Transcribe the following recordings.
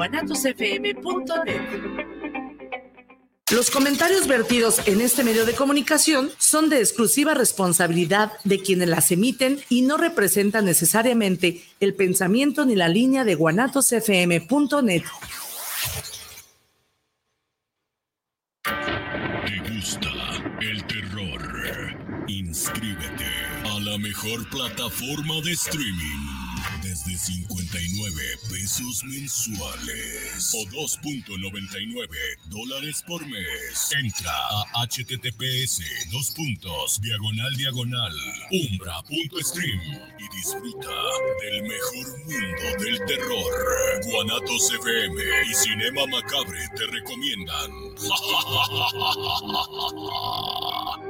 guanatosfm.net los comentarios vertidos en este medio de comunicación son de exclusiva responsabilidad de quienes las emiten y no representan necesariamente el pensamiento ni la línea de guanatosfm.net. ¿Te gusta el terror? Inscríbete a la mejor plataforma de streaming desde 59 pesos mensuales o 2.99 dólares por mes. Entra a https dos puntos diagonal diagonal umbra.stream y disfruta del mejor mundo del terror. Guanatos FM y Cinema Macabre te recomiendan.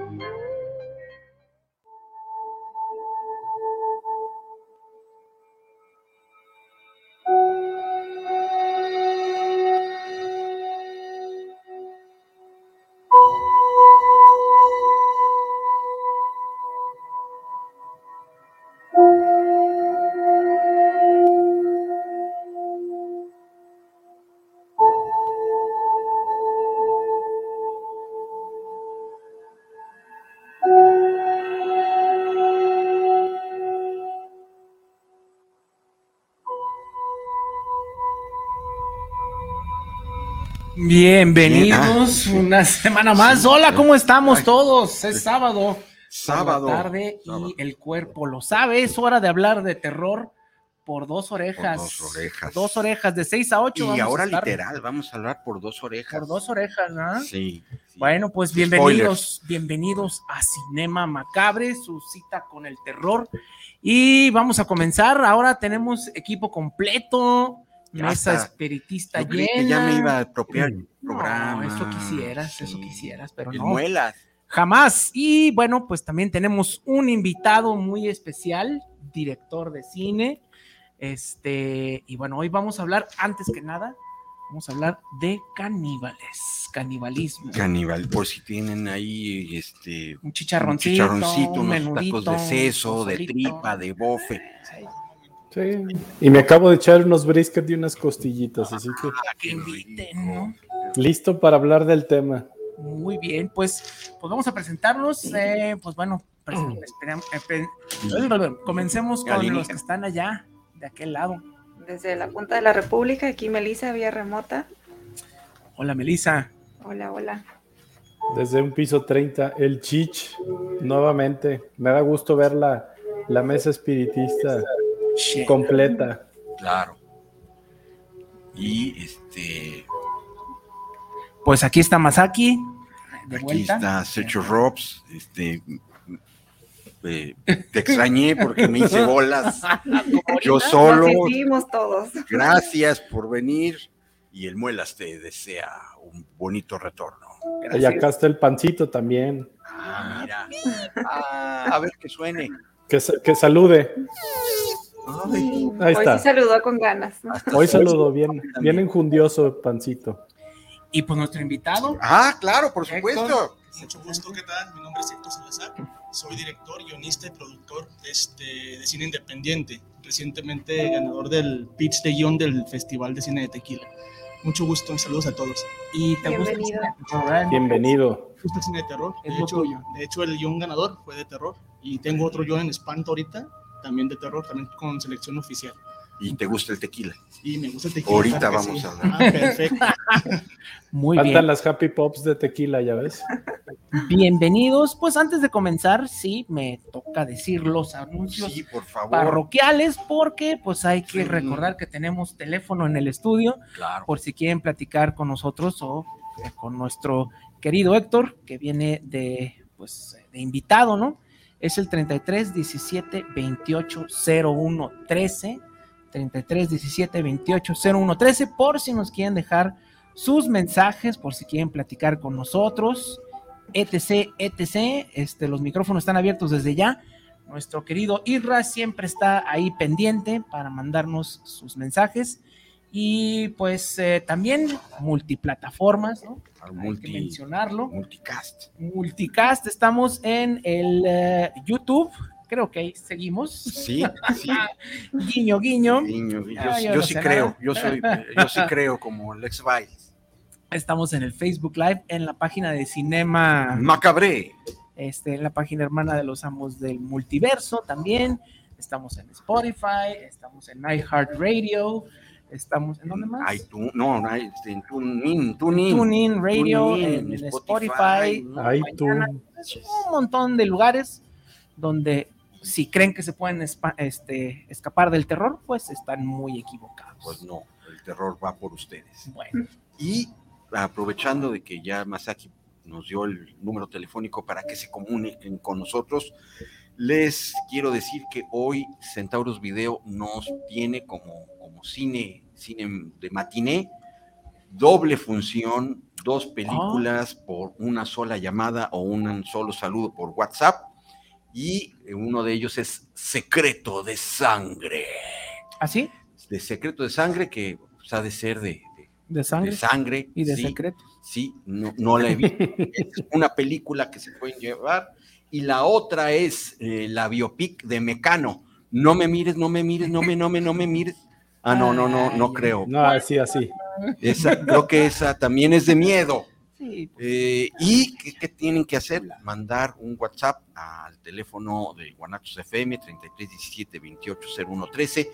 Bienvenidos una semana más. Hola, ¿cómo estamos todos? Es sábado. Sábado. tarde y el cuerpo lo sabe. Es hora de hablar de terror por dos orejas. dos orejas. Dos orejas de seis a ocho. Y ahora literal, vamos a hablar por dos orejas. Por dos orejas, ¿no? Sí. Bueno, pues bienvenidos, bienvenidos a Cinema Macabre, su cita con el terror. Y vamos a comenzar. Ahora tenemos equipo completo mesa espiritista llena. ya me iba a apropiar el programa. eso quisieras, eso quisieras, pero no. Muelas. Jamás. Y bueno, pues también tenemos un invitado muy especial, director de cine. Este, y bueno, hoy vamos a hablar, antes que nada, vamos a hablar de caníbales, canibalismo. Caníbal, por si tienen ahí este un chicharroncito, un chicharroncito unos tacos de seso, de tripa, de bofe. Sí, y me acabo de echar unos brisket y unas costillitas, así que. Ah, que inviten, ¿no? Listo para hablar del tema. Muy bien, pues, pues vamos a presentarnos. Eh, pues bueno, eh, comencemos con los que están allá, de aquel lado. Desde la Punta de la República, aquí Melisa, vía remota. Hola, Melisa. Hola, hola. Desde un piso 30, el Chich, nuevamente. Me da gusto ver la, la mesa espiritista completa. Claro. Y este. Pues aquí está Masaki. aquí está Sergio Robs. Este. Eh, te extrañé porque me hice bolas. Yo solo. todos. Gracias por venir. Y el Muelas te desea un bonito retorno. Y acá está el pancito también. Ah, mira. Ah, a ver que suene. Que, que salude. Hoy sí saludó con ganas. Hoy saludó bien, bien enjundioso, pancito. Y pues nuestro invitado. Ah, claro, por supuesto. Mucho gusto, ¿qué tal? Mi nombre es Héctor Salazar. Soy director, guionista y productor este, de cine independiente. Recientemente ganador del pitch de guion del Festival de Cine de Tequila. Mucho gusto, saludos a todos. ¿Y te gusta de terror? Bienvenido. ¿Gusta el cine de terror? De hecho, de hecho, el guion ganador fue de terror. Y tengo otro guion en espanto ahorita, también de terror, también con selección oficial. ¿Y te gusta el tequila? Sí, me gusta el tequila. Ahorita vamos a hablar. Ah, perfecto. Muy Faltan bien. las happy pops de tequila, ya ves. Bienvenidos. Pues antes de comenzar, sí, me toca decir los anuncios parroquiales, porque pues hay que recordar que tenemos teléfono en el estudio, claro. por si quieren platicar con nosotros o eh, con nuestro querido Héctor, que viene de, pues, de invitado, ¿no? Es el 33 17 28 01 13 33 17 28 01 13 por si nos quieren dejar sus mensajes, por si quieren platicar con nosotros, etc, etc. Este, los micrófonos están abiertos desde ya. Nuestro querido Irra siempre está ahí pendiente para mandarnos sus mensajes. Y pues eh, también multiplataformas, ¿no? Hay que mencionarlo. Multicast. Multicast, estamos en el eh, YouTube, creo que ahí seguimos. Sí, sí. guiño, guiño. Ah, yo, sí creo, yo, soy, yo sí creo como Lex Viles. Estamos en el Facebook Live, en la página de Cinema Macabré. Este, en la página hermana de los amos del multiverso también. Estamos en Spotify, estamos en iHeartRadio, estamos en dónde más? iTunes, no, este, en TuneIn, TuneIn, TuneIn Radio, en, Spotify, iTunes. un montón de lugares donde si creen que se pueden este, escapar del terror, pues están muy equivocados. Pues no, el terror va por ustedes. Bueno. Y aprovechando de que ya Masaki nos dio el número telefónico para que se comuniquen con nosotros. Les quiero decir que hoy Centauros Video nos tiene como, como cine, cine de matiné, doble función, dos películas ah. por una sola llamada o un solo saludo por WhatsApp. Y uno de ellos es Secreto de Sangre. ¿Así? ¿Ah, de Secreto de Sangre, que pues, ha de ser de, de sangre. De sangre. Y de secretos. Sí, no, no la he visto. es una película que se pueden llevar. Y la otra es eh, la biopic de Mecano. No me mires, no me mires, no me, no me, no me mires. Ah, no, no, no, no creo. No, así, así. Esa, creo que esa también es de miedo. Eh, ¿Y qué, tienen que hacer? Mandar un WhatsApp al teléfono de Guanachos FM 3317 280113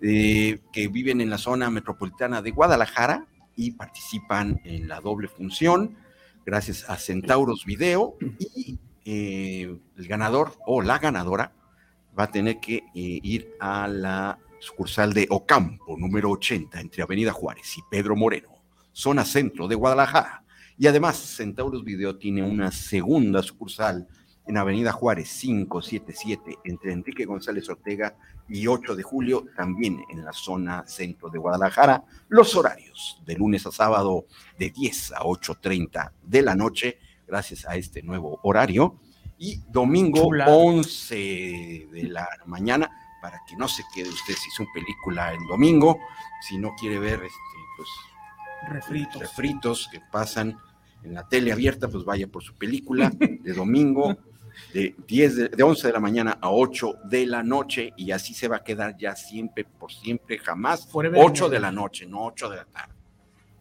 eh, que viven en la zona metropolitana de Guadalajara y participan en la doble función gracias a Centauros Video y eh, el ganador o la ganadora va a tener que eh, ir a la sucursal de Ocampo, número 80, entre Avenida Juárez y Pedro Moreno, zona centro de Guadalajara. Y además, Centauros Video tiene una segunda sucursal en Avenida Juárez 577, entre Enrique González Ortega y 8 de julio, también en la zona centro de Guadalajara. Los horarios de lunes a sábado de 10 a 8.30 de la noche, gracias a este nuevo horario. Y domingo 11 de la mañana, para que no se quede usted si es una película en domingo, si no quiere ver este, pues, refritos. refritos que pasan en la tele abierta, pues vaya por su película de domingo de 10 de, 11 de la mañana a 8 de la noche y así se va a quedar ya siempre, por siempre, jamás. 8 de la noche, no 8 de la tarde.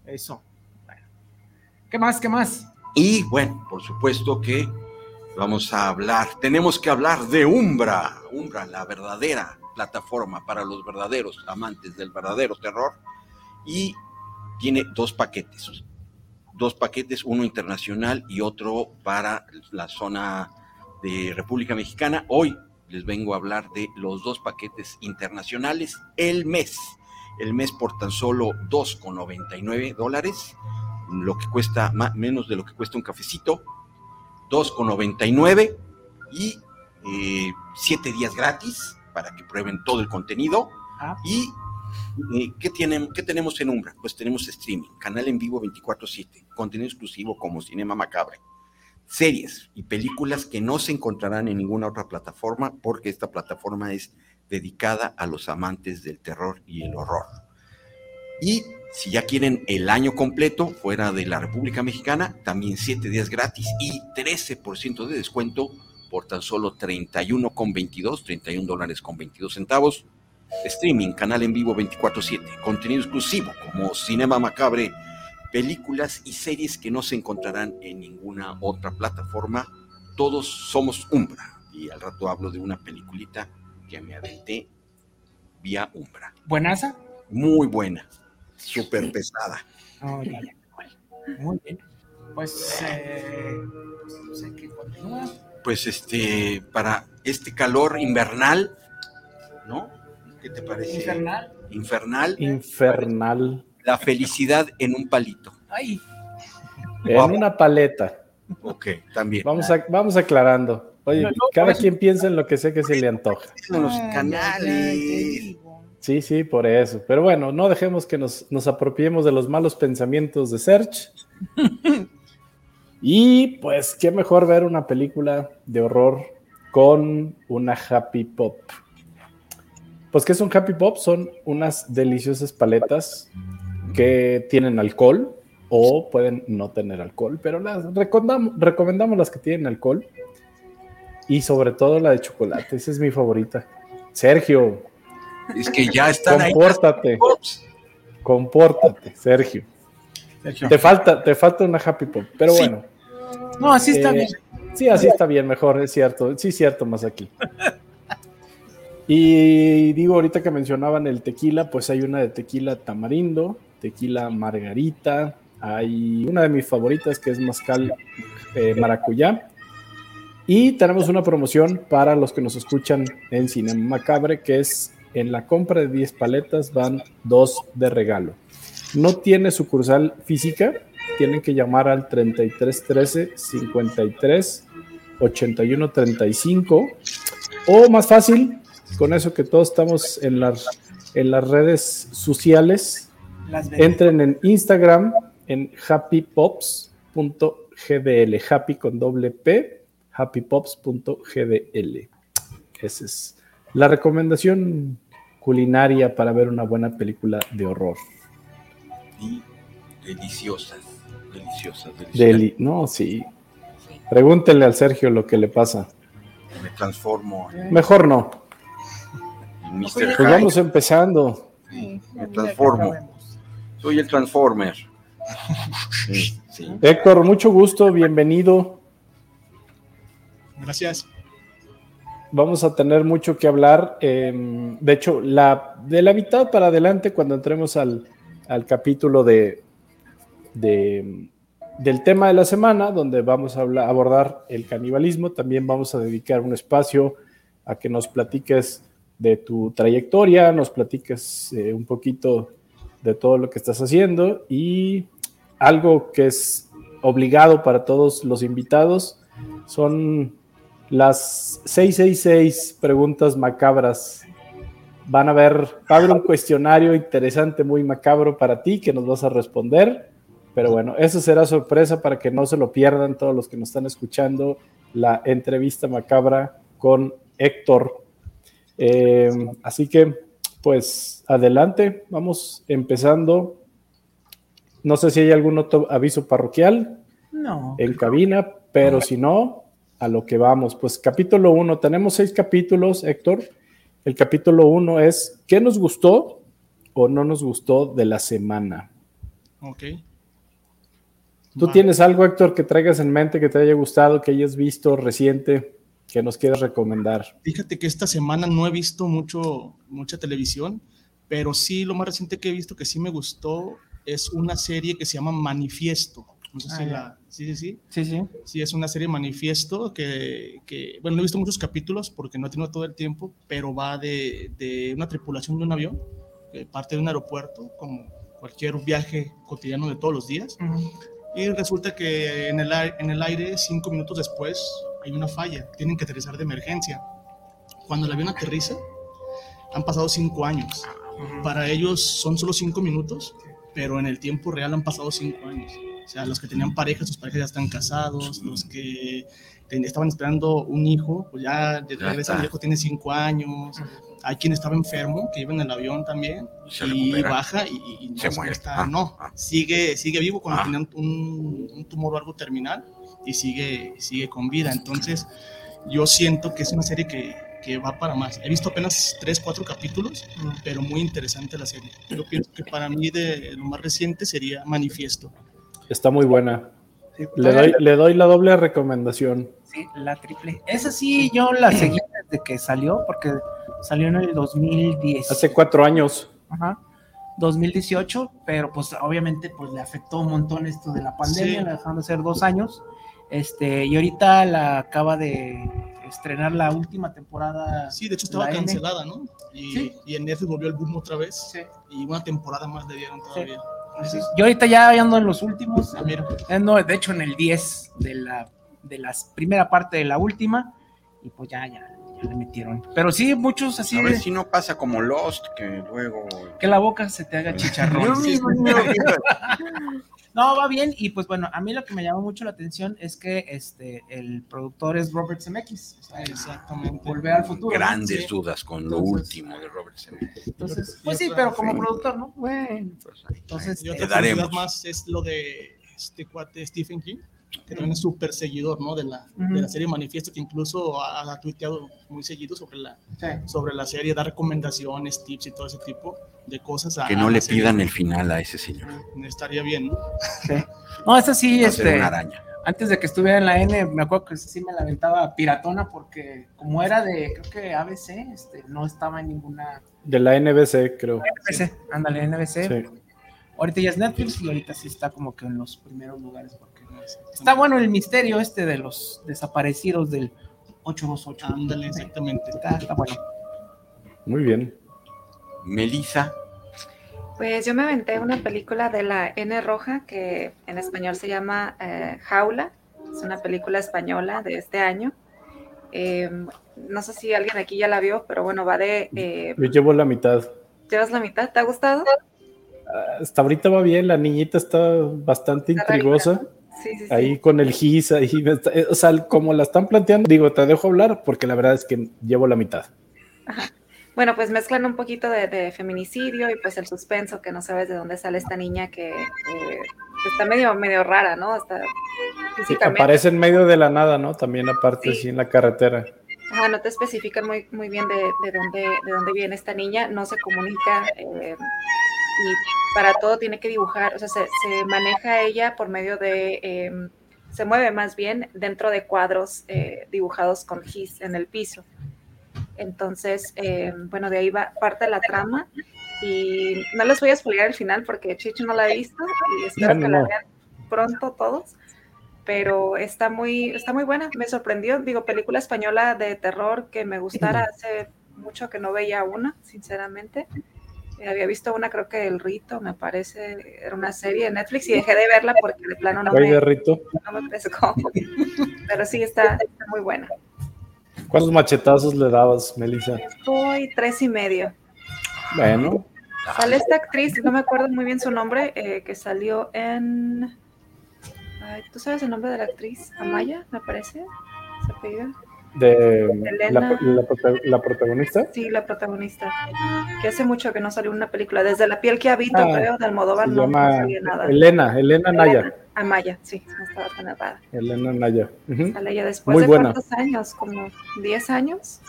Eso. ¿Qué más? ¿Qué más? Y bueno, por supuesto que vamos a hablar, tenemos que hablar de Umbra, Umbra, la verdadera plataforma para los verdaderos amantes del verdadero terror y tiene dos paquetes, dos paquetes, uno internacional y otro para la zona de República Mexicana. Hoy les vengo a hablar de los dos paquetes internacionales el mes. El mes por tan solo 2,99 dólares, lo que cuesta menos de lo que cuesta un cafecito, 2,99 y eh, siete días gratis para que prueben todo el contenido. Ah. Y eh, ¿qué, tienen, ¿qué tenemos en Umbra? Pues tenemos streaming, canal en vivo 24/7, contenido exclusivo como Cinema Macabre, series y películas que no se encontrarán en ninguna otra plataforma porque esta plataforma es dedicada a los amantes del terror y el horror. Y si ya quieren el año completo fuera de la República Mexicana, también 7 días gratis y 13% de descuento por tan solo 31,22, 31 dólares con 22 centavos. Streaming, canal en vivo 24/7, contenido exclusivo como Cinema Macabre películas y series que no se encontrarán en ninguna otra plataforma. Todos somos Umbra. Y al rato hablo de una peliculita que me aventé vía Umbra. ¿Buenaza? Muy buena. Súper pesada. Muy bien. Pues, eh, pues este, para este calor invernal, ¿no? ¿Qué te parece? Infernal. Infernal. Infernal la felicidad en un palito. Ay. En una paleta. Ok, también. Vamos, vamos aclarando. Oye, cada quien piensa en lo que sé que se le antoja. En los canales. Sí, sí, por eso. Pero bueno, no dejemos que nos, nos apropiemos de los malos pensamientos de Search. y pues, qué mejor ver una película de horror con una happy pop. Pues, ¿qué es un happy pop? Son unas deliciosas paletas que tienen alcohol o pueden no tener alcohol, pero las recomendamos, recomendamos las que tienen alcohol y sobre todo la de chocolate. Esa es mi favorita. Sergio. Es que ya está. Compórtate. Compórtate, Sergio. Te falta, te falta una happy pop, pero bueno. No, así está eh, bien. Sí, así está bien, mejor, es cierto. Sí, cierto, más aquí. Y digo, ahorita que mencionaban el tequila, pues hay una de tequila tamarindo, tequila margarita, hay una de mis favoritas que es mezcal eh, maracuyá. Y tenemos una promoción para los que nos escuchan en Cinema Macabre, que es en la compra de 10 paletas van dos de regalo. No tiene sucursal física, tienen que llamar al 3313 53 81 35 o más fácil, con eso que todos estamos en las, en las redes sociales, entren en Instagram en happypops.gdl, happy con doble P, happypops.gdl. Esa es la recomendación culinaria para ver una buena película de horror. Y deliciosas, deliciosas, deliciosas. no, sí. Pregúntenle al Sergio lo que le pasa. Me transformo. Mejor no. Pues vamos empezando. me transformo. Soy el Transformer. Héctor, mucho gusto, bienvenido. Gracias. Vamos a tener mucho que hablar. Em, de hecho, de la mitad para adelante, cuando entremos al, capítulo de, del tema de la semana, donde vamos a abordar el canibalismo, también vamos a dedicar un espacio a que nos platiques de tu trayectoria, nos platiques eh, un poquito de todo lo que estás haciendo y algo que es obligado para todos los invitados son las 666 preguntas macabras. Van a ver, haber un cuestionario interesante, muy macabro para ti que nos vas a responder. Pero bueno, eso será sorpresa para que no se lo pierdan todos los que nos están escuchando. La entrevista macabra con Héctor. Eh, así que, pues, adelante, vamos empezando no sé si hay algún otro aviso parroquial no, en cabina, pero si no, a lo que vamos. Pues capítulo 1, tenemos seis capítulos, Héctor. El capítulo 1 es ¿qué nos gustó o no nos gustó de la semana? Ok. ¿Tú tienes algo, Héctor, que traigas en mente, que te haya gustado, que hayas visto reciente, que nos quieras recomendar? Fíjate que esta semana no he visto mucho, mucha televisión, pero sí lo más reciente que he visto que sí me gustó es una serie que se llama Manifiesto. No sé si ah, la... Sí, sí, sí. Sí, sí. Sí, es una serie Manifiesto que, que, bueno, no he visto muchos capítulos porque no he tenido todo el tiempo, pero va de, de una tripulación de un avión, que parte de un aeropuerto, como cualquier viaje cotidiano de todos los días. Y resulta que en el, en el aire, cinco minutos después, hay una falla, tienen que aterrizar de emergencia. Cuando el avión aterriza, han pasado cinco años. Para ellos son solo cinco minutos, pero en el tiempo real han pasado cinco años. O sea, los que tenían pareja, sus parejas ya están casados, los que estaban esperando un hijo, pues ya regresan, el hijo tiene cinco años. Hay quien estaba enfermo, que iba en el avión también, y baja y, no se muere. Está, ah, no, ah. sigue, sigue vivo cuando ah. tenía un, un, tumor o algo terminal y sigue, sigue con vida. Entonces, yo siento que es una serie que, que va para más. He visto apenas tres, cuatro capítulos, pero muy interesante la serie. Yo pienso que para mí de lo más reciente sería Manifiesto. Está muy buena. le, doy, le doy la doble recomendación. Sí, la triple. Esa sí, yo la seguí desde que salió, porque salió en el 2010. Hace cuatro años. Ajá. 2018, pero pues obviamente pues le afectó un montón esto de la pandemia, la dejaron de ser dos años. Este, y ahorita la acaba de estrenar la última temporada. Sí, de hecho estaba cancelada, ¿no? Y, y, en Netflix volvió el boom otra vez. Sí. Y una temporada más le dieron todavía. Yo ahorita ya ando en los últimos, ando, de hecho en el 10 de la, de la primera parte de la última, y pues ya, ya, ya le metieron. Pero sí, muchos así. A ver si no pasa como Lost, que luego. Que la boca se te haga chicharrón. no, va bien. Y pues bueno, a mí lo que me llamó mucho la atención es que este el productor es Robert Zemeckis. Exactamente. Volver al futuro. Grandes dudas con lo último de Robert Zemeckis. Entonces, pues sí, pero como productor, ¿no? Bueno, pues, entonces Y eh, otra Te daremos. más es lo de este cuate Stephen King, que también es súper seguidor, ¿no? De la, de la serie Manifiesto, que incluso ha, ha tuiteado muy seguido sobre la, sí. sobre la serie, da recomendaciones, tips y todo ese tipo de cosas. a- Que no le serie. pidan el final a ese señor. Estaría bien, ¿no? No, esta sí, Va este. una araña. antes de que estuviera en la N, me acuerdo que sí me la aventaba piratona porque como era de, creo que ABC, este, no estaba en ninguna De la NBC, creo. NBC, ándale, NBC. Sí. Ahorita ya es Netflix y ahorita sí está como que en los primeros lugares porque está bueno el misterio este de los desaparecidos del 828. Ándale, exactamente. Está, está bueno. Muy bien. Melissa, Pues yo me aventé una película de la N Roja que en español se llama eh, Jaula. Es una película española de este año. Eh, no sé si alguien aquí ya la vio, pero bueno, va de... eh, Yo llevo la mitad. ¿Llevas la mitad? ¿Te ha gustado? Hasta ahorita va bien, la niñita está bastante Está intrigosa. Sí, sí, sí. Ahí con el gis, ahí, eh, o sea, como la están planteando, digo, te dejo hablar porque la verdad es que llevo la mitad. Bueno, pues mezclan un poquito de, de feminicidio y pues el suspenso, que no sabes de dónde sale esta niña que, eh, está medio, medio rara, ¿no? Físicamente. aparece en medio de la nada, ¿no? También aparte, Sí. sí, en la carretera. Ajá, no te especifican muy, muy bien de, de dónde, de dónde viene esta niña, no se comunica eh, y para todo tiene que dibujar, o sea, se, se maneja ella por medio de, eh, se mueve más bien dentro de cuadros eh, dibujados con gis en el piso. Entonces, eh, bueno, de ahí va parte la trama y no les voy a spoiler el final porque Chicho no la ha visto y espero No, no, que la vean pronto todos pero está muy, está muy buena, me sorprendió, digo, película española de terror que me gustara, hace mucho que no veía una, sinceramente. Eh, había visto una, creo que El Rito, me parece, era una serie de Netflix y dejé de verla porque de plano no me, Rito, no me pescó. Pero sí, está, está muy buena. ¿cuántos machetazos le dabas, Melissa? Estoy tres y medio. Bueno, Sale esta actriz, no me acuerdo muy bien su nombre, eh, que salió en... Ay, ¿Tú sabes el nombre de la actriz? Amaya, me parece. ¿Se apellida? De la, la prota- la protagonista. Sí, la protagonista. Que hace mucho que no salió una película. Desde La piel que habito, Ah, creo, de Almodóvar, no, no nada. Elena, Elena Naya. Elena Amaya, sí, no estaba tan errada. Elena Naya. Sale ella después Muy de buena. cuántos años, como 10 años.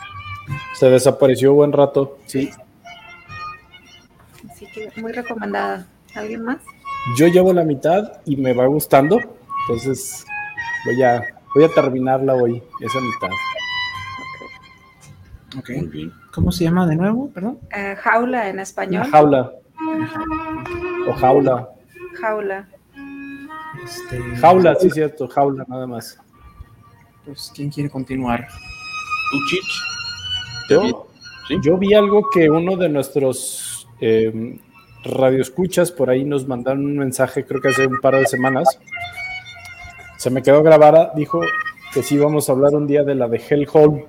Se desapareció buen rato. Sí. Así que muy recomendada. ¿Alguien más? Yo llevo la mitad y me va gustando. Entonces voy a, voy a terminarla hoy, esa mitad. Ok. muy bien. ¿Cómo se llama de nuevo? Perdón. Eh, jaula en español. jaula. O jaula. Jaula. Este, Jaula, sí, cierto. Jaula, nada más. Pues, ¿quién quiere continuar? ¿Tú, Chich? ¿Te vi? Yo, ¿Sí? yo vi algo que uno de nuestros eh, radioescuchas por ahí nos mandaron un mensaje, creo que hace un par de semanas. Se me quedó grabada, dijo que sí vamos a hablar un día de la de Hellhole.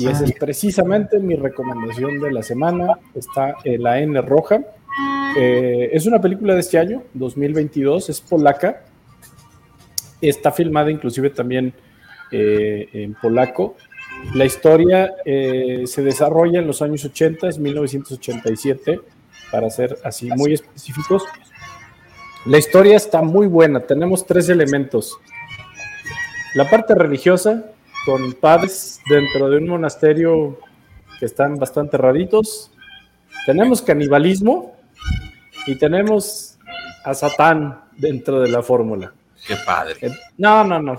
Y esa es precisamente mi recomendación de la semana. Está en la N roja. Eh, es una película de este año, 2022, es polaca. Está filmada inclusive también eh, en polaco. La historia eh, se desarrolla en los años 80, 1987, para ser así muy específicos. La historia está muy buena, tenemos tres elementos. La parte religiosa, con padres dentro de un monasterio que están bastante raritos. Tenemos canibalismo y tenemos a Satán dentro de la fórmula. Qué padre. Eh, No, no, no.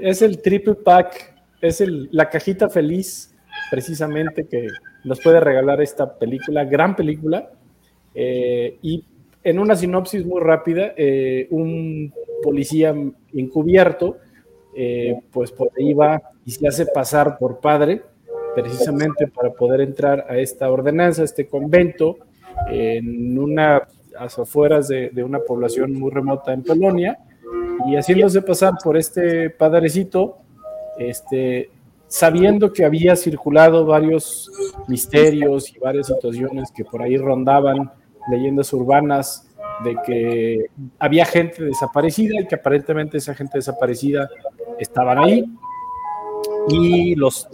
Es el triple pack, es el, la cajita feliz, precisamente, que nos puede regalar esta película, gran película. Eh, y en una sinopsis muy rápida, eh, un policía encubierto, eh, pues por ahí va y se hace pasar por padre, precisamente para poder entrar a esta ordenanza, a este convento, en una, a las afueras de, de una población muy remota en Polonia. Y haciéndose pasar por este padrecito, este, sabiendo que había circulado varios misterios y varias situaciones que por ahí rondaban, leyendas urbanas, de que había gente desaparecida y que aparentemente esa gente desaparecida estaban ahí y los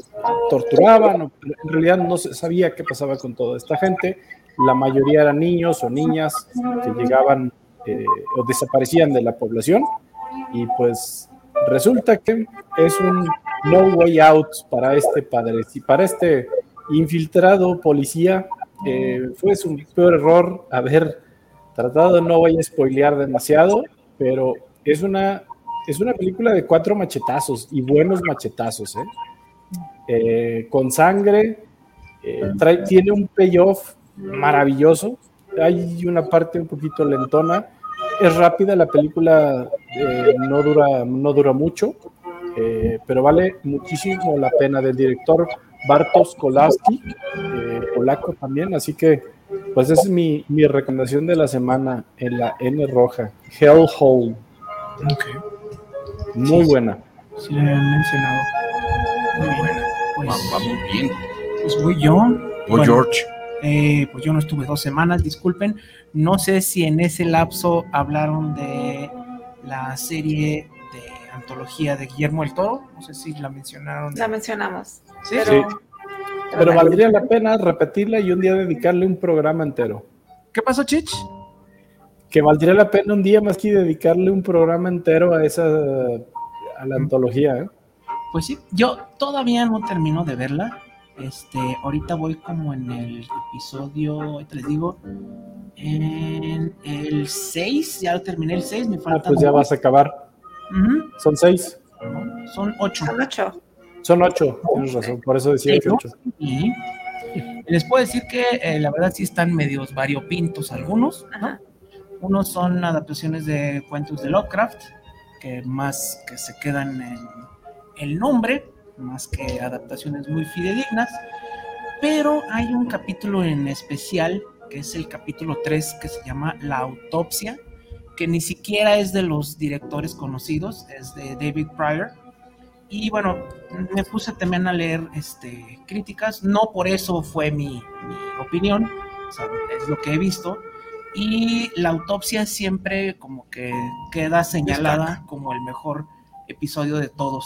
torturaban. En realidad no se sabía qué pasaba con toda esta gente. La mayoría eran niños o niñas que llegaban eh, o desaparecían de la población y pues resulta que es un no way out para este padre, para este infiltrado policía. Eh, fue su peor error haber tratado, no voy a spoilear demasiado, pero es una, es una película de cuatro machetazos y buenos machetazos, ¿eh? Eh, con sangre, tiene un payoff maravilloso, hay una parte un poquito lentona, es rápida, la película no, dura, no dura mucho, eh, pero vale muchísimo la pena del director Bartosz Kolaski, eh, polaco también, así que pues es mi, mi, recomendación de la semana en la N roja, Hellhole. Okay. Muy buena. Sí, le han mencionado. Muy buena. Pues, va, muy bien. Pues voy yo. Voy George. Eh, pues yo no estuve dos semanas, disculpen. No sé si en ese lapso hablaron de la serie antología de Guillermo el Toro. No sé si la mencionaron. La mencionamos. Sí, pero, pero valdría la pena repetirla y un día dedicarle un programa entero. ¿Qué pasó, Chich? Que valdría la pena un día más que dedicarle un programa entero a esa a la antología. ¿eh? Pues sí, yo todavía no termino de verla. Este, ahorita voy como en el episodio, te les digo, en el 6, ya terminé el 6, me falta. Ah, pues ya vas a acabar. Son seis. Son ocho. Son ocho. Son ocho, tienes razón, por eso decía que ocho. Y les puedo decir que eh, la verdad sí están medios variopintos algunos, Unos son adaptaciones de cuentos de Lovecraft, que más que se quedan en el nombre, más que adaptaciones muy fidedignas. Pero hay un capítulo en especial, que es el capítulo 3, que se llama La autopsia, que ni siquiera es de los directores conocidos, es de David Pryor. Y bueno, me puse también a leer este, críticas, no por eso fue mi, opinión, es lo que he visto. Y la autopsia siempre como que queda señalada como el mejor episodio de todos.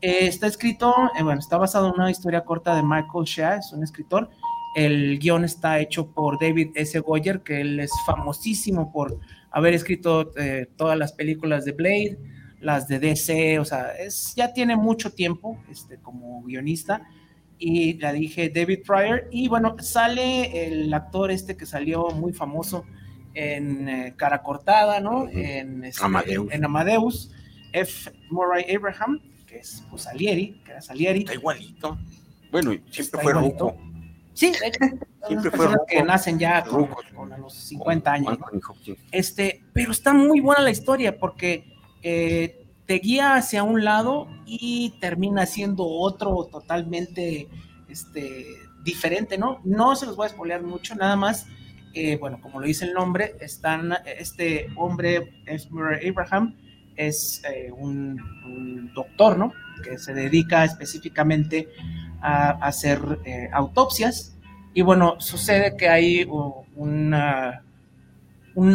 Eh, está escrito, eh, bueno, está basado en una historia corta de Michael Shea, es un escritor. El guion está hecho por David S. Goyer, que él es famosísimo por haber escrito eh, todas las películas de Blade, las de DC, o sea, es, ya tiene mucho tiempo este, como guionista. Y la dije David Pryor. Y bueno, sale el actor este que salió muy famoso en eh, Cara Cortada, ¿no? En, este, Amadeus. en Amadeus. F. Murray Abraham, que es pues, Salieri, que era Salieri. Está igualito. Bueno, siempre fue igualito. Sí, Siempre personas que nacen ya con, los 50 años. Este, pero está muy buena la historia porque eh, te guía hacia un lado y termina siendo otro totalmente este, diferente, ¿no? No se los voy a spoilear mucho, nada más. Eh, bueno, como lo dice el nombre, están, este hombre, Abraham, es eh, un, doctor, ¿no? Que se dedica específicamente a, hacer autopsias y bueno, sucede que hay un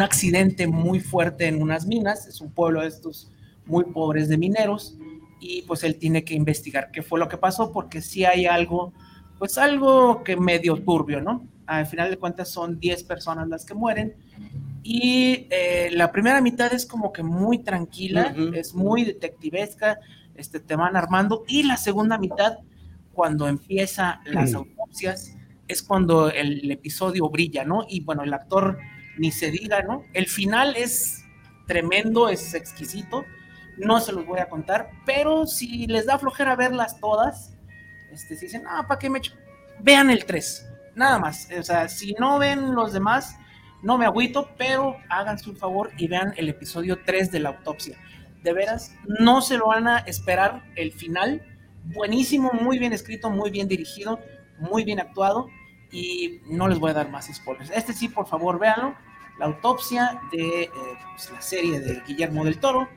accidente muy fuerte en unas minas, es un pueblo de estos muy pobres de mineros, y pues él tiene que investigar qué fue lo que pasó, porque si hay algo, pues algo que medio turbio, ¿no? Al final de cuentas son 10 personas las que mueren, y eh, la primera mitad es como que muy tranquila, es muy detectivesca, este, te van armando, y la segunda mitad, cuando empieza las autopsias, es cuando el, episodio brilla, ¿no? Y bueno, el actor ni se diga, ¿no? El final es tremendo, es exquisito, no se los voy a contar, pero si les da flojera verlas todas, este, si dicen, ah, ¿para qué me echo? Vean el 3, nada más. O sea, si no ven los demás, no me agüito, pero háganse un favor y vean el episodio 3 de la autopsia. De veras, no se lo van a esperar el final. Buenísimo, muy bien escrito, muy bien dirigido, muy bien actuado y no les voy a dar más spoilers. Este sí, por favor, véanlo. La autopsia de eh, pues, la serie de Guillermo del Toro.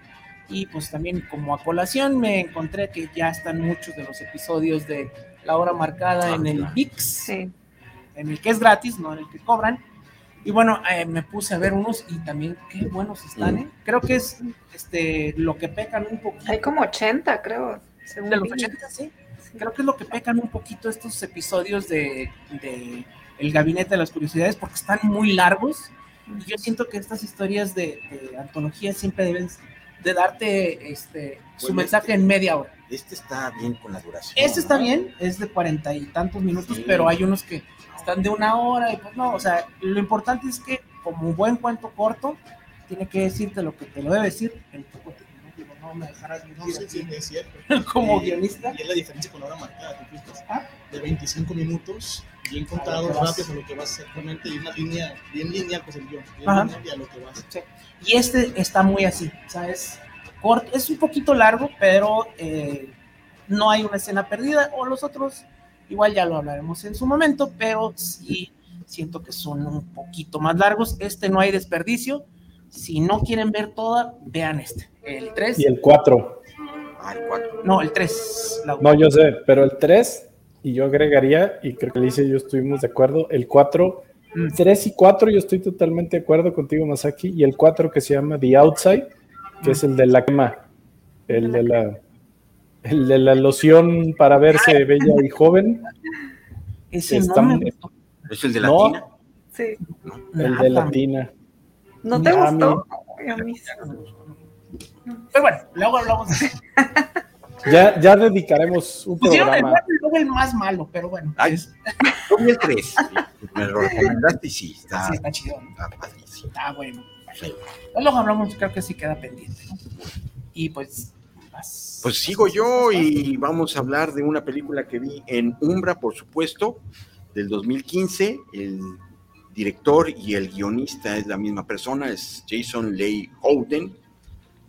Y pues también como a colación me encontré que ya están muchos de los episodios de La Hora Marcada Ah, en el. VIX, Sí. En el que es gratis, no en el que cobran. Y bueno, eh, me puse a ver unos y también qué buenos están. ¿eh? Creo que es este, lo que pecan un poquito. Hay como 80, creo. según de los vi. 80, sí. Creo que es lo que pecan un poquito estos episodios de, de El Gabinete de las Curiosidades porque están muy largos y yo siento que estas historias de, de antología siempre deben de darte este, su Bueno, mensaje este- en media hora. Este está bien con la duración. Este está ¿no? bien, es de cuarenta y tantos minutos, Sí. pero hay unos que están de una hora y pues no, o sea, lo importante es que como un buen cuento corto, tiene que decirte lo que te lo debe decir el que cuente. No, me dejarás No, sí, sí, aquí es cierto. como Y- guionista. Y es la diferencia con la hora marcada, ¿te fijas? Ah. De 25 minutos, bien contados, rápidos a lo que vas exactamente, y una línea bien lineal, pues el guion, bien Ajá. lineal y a lo que vas. Y este está muy así, o sea, es corto, es un poquito largo, pero eh, no hay una escena perdida, o los otros, igual ya lo hablaremos en su momento, pero sí siento que son un poquito más largos. Este no hay desperdicio. Si no quieren ver toda, vean este. El 3. Y el 4. Ah, el cuatro. No, el 3. No, yo sé, pero el 3, y yo agregaría, y creo que Alicia y yo estuvimos de acuerdo, el 4, Mm. 3 y 4 yo estoy totalmente de acuerdo contigo, Masaki, y el 4 que se llama The Outside, que es el de la quema, el de la, el de la loción para verse bella y joven, Ese está no me ¿Es el de No. Latina? Sí. el de nada. Latina. ¿No te gustó? A mí. Pero bueno, luego hablamos de eso. Ya, ya dedicaremos un Pusieron el programa. y luego el más malo, pero bueno. Ay, es- Yo vi el 3. Me lo recomendaste y sí, está, sí, está chido. ¿no? está padrísimo. Está bueno. Sí. Luego hablamos, creo que sí queda pendiente. ¿no? Y pues. Vas- Pues sigo yo y vamos a hablar de una película que vi en Umbra, por supuesto, del 2015. El director y el guionista es la misma persona, es Jason Leigh Howden.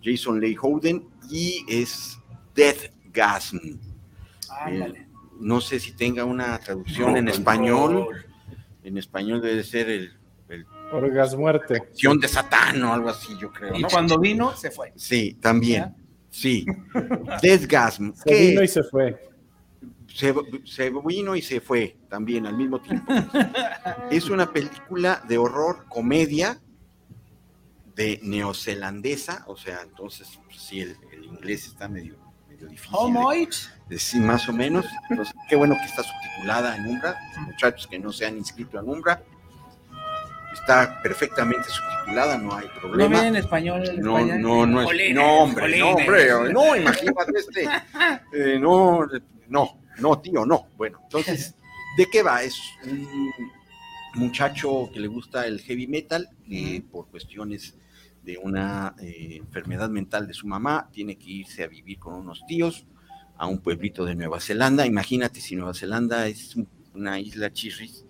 Jason Leigh Howden y es Death Gasm. Ándale. No sé si tenga una traducción en español. En español debe ser el, el Orgas muerte. Acción de Satán o algo así, yo creo. Y ¿no? cuando vino, se fue. Sí, también. Sí. Deathgasm. Se que vino y se fue. se, se vino y se fue también al mismo tiempo. Es una película de horror, comedia, de neozelandesa, o sea, entonces, pues, sí, el, el inglés está medio, medio difícil. de- de- sí, más o menos. Entonces, qué bueno que está subtitulada en Umbra. Muchachos que no se han inscrito en Umbra. Está perfectamente subtitulada, no hay No problema. viene en español. en No, España? no, no es. No, hombre, no, hombre, no, imagínate este. eh, no, no, no, tío, no. Bueno, entonces, ¿de qué va? Es un muchacho que le gusta el heavy metal y por cuestiones de una eh, enfermedad mental de su mamá, tiene que irse a vivir con unos tíos a un pueblito de Nueva Zelanda. Imagínate si Nueva Zelanda es un- una isla chirris,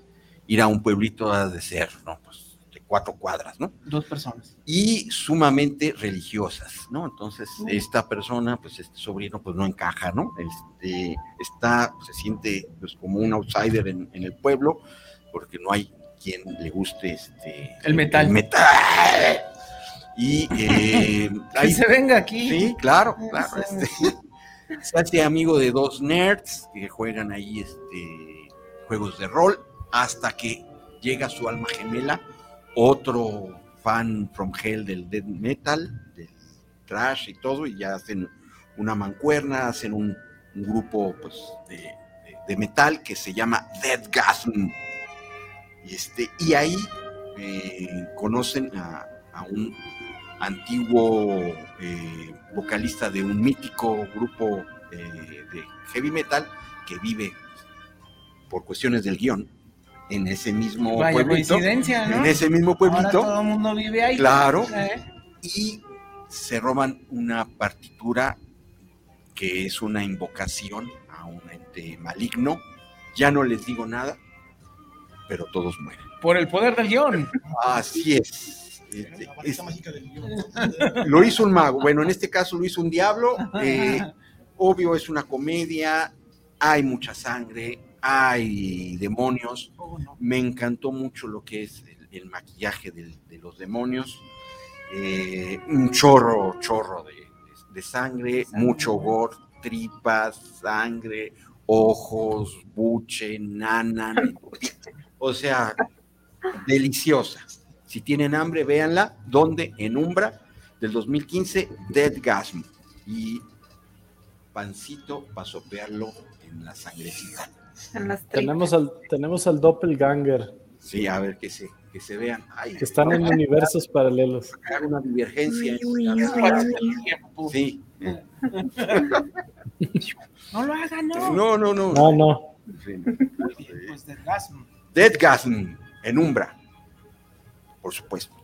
ir a un pueblito ha de ser, ¿no? Pues de cuatro cuadras, ¿no? Dos personas. y sumamente religiosas, ¿no? Entonces, esta persona, pues este sobrino, pues no encaja, ¿no? Este, está, se siente pues como un outsider en, en el pueblo, porque no hay quien le guste este... El metal. metal. Y eh, ahí- se venga aquí. Sí, claro, claro. Este, se hace amigo de dos nerds que juegan ahí este, juegos de rol hasta que llega su alma gemela, otro fan from hell del death metal, del trash y todo, y ya hacen una mancuerna, hacen un, grupo pues, de, metal que se llama Deathgasm. Y, este, y ahí eh, conocen a, a un antiguo eh, vocalista de un mítico grupo eh, de heavy metal que vive por cuestiones del guion en ese mismo Vaya pueblito. coincidencia, ¿no? En ese mismo Ahora pueblito. todo el mundo vive ahí. Claro. ¿Eh? Y se roban una partitura que es una invocación a un ente maligno. Ya no les digo nada, pero todos mueren. Por el poder del guion. Así es. Este, La es- varita mágica del guion. lo hizo un mago. Bueno, en este caso lo hizo un diablo. eh, obvio, es una comedia. Hay mucha sangre. Hay demonios. Oh, no. Me encantó mucho lo que es el, el maquillaje del- de los demonios. Eh, un chorro, chorro de, de sangre, mucho gore, tripas, sangre, ojos, buche, nana. o sea, deliciosa. Si tienen hambre, véanla. ¿Dónde? En Umbra, del 2015, Dead Gasm. Y pancito para sopearlo en la sangrecita. En las tripas. Tenemos al, tenemos al doppelganger, Sí, a ver que se, que se vean. Ay, que están en universos paralelos. una divergencia. Sí. No lo hagan, no. No, no, no. No, no. Sí. Pues de Gasm. Dead Gasm en Umbra. Por supuesto.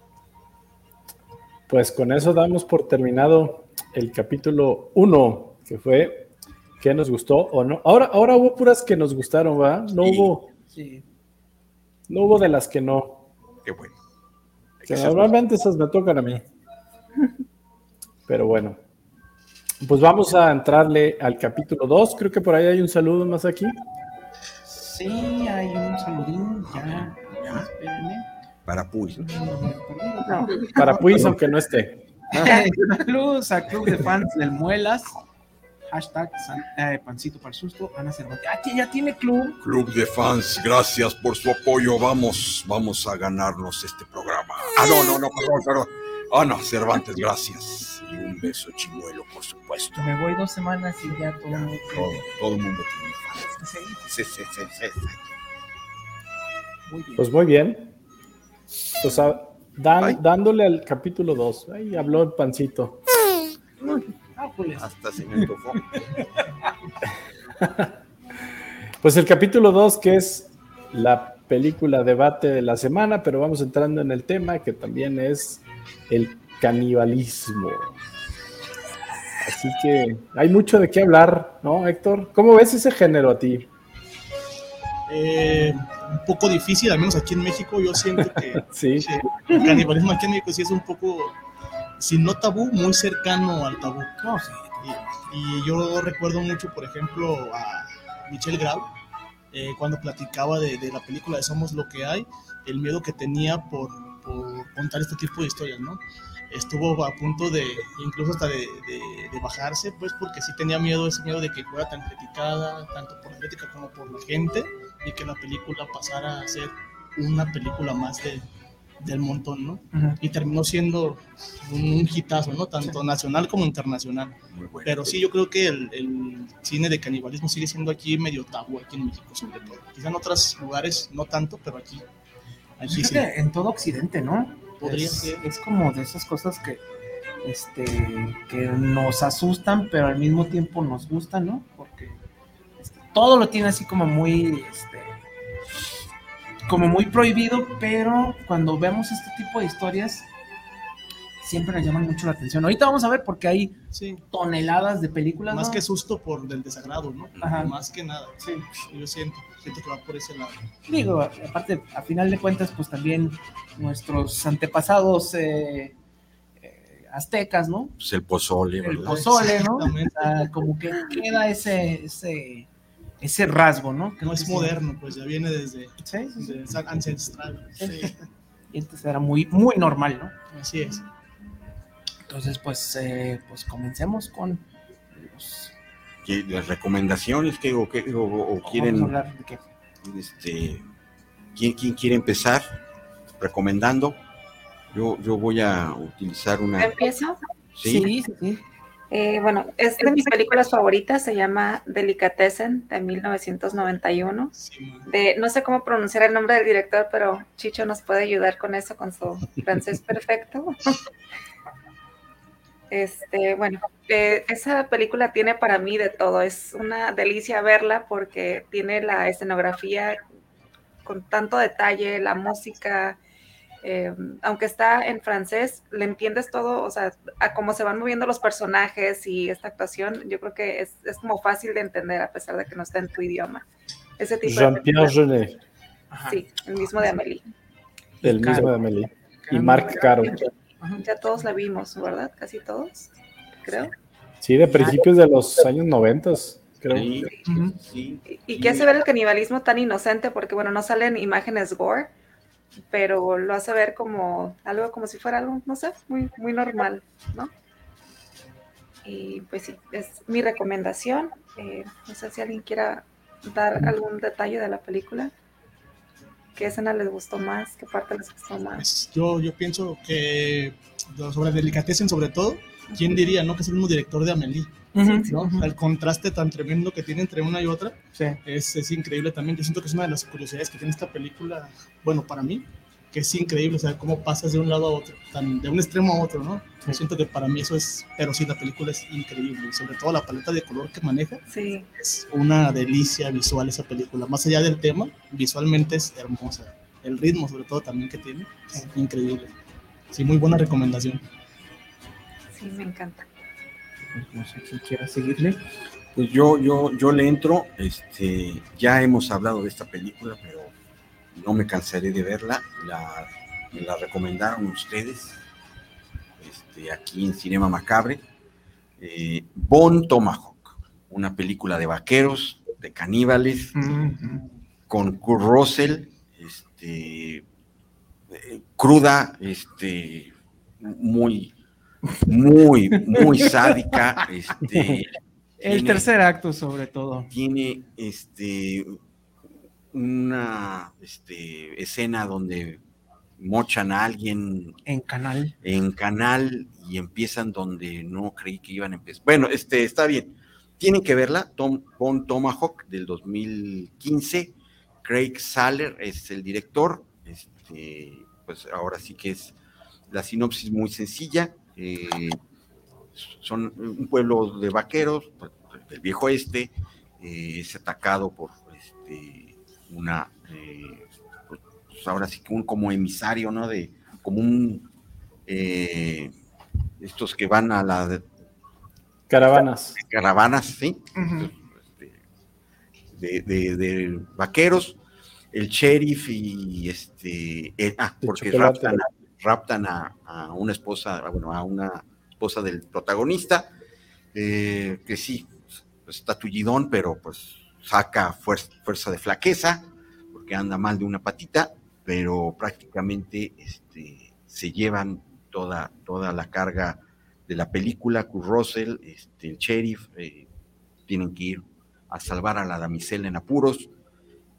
Pues con eso damos por terminado el capítulo 1, que fue que nos gustó o no. Ahora, ahora hubo puras que nos gustaron, ¿va? No Sí. hubo, Sí. no hubo de las que no. Qué bueno. Que normalmente esas me tocan a mí. Pero bueno. Pues vamos a entrarle al capítulo 2. Creo que por ahí hay un saludo más aquí. Sí, hay un saludín. Ya, ya, espérenme. Para Puy. ¿no? Para Puis, aunque no esté. Saludos a Club de Fans del Muelas. Hashtag San- eh, Pancito para el Susto. Ana Cervantes. Ah, que ya tiene club. Club de fans, gracias por su apoyo. Vamos, vamos a ganarnos este programa. Ah, no, no, no, perdón, perdón. Ana Cervantes, gracias. Y un beso chimuelo, por supuesto. Me voy dos semanas y ya todo. Todo, todo el mundo tiene fans. Sí, Sí, sí, sí, sí. muy bien. Pues muy bien. Pues dan- Ay. dándole al capítulo 2. Ahí habló el pancito. Ah. Hasta se me antojó. Pues el capítulo 2, que es la película debate de la semana, pero vamos entrando en el tema que también es el canibalismo. Así que hay mucho de qué hablar, ¿no, Héctor? ¿Cómo ves ese género a ti? Eh, un poco difícil, al menos aquí en México, yo siento que Sí, sí, el canibalismo aquí en México sí es un poco, si no tabú, muy cercano al tabú. Sí. Y, y yo recuerdo mucho, por ejemplo, a Michelle Grau, eh, cuando platicaba de, de la película de Somos lo que hay, el miedo que tenía por, por contar este tipo de historias, ¿no? Estuvo a punto de, incluso hasta de, de- de bajarse, pues porque sí tenía miedo, ese miedo de que fuera tan criticada, tanto por la crítica como por la gente, y que la película pasara a ser una película más de, del montón, ¿no? Y terminó siendo un, un hitazo, ¿no? Tanto nacional como internacional. Bueno. Pero sí, yo creo que el, el cine de canibalismo sigue siendo aquí medio tabú, aquí en México sobre todo. Quizá en otros lugares no tanto, pero aquí, aquí sí. en todo Occidente, ¿no? Podría es, ser. es como de esas cosas que, este, que nos asustan, pero al mismo tiempo nos gustan, ¿no? Porque este, todo lo tiene así como muy, este, como muy prohibido, pero cuando vemos este tipo de historias, siempre nos llaman mucho la atención. Ahorita vamos a ver porque hay Sí, toneladas de películas. más ¿no? que susto por del desagrado, ¿no? Ajá. Más que nada. Sí. Yo siento, siento que va por ese lado. Digo, aparte, a final de cuentas, pues también nuestros antepasados eh, eh, aztecas, ¿no? Pues el pozole, El ¿verdad? pozole, ¿no? O sea, como que queda ese, ese, ese rasgo, ¿no? No es que moderno, pues ya viene desde, Sí, ancestral. Sí, Y entonces era muy, muy normal, ¿no? así es. Entonces, pues, eh, pues comencemos con los... ¿Qué- ¿Las recomendaciones que, o, qué- o- o vamos a quieren, hablar de qué. este, ¿quién, quién quiere empezar recomendando? Yo, yo voy a utilizar una. ¿Empiezo? Sí, sí, sí. Eh, bueno, es de mis películas favoritas, se llama Delicatessen de 1991. Sí, man. De, no sé cómo pronunciar el nombre del director, pero Chicho nos puede ayudar con eso, con su francés perfecto. Este, bueno, eh, esa película tiene para mí de todo. Es una delicia verla porque tiene la escenografía con tanto detalle, la música, eh, aunque está en francés, le entiendes todo, o sea, a cómo se van moviendo los personajes y esta actuación, yo creo que es, es como fácil de entender a pesar de que no está en tu idioma. Ese tipo Jean-Pierre. Jeunet. Sí, el mismo de Amelie. el Caro. mismo de Amelie. Y Marc Caro. Ya todos la vimos, ¿verdad? Casi todos, creo. Sí, de principios de los años 90, creo. sí. Y, y que hace ver el canibalismo tan inocente, porque bueno, no salen imágenes gore, pero lo hace ver como algo como si fuera algo, no sé, muy, muy normal, ¿no? Y pues sí, es mi recomendación. Eh, no sé si alguien quiera dar algún detalle de la película. ¿Qué escena les gustó más? ¿Qué parte les gustó más? Pues yo, yo pienso que sobre Delicatessen sobre todo, ¿quién diría, no? Que es el mismo director de Amelie. ¿No? El contraste tan tremendo que tiene entre una y otra es, es, increíble también. Yo siento que es una de las curiosidades que tiene esta película, bueno, para mí, que es increíble, o sea, cómo pasas de un lado a otro, tan, de un extremo a otro, ¿no? Yo siento que para mí eso es, pero sí, la película es increíble, sobre todo la paleta de color que maneja, sí. es una delicia visual esa película, más allá del tema, visualmente es hermosa, el ritmo sobre todo también que tiene, es increíble. Sí, muy buena recomendación. Sí, me encanta. No sé quién quiera seguirle. Pues yo, yo, yo le entro, este, ya hemos hablado de esta película, pero no me cansaré de verla, la, me la recomendaron ustedes, este, aquí en Cinema Macabre, eh, Bon Tomahawk, una película de vaqueros, de caníbales, con Kurt Russell, este, eh, cruda, este, muy, muy, muy sádica, este, el tiene- tercer acto sobre todo. tiene este una este, escena donde mochan a alguien En canal. en canal y empiezan donde no creí que iban a empezar. Bueno, este está bien. Tienen que verla, Tom Bon Tomahawk del 2015. Craig Saller es el director. Este, pues ahora sí que es la sinopsis muy sencilla. Eh, son un pueblo de vaqueros pues, del viejo este, eh, es atacado por este, una, eh, pues ahora sí que un como emisario, ¿no? De, como un, eh, estos que van a la Caravanas. caravanas, ¿sí? Este, de, de- de vaqueros, el sheriff y este, eh, ah, De porque chocolate. raptan, a, raptan a, una esposa, bueno, a una esposa del protagonista, eh, que sí, pues, está tullidón, pero pues saca fuerza, fuerza de flaqueza, porque anda mal de una patita, pero prácticamente este, se llevan toda, toda la carga de la película, Kurt Russell, este, el sheriff, eh, tienen que ir a salvar a la damisela en apuros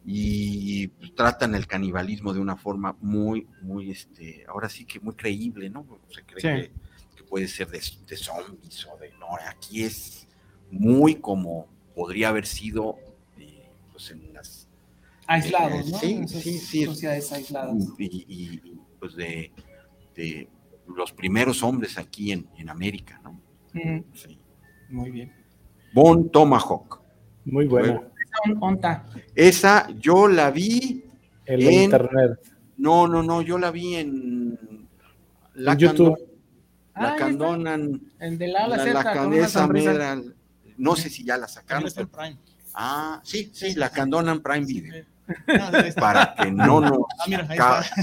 y pues, tratan el canibalismo de una forma muy, muy, este, ahora sí que muy creíble, ¿no? Se cree Sí. que, que puede ser de, de zombies o de, no, aquí es muy como podría haber sido eh, pues en las Aislados, ¿no? Sí, sí, sí. Sociedades aisladas. y, y- y, pues de, de los primeros hombres aquí en, en América, ¿no? Sí. Muy bien. Bon Tomahawk. Muy. Bueno. Onta. Esa yo la vi, El en- internet. no, no, no, yo la vi en la En YouTube. Candon- Ah, la está. Candonan, El de la, la, la, mera, no sé si ya la sacaron. está en pero- Prime. ah, sí, sí, la Candonan Prime Video, sí. Ah, para que no nos, Ah, mira,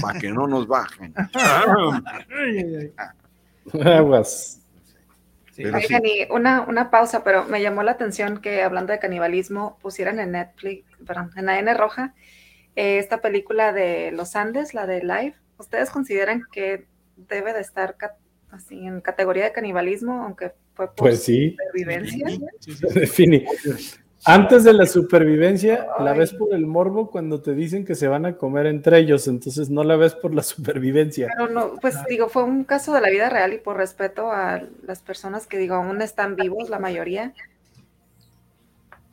para que no nos bajen. Aguas. Sí. Y una, una pausa, pero me llamó la atención que hablando de canibalismo pusieran en Netflix, perdón, en la N roja, eh, esta película de los Andes, la de Live. ¿Ustedes consideran que debe de estar así en categoría de canibalismo, aunque fue por Pues sí, supervivencia? Sí, sí, sí. defini. Antes de la supervivencia, la ves por el morbo cuando te dicen que se van a comer entre ellos, entonces no la ves por la supervivencia. Pero no, pues digo, fue un caso de la vida real y por respeto a las personas que digo, aún están vivos, la mayoría.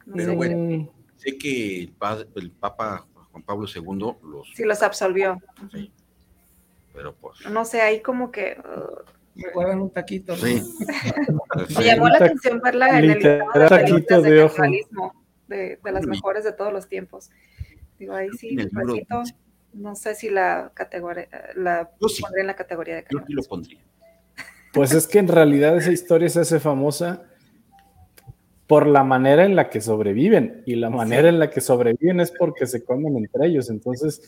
No Pero sé bueno. Sé que el, pa- el Papa Juan Pablo II los, si los absolvió. sí, pero pues, No sé, ahí como que uh, Me guardan un taquito. ¿no? sí. me llamó la atención verla en el listado de taquito películas de de ojo. canibalismo, de, de las mejores de todos los tiempos. Digo, ahí sí, el repito, no sé si la categoría, la Yo sí, pondré en la categoría de yo sí lo pondría. Pues es que en realidad esa historia se hace famosa por la manera en la que sobreviven y la manera en la que sobreviven es porque se comen entre ellos. Entonces,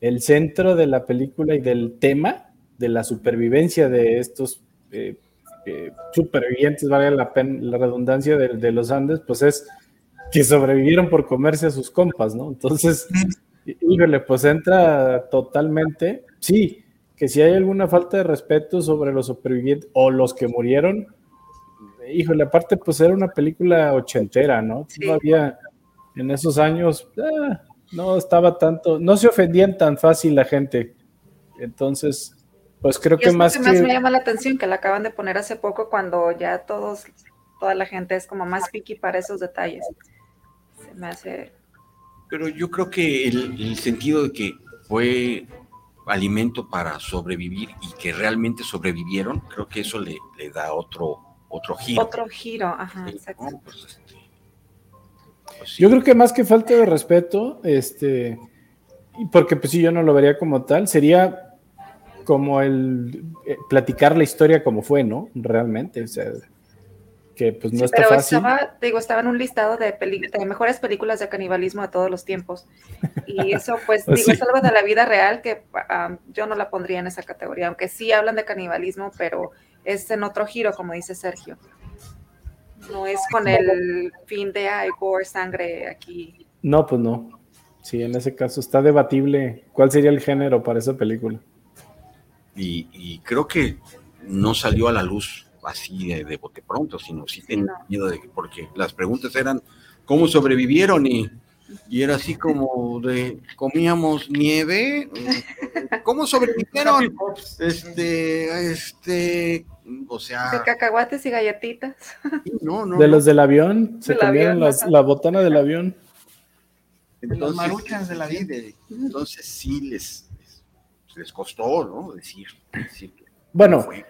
el centro de la película y del tema de la supervivencia de estos eh, eh, supervivientes, vale la, pen- la redundancia de, de los Andes, pues es que sobrevivieron por comerse a sus compas, ¿no? Entonces, híjole, pues entra totalmente, sí, que si hay alguna falta de respeto sobre los supervivientes o los que murieron, híjole, aparte pues era una película ochentera, ¿no? Sí. Todavía en esos años ah, no estaba tanto, no se ofendían tan fácil la gente. Entonces, pues creo Y que es lo más que más que... me llama la atención, que la acaban de poner hace poco cuando ya todos, toda la gente es como más picky para esos detalles. Se me hace... Pero yo creo que el, el sentido de que fue alimento para sobrevivir y que realmente sobrevivieron, creo que eso le, le da otro, otro giro. Otro giro, ajá, Sí, exacto. ¿no? Pues, este, pues sí. Yo creo que más que falta de respeto, este, y porque pues sí, yo no lo vería como tal, sería como el eh, platicar la historia como fue, ¿no? Realmente, o sea, que pues no Sí, está pero fácil. estaba, digo, estaba en un listado de, de mejores películas de canibalismo de todos los tiempos. Y eso, pues, Pues digo, sí. es algo de la vida real que ah, yo no la pondría en esa categoría, aunque sí hablan de canibalismo, pero es en otro giro, como dice Sergio. No es con el fin de, ay, gore, sangre aquí. No, pues no. Sí, en ese caso está debatible cuál sería el género para esa película. Y, y creo que no salió a la luz así de, de bote pronto, sino sí tenía no. miedo de que, porque las preguntas eran cómo sobrevivieron y, y era así como de comíamos nieve, ¿cómo sobrevivieron? Este, este, o De sea, cacahuates y galletitas. De no, no. no. los del avión, se comieron las- la botana del avión. los maruchans de la vida. de- entonces sí les, les, costó, ¿no? Decir, decir que Bueno, fue.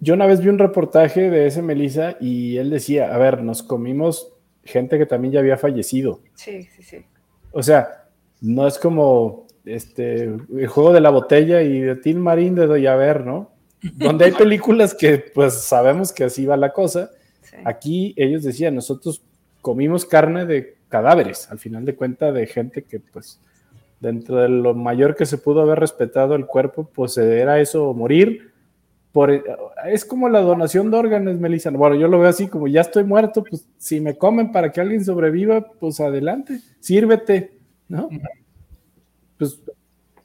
Yo una vez vi un reportaje de ese Melissa y él decía, a ver, nos comimos gente que también ya había fallecido. Sí, sí, sí. O sea, no es como este el juego de la botella y de Tim Marín de Doy a ver, ¿no? Donde hay películas que pues sabemos que así va la cosa. sí. Aquí ellos decían, nosotros comimos carne de cadáveres, al final de cuentas de gente que pues dentro de lo mayor que se pudo haber respetado el cuerpo, pues era eso, morir. Por, es como la donación de órganos, Melissa. Bueno, yo lo veo así como ya estoy muerto, pues si me comen para que alguien sobreviva, pues adelante, sírvete, ¿no? Pues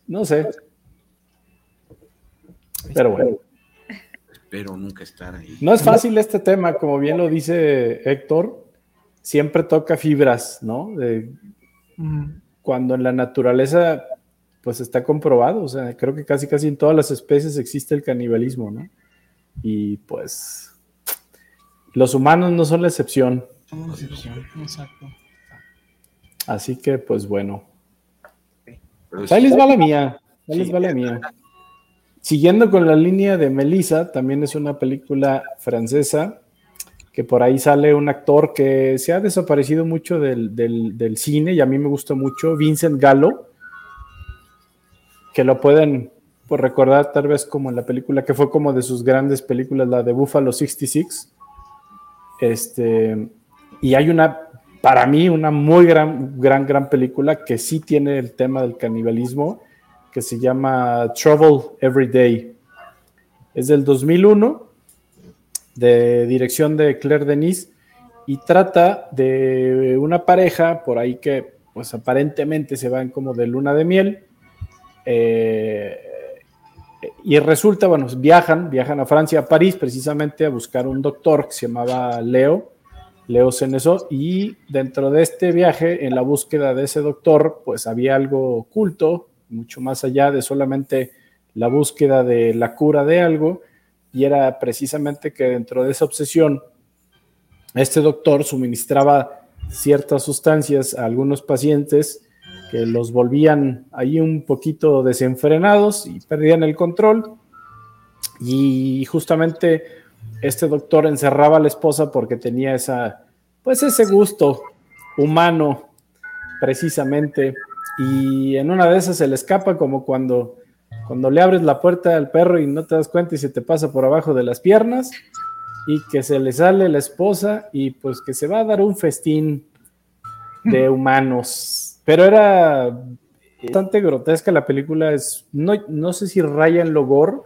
no sé. Pero bueno, Espero nunca estar ahí. no es fácil este tema, como bien lo dice Héctor, siempre toca fibras, ¿no? De, Mm, cuando en la naturaleza pues está comprobado, o sea, creo que casi casi en todas las especies existe el canibalismo, ¿no? Y pues los humanos no son la excepción, somos una excepción, exacto. así que pues bueno, Pues ahí les va la mía, ahí les va la mía. Siguiendo con la línea de Melissa, también es una película francesa que por ahí sale un actor que se ha desaparecido mucho del, del- cine y a mí me gusta mucho, Vincent Gallo, que lo pueden pues, recordar tal vez como en la película que fue como de sus grandes películas, la de Buffalo 66. Este, y hay una, para mí, una muy gran, gran, gran película que sí tiene el tema del canibalismo, que se llama Trouble Every Day. Es del 2001, de dirección de Claire Denis, y trata de una pareja por ahí que, pues aparentemente se van como de luna de miel. eh, y resulta, bueno, viajan, viajan a Francia, a París, precisamente a buscar un doctor que se llamaba Leo, Leo Ceneso, y dentro de este viaje, en la búsqueda de ese doctor, pues había algo oculto, mucho más allá de solamente la búsqueda de la cura de algo, y era precisamente que dentro de esa obsesión, este doctor suministraba ciertas sustancias a algunos pacientes que los volvían ahí un poquito desenfrenados y perdían el control. Y justamente este doctor encerraba a la esposa porque tenía esa, pues ese gusto humano, precisamente. Y en una de esas se le escapa como cuando, cuando le abres la puerta al perro y no te das cuenta y se te pasa por abajo de las piernas y que se le sale la esposa y pues que se va a dar un festín de humanos. Pero era bastante grotesca la película, es, no, no sé si raya en lo gore,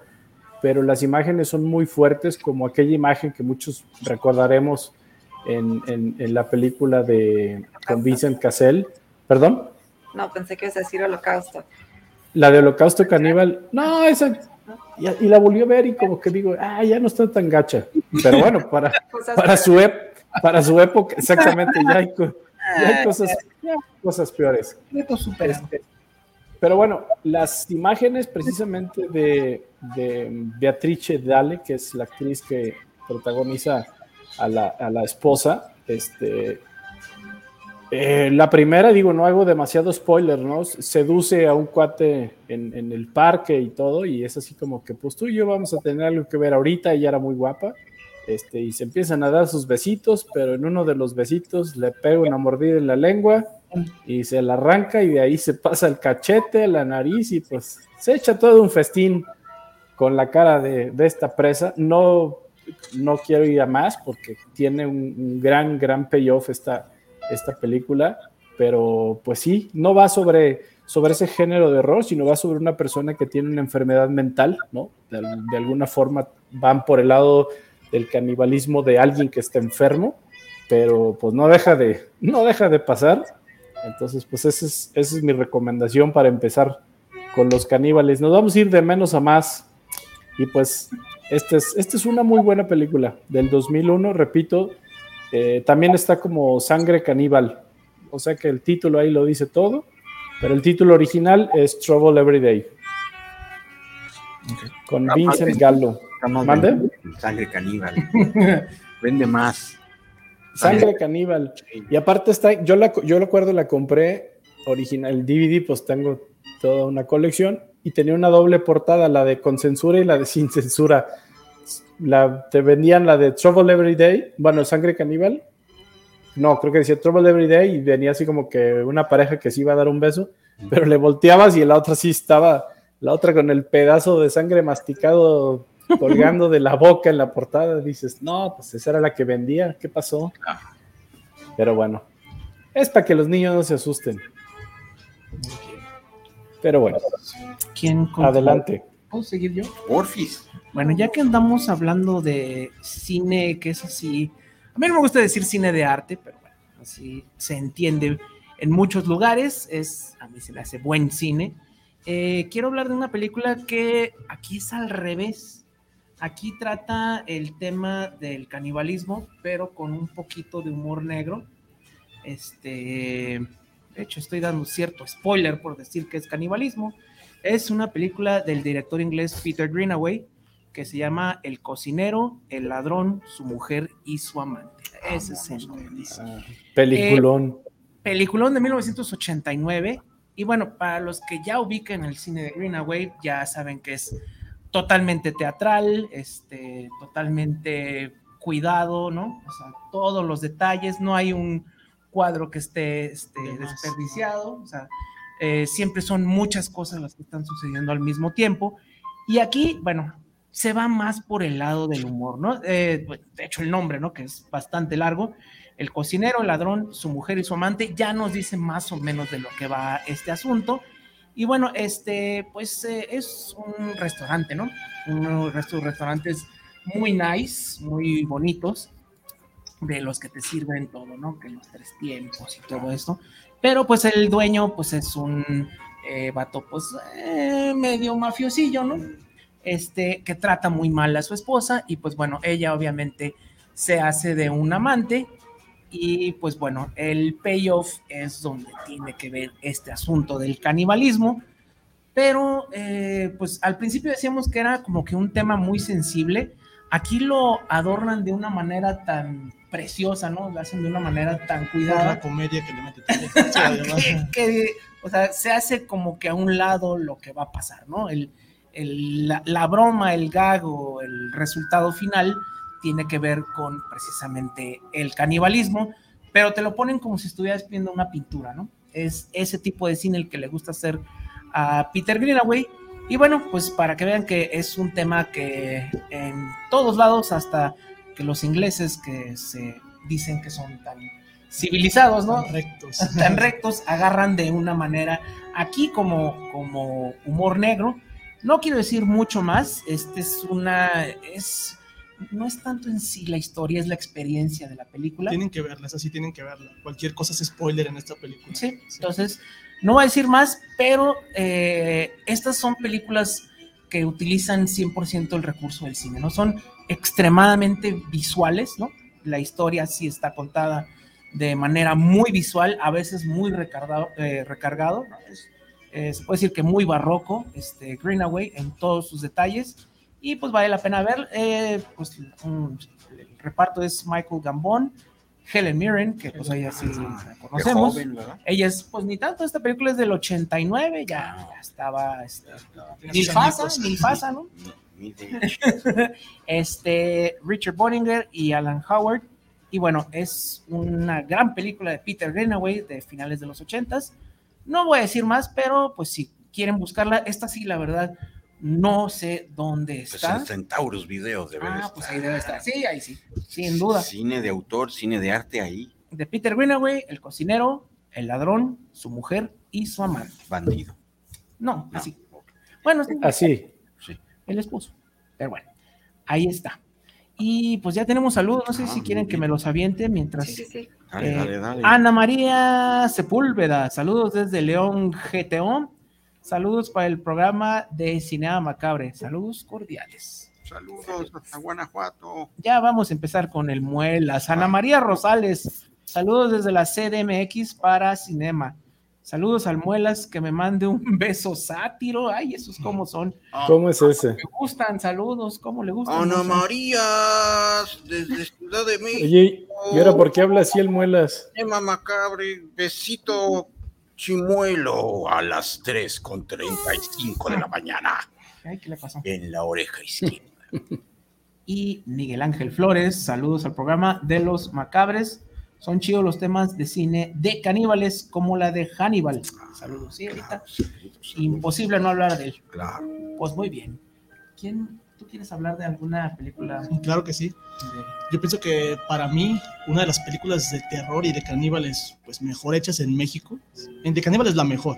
pero las imágenes son muy fuertes, como aquella imagen que muchos recordaremos en, en- en la película de con Vincent Cassell. ¿Perdón? No, pensé que ibas a decir holocausto. La de Holocausto Caníbal. No, esa. y, la volvió a ver y como que digo, ah, ya no está tan gacha. Pero bueno, para, para, su, para su época, exactamente, ya hay, cosas, cosas peores. Este, pero bueno, las imágenes precisamente de, de Beatrice Dale, que es la actriz que protagoniza a la, a la esposa, este, eh, la primera, digo, no hago demasiado spoiler, ¿no? Seduce a un cuate en, el parque y todo, y es así como que, pues tú y yo vamos a tener algo que ver ahorita, ella era muy guapa, este, y se empiezan a dar sus besitos, pero en uno de los besitos le pega una mordida en la lengua y se la arranca y de ahí se pasa el cachete, la nariz y pues se echa todo un festín con la cara de, esta presa. No, no quiero ir a más porque tiene un, un gran, gran payoff esta esta película, pero pues sí, no va sobre, sobre ese género de error, sino va sobre una persona que tiene una enfermedad mental, ¿no? De, alguna forma van por el lado del canibalismo de alguien que está enfermo, pero pues no deja de, no deja de pasar. Entonces, pues esa es, esa es mi recomendación para empezar con los caníbales. Nos vamos a ir de menos a más. Y pues, esta es, esta es una muy buena película del 2001, repito, eh, también está como Sangre Caníbal, o sea que el título ahí lo dice todo, pero el título original es Trouble Every Day. Con Vincent Gallo. ¿Mande? Sangre Caníbal. Vende más. Sangre Caníbal. Y aparte está, yo, la, yo recuerdo la compré original, el DVD, pues tengo toda una colección y tenía una doble portada, la de con censura y la de sin censura la, te vendían la de Trouble Every Day, bueno, Sangre Caníbal. No, creo que decía Trouble Every Day y venía así como que una pareja que se iba a dar un beso, pero le volteabas y la otra sí estaba, la otra con el pedazo de sangre masticado colgando de la boca en la portada. Dices, no, pues esa era la que vendía, ¿qué pasó? Pero bueno, es para que los niños no se asusten. Pero bueno, ¿quién? Adelante. ¿Puedo seguir yo? Porfis. Bueno, ya que andamos hablando de cine que es así, a mí no me gusta decir cine de arte, pero bueno, así se entiende en muchos lugares, es, a mí se le hace buen cine. Eh, quiero hablar de una película que aquí es al revés. Aquí trata el tema del canibalismo, pero con un poquito de humor negro. Este, de hecho, estoy dando cierto spoiler por decir que es canibalismo. Es una película del director inglés Peter Greenaway, que se llama El cocinero, el ladrón, su mujer y su amante. Ese es el ah, peliculón. Eh, peliculón de 1989. Y bueno, para los que ya ubican el cine de Greenaway, ya saben que es totalmente teatral, este, totalmente cuidado, ¿no? O sea, todos los detalles, no hay un cuadro que esté este, desperdiciado, o sea, eh, siempre son muchas cosas las que están sucediendo al mismo tiempo. Y aquí, bueno, se va más por el lado del humor, ¿no? Eh, de hecho, el nombre, ¿no? Que es bastante largo. El cocinero, el ladrón, su mujer y su amante ya nos dicen más o menos de lo que va este asunto. Y bueno, este, pues eh, es un restaurante, ¿no? Unos restaurantes muy nice, muy bonitos, de los que te sirven todo, ¿no? Que los tres tiempos y todo esto. Pero pues el dueño, pues es un eh, vato, pues medio mafiosillo, ¿no? este, que trata muy mal a su esposa y pues bueno, ella obviamente se hace de un amante y pues bueno, el payoff es donde tiene que ver este asunto del canibalismo, pero eh, pues al principio decíamos que era como que un tema muy sensible, aquí lo adornan de una manera tan preciosa, ¿no? Lo hacen de una manera tan cuidada. La comedia que le mete que, o sea, se hace como que a un lado lo que va a pasar, ¿no? El, la, broma, el gago, el resultado final tiene que ver con precisamente el canibalismo, pero te lo ponen como si estuvieras viendo una pintura, ¿no? Es ese tipo de cine el que le gusta hacer a Peter Greenaway. Y bueno, pues para que vean que es un tema que en todos lados, hasta que los ingleses que se dicen que son tan civilizados, ¿no? Tan rectos. Tan rectos, agarran de una manera aquí como, como humor negro, no quiero decir mucho más, este es una, es, no es tanto en sí la historia, es la experiencia de la película. Tienen que verla, así tienen que verla. Cualquier cosa es spoiler en esta película. Sí, entonces, no voy a decir más, pero eh, estas son películas que utilizan 100% el recurso del cine, ¿no? Son extremadamente visuales, ¿no? La historia sí está contada de manera muy visual, a veces muy recargado, eh, recargado ¿no? Es- eh, se puede decir que muy barroco, este Greenaway en todos sus detalles, y pues vale la pena ver, eh, pues un- el reparto es Michael Gambon, Helen Mirren, que pues ella sí la conocemos, joven, ella es, pues ni tanto, esta película es del 89, ya, ya estaba, este, ni añitos. ni fasa, ¿no? Este, Richard Bonninger y Alan Howard. Y bueno, es una gran película de Peter Greenaway de finales de los 80s. No voy a decir más, pero pues si quieren buscarla, esta sí, la verdad, no sé dónde Pues está. en Centauros Videos debe de ah, estar. pues ahí debe estar. Sí, ahí sí, sin duda. Cine de autor, cine de arte ahí, De Peter Greenaway, el cocinero, el ladrón, su mujer y su amante. bandido. No, No. así. Bueno, sí, Así. El esposo. Pero bueno, ahí está. Y pues ya tenemos saludos, no sé Ah, si quieren que me los aviente mientras... Sí, sí, sí. Dale, Eh, dale, dale. Ana María Sepúlveda, saludos desde León GTO. Saludos para el programa de Cinea Macabre. Saludos cordiales. Saludos hasta Guanajuato. Ya vamos a empezar con el Muelas. Ana María Rosales, saludos desde la CDMX para Cinema. Saludos al Muelas, que me mande un beso sátiro. Ay, esos cómo son. ¿Cómo es ese? Me gustan, saludos, ¿cómo le gustan? Ana No sé. María, desde Ciudad de México. Oye, ¿y ahora por qué habla así el muelas? Emma Macabre, besito chimuelo a las 3 con 35 de la mañana Ay, ¿qué le pasó? en la oreja izquierda. y Miguel Ángel Flores. Saludos al programa de los macabres. Son chidos los temas de cine de caníbales como la de Hannibal. Saludos, sí, ahorita. Imposible no hablar de él. Claro. Pues muy bien. ¿Quién, tú quieres hablar de alguna película? Claro que sí. Yo pienso que para mí, una de las películas de terror y de caníbales pues mejor hechas en México, en de caníbales la mejor,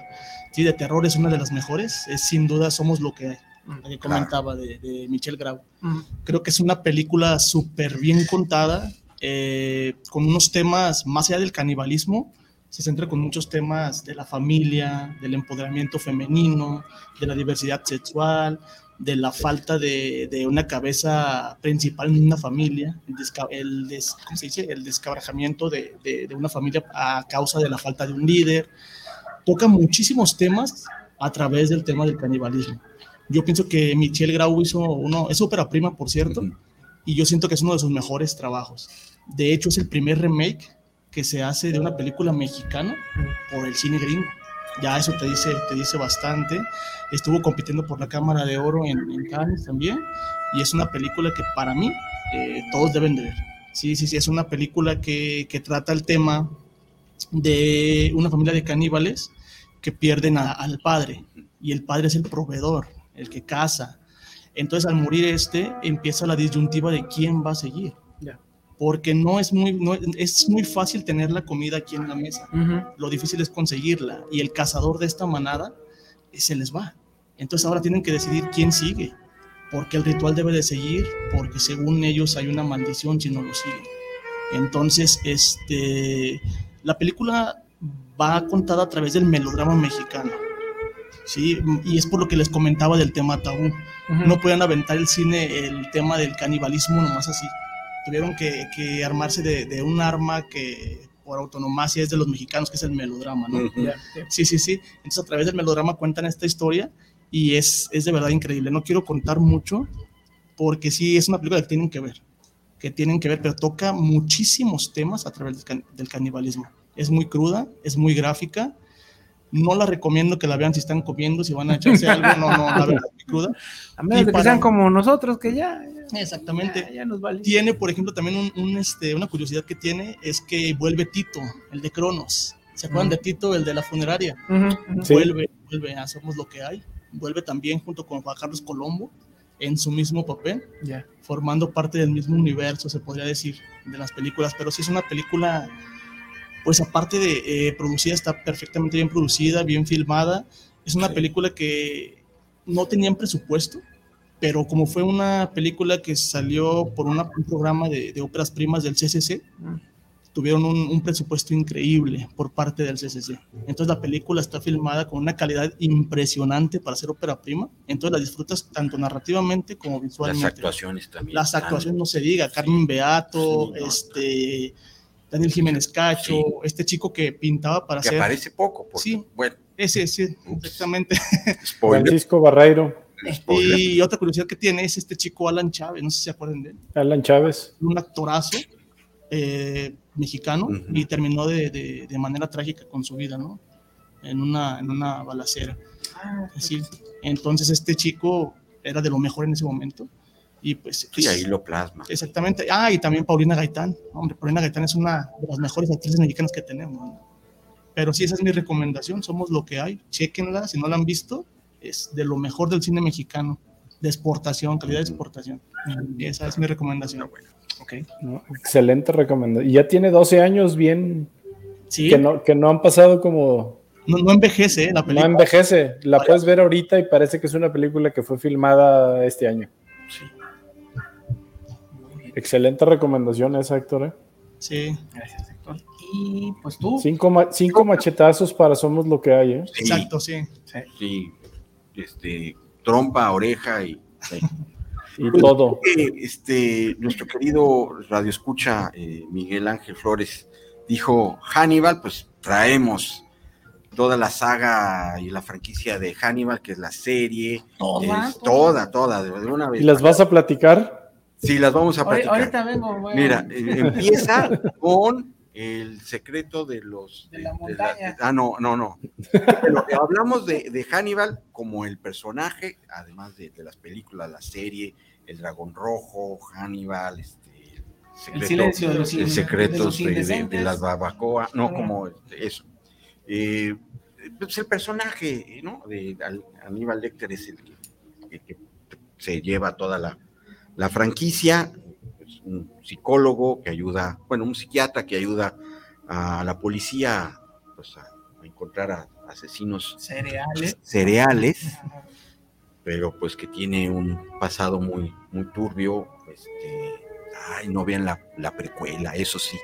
sí, de terror es una de las mejores, es sin duda Somos lo que hay, la que comentaba de, de Michelle Grau. Mm, Creo que es una película súper bien contada, eh, con unos temas más allá del canibalismo, se centra con muchos temas de la familia, del empoderamiento femenino, de la diversidad sexual, de la falta de, de una cabeza principal en una familia, el, desca- el des- ¿cómo se dice? el descabrajamiento de, de- de una familia a causa de la falta de un líder. Toca muchísimos temas a través del tema del canibalismo. Yo pienso que Michelle Grau hizo uno, es ópera prima, por cierto, Ujú. Y yo siento que es uno de sus mejores trabajos. De hecho, es el primer remake que se hace de una película mexicana por el cine gringo. Ya eso te dice, te dice bastante. Estuvo compitiendo por la Cámara de Oro en, en Cannes también, y es una película que para mí eh, todos deben de ver. Sí, sí, sí, es una película que, que trata el tema de una familia de caníbales que pierden al padre, y el padre es el proveedor, el que casa. Entonces, al morir este, empieza la disyuntiva de quién va a seguir. Porque no es muy, no, es muy fácil tener la comida aquí en la mesa. Lo difícil es conseguirla. Y el cazador de esta manada eh, se les va. Entonces ahora tienen que decidir quién sigue. Porque el ritual debe de seguir, porque según ellos hay una maldición si no lo siguen. Entonces, este, la película va contada a través del melodrama mexicano. Sí, y es por lo que les comentaba del tema tabú Ujú. no podían aventar el cine el tema del canibalismo nomás así. Tuvieron que, que armarse de, de un arma que por autonomacia es de los mexicanos, que es el melodrama, ¿no? Ya, ya. Sí, sí, sí. Entonces a través del melodrama cuentan esta historia y es, es de verdad increíble. No quiero contar mucho porque sí es una película que tienen que ver, que tienen que ver, pero toca muchísimos temas a través del, can- del canibalismo. Es muy cruda, es muy gráfica. No la recomiendo que la vean si están comiendo, si van a echarse algo, no, no, la verdad es muy cruda. A menos Y de que sean como nosotros, que ya, ya, Exactamente. ya, ya nos vale. Tiene, por ejemplo, también un, un, este, una curiosidad que tiene es que vuelve Tito, el de Cronos. ¿Se acuerdan de Tito, el de la funeraria? Vuelve, vuelve a Somos lo que hay. Vuelve también junto con Juan Carlos Colombo en su mismo papel, formando parte del mismo universo, se podría decir, de las películas. Pero sí es una película, pues aparte de eh, producida, está perfectamente bien producida, bien filmada. Es una Sí. película que no tenían presupuesto, pero como fue una película que salió por una- un programa de, de óperas primas del CCC, Mm. tuvieron un, un, presupuesto increíble por parte del CCC. Entonces la película está filmada con una calidad impresionante para ser ópera prima. Entonces la disfrutas tanto narrativamente como visualmente. Las actuaciones también. Las actuaciones no se diga. Carmen Beato, sí, no, este, Daniel Jiménez Cacho, sí. este chico que pintaba para que hacer... aparece poco. Porque, sí, bueno. Ese, sí, exactamente. Francisco Barreiro. Spoiler. Y otra curiosidad que tiene es este chico Alan Chávez, no sé si se acuerdan de él. Alan Chávez. Un actorazo eh, mexicano uh -huh. y terminó de, de, de, manera trágica con su vida, ¿no? En una, en una balacera. Ah, sí. Entonces este chico era de lo mejor en ese momento. Y pues... Sí, ahí lo plasma. Exactamente. Ah, y también Paulina Gaitán. Hombre, Paulina Gaitán es una de las mejores actrices mexicanas que tenemos. ¿no? Pero sí, esa es mi recomendación. Somos lo que hay. Chequenla. Si no la han visto, es de lo mejor del cine mexicano. De exportación, calidad de exportación. Y esa es mi recomendación. Okay. No, excelente recomendación. Y ya tiene 12 años bien. Sí. Que no, que no han pasado como. No, no envejece ¿eh? la película. No envejece. La puedes ver ahorita y parece que es una película que fue filmada este año. Sí. Excelente recomendación esa, Héctor. ¿eh? Sí. Gracias, Héctor. Y pues tú. Cinco, ma cinco machetazos para Somos lo que hay. ¿eh? Sí. Exacto, sí. Sí. sí. Este, trompa, oreja y. Sí. y pues, todo. Este, nuestro querido Radio Escucha, eh, Miguel Ángel Flores, dijo: Hannibal, pues traemos toda la saga y la franquicia de Hannibal, que es la serie. Toda, es, toda, toda, de una vez. ¿Y las vas a platicar? Sí, las vamos a platicar. Ahorita vengo. Mira, eh, empieza con el secreto de los de, de la montaña. De la, ah, no, no, no. Pero hablamos de, de, Hannibal como el personaje, además de, de, las películas, la serie, el dragón rojo, Hannibal, este, secreto, el silencio de los, el secreto de, las barbacoa, no, como eso. Eh, pues el personaje, ¿no? De Aníbal Lecter es el que, el que se lleva toda la, la franquicia, es un psicólogo que ayuda, bueno, un psiquiatra que ayuda a la policía pues, a, a encontrar a asesinos cereales, cereales pero pues que tiene un pasado muy, muy turbio. Este, ay, no vean la, la precuela, eso sí.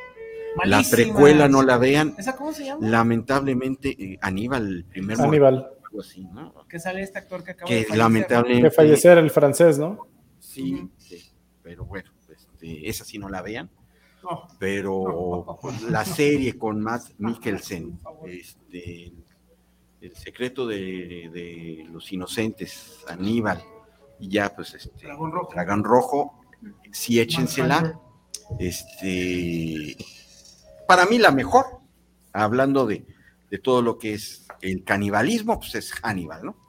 Malísima. La precuela no la vean. ¿Esa cómo se llama? Lamentablemente, eh, Aníbal, el primer Aníbal. Algo así, ¿no? Que sale este actor que acaba que de fallecer. lamentablemente. Que fallecer el francés, ¿no? Sí, uh -huh. sí, pero bueno, este, esa sí no la vean. No. Pero No. la serie con Matt Mikkelsen, este, el secreto de, de, los inocentes, Aníbal, y ya pues este, Dragón Rojo, Dragón Rojo sí échensela. Este, para mí la mejor, hablando de, de, todo lo que es el canibalismo, pues es Hannibal, ¿no?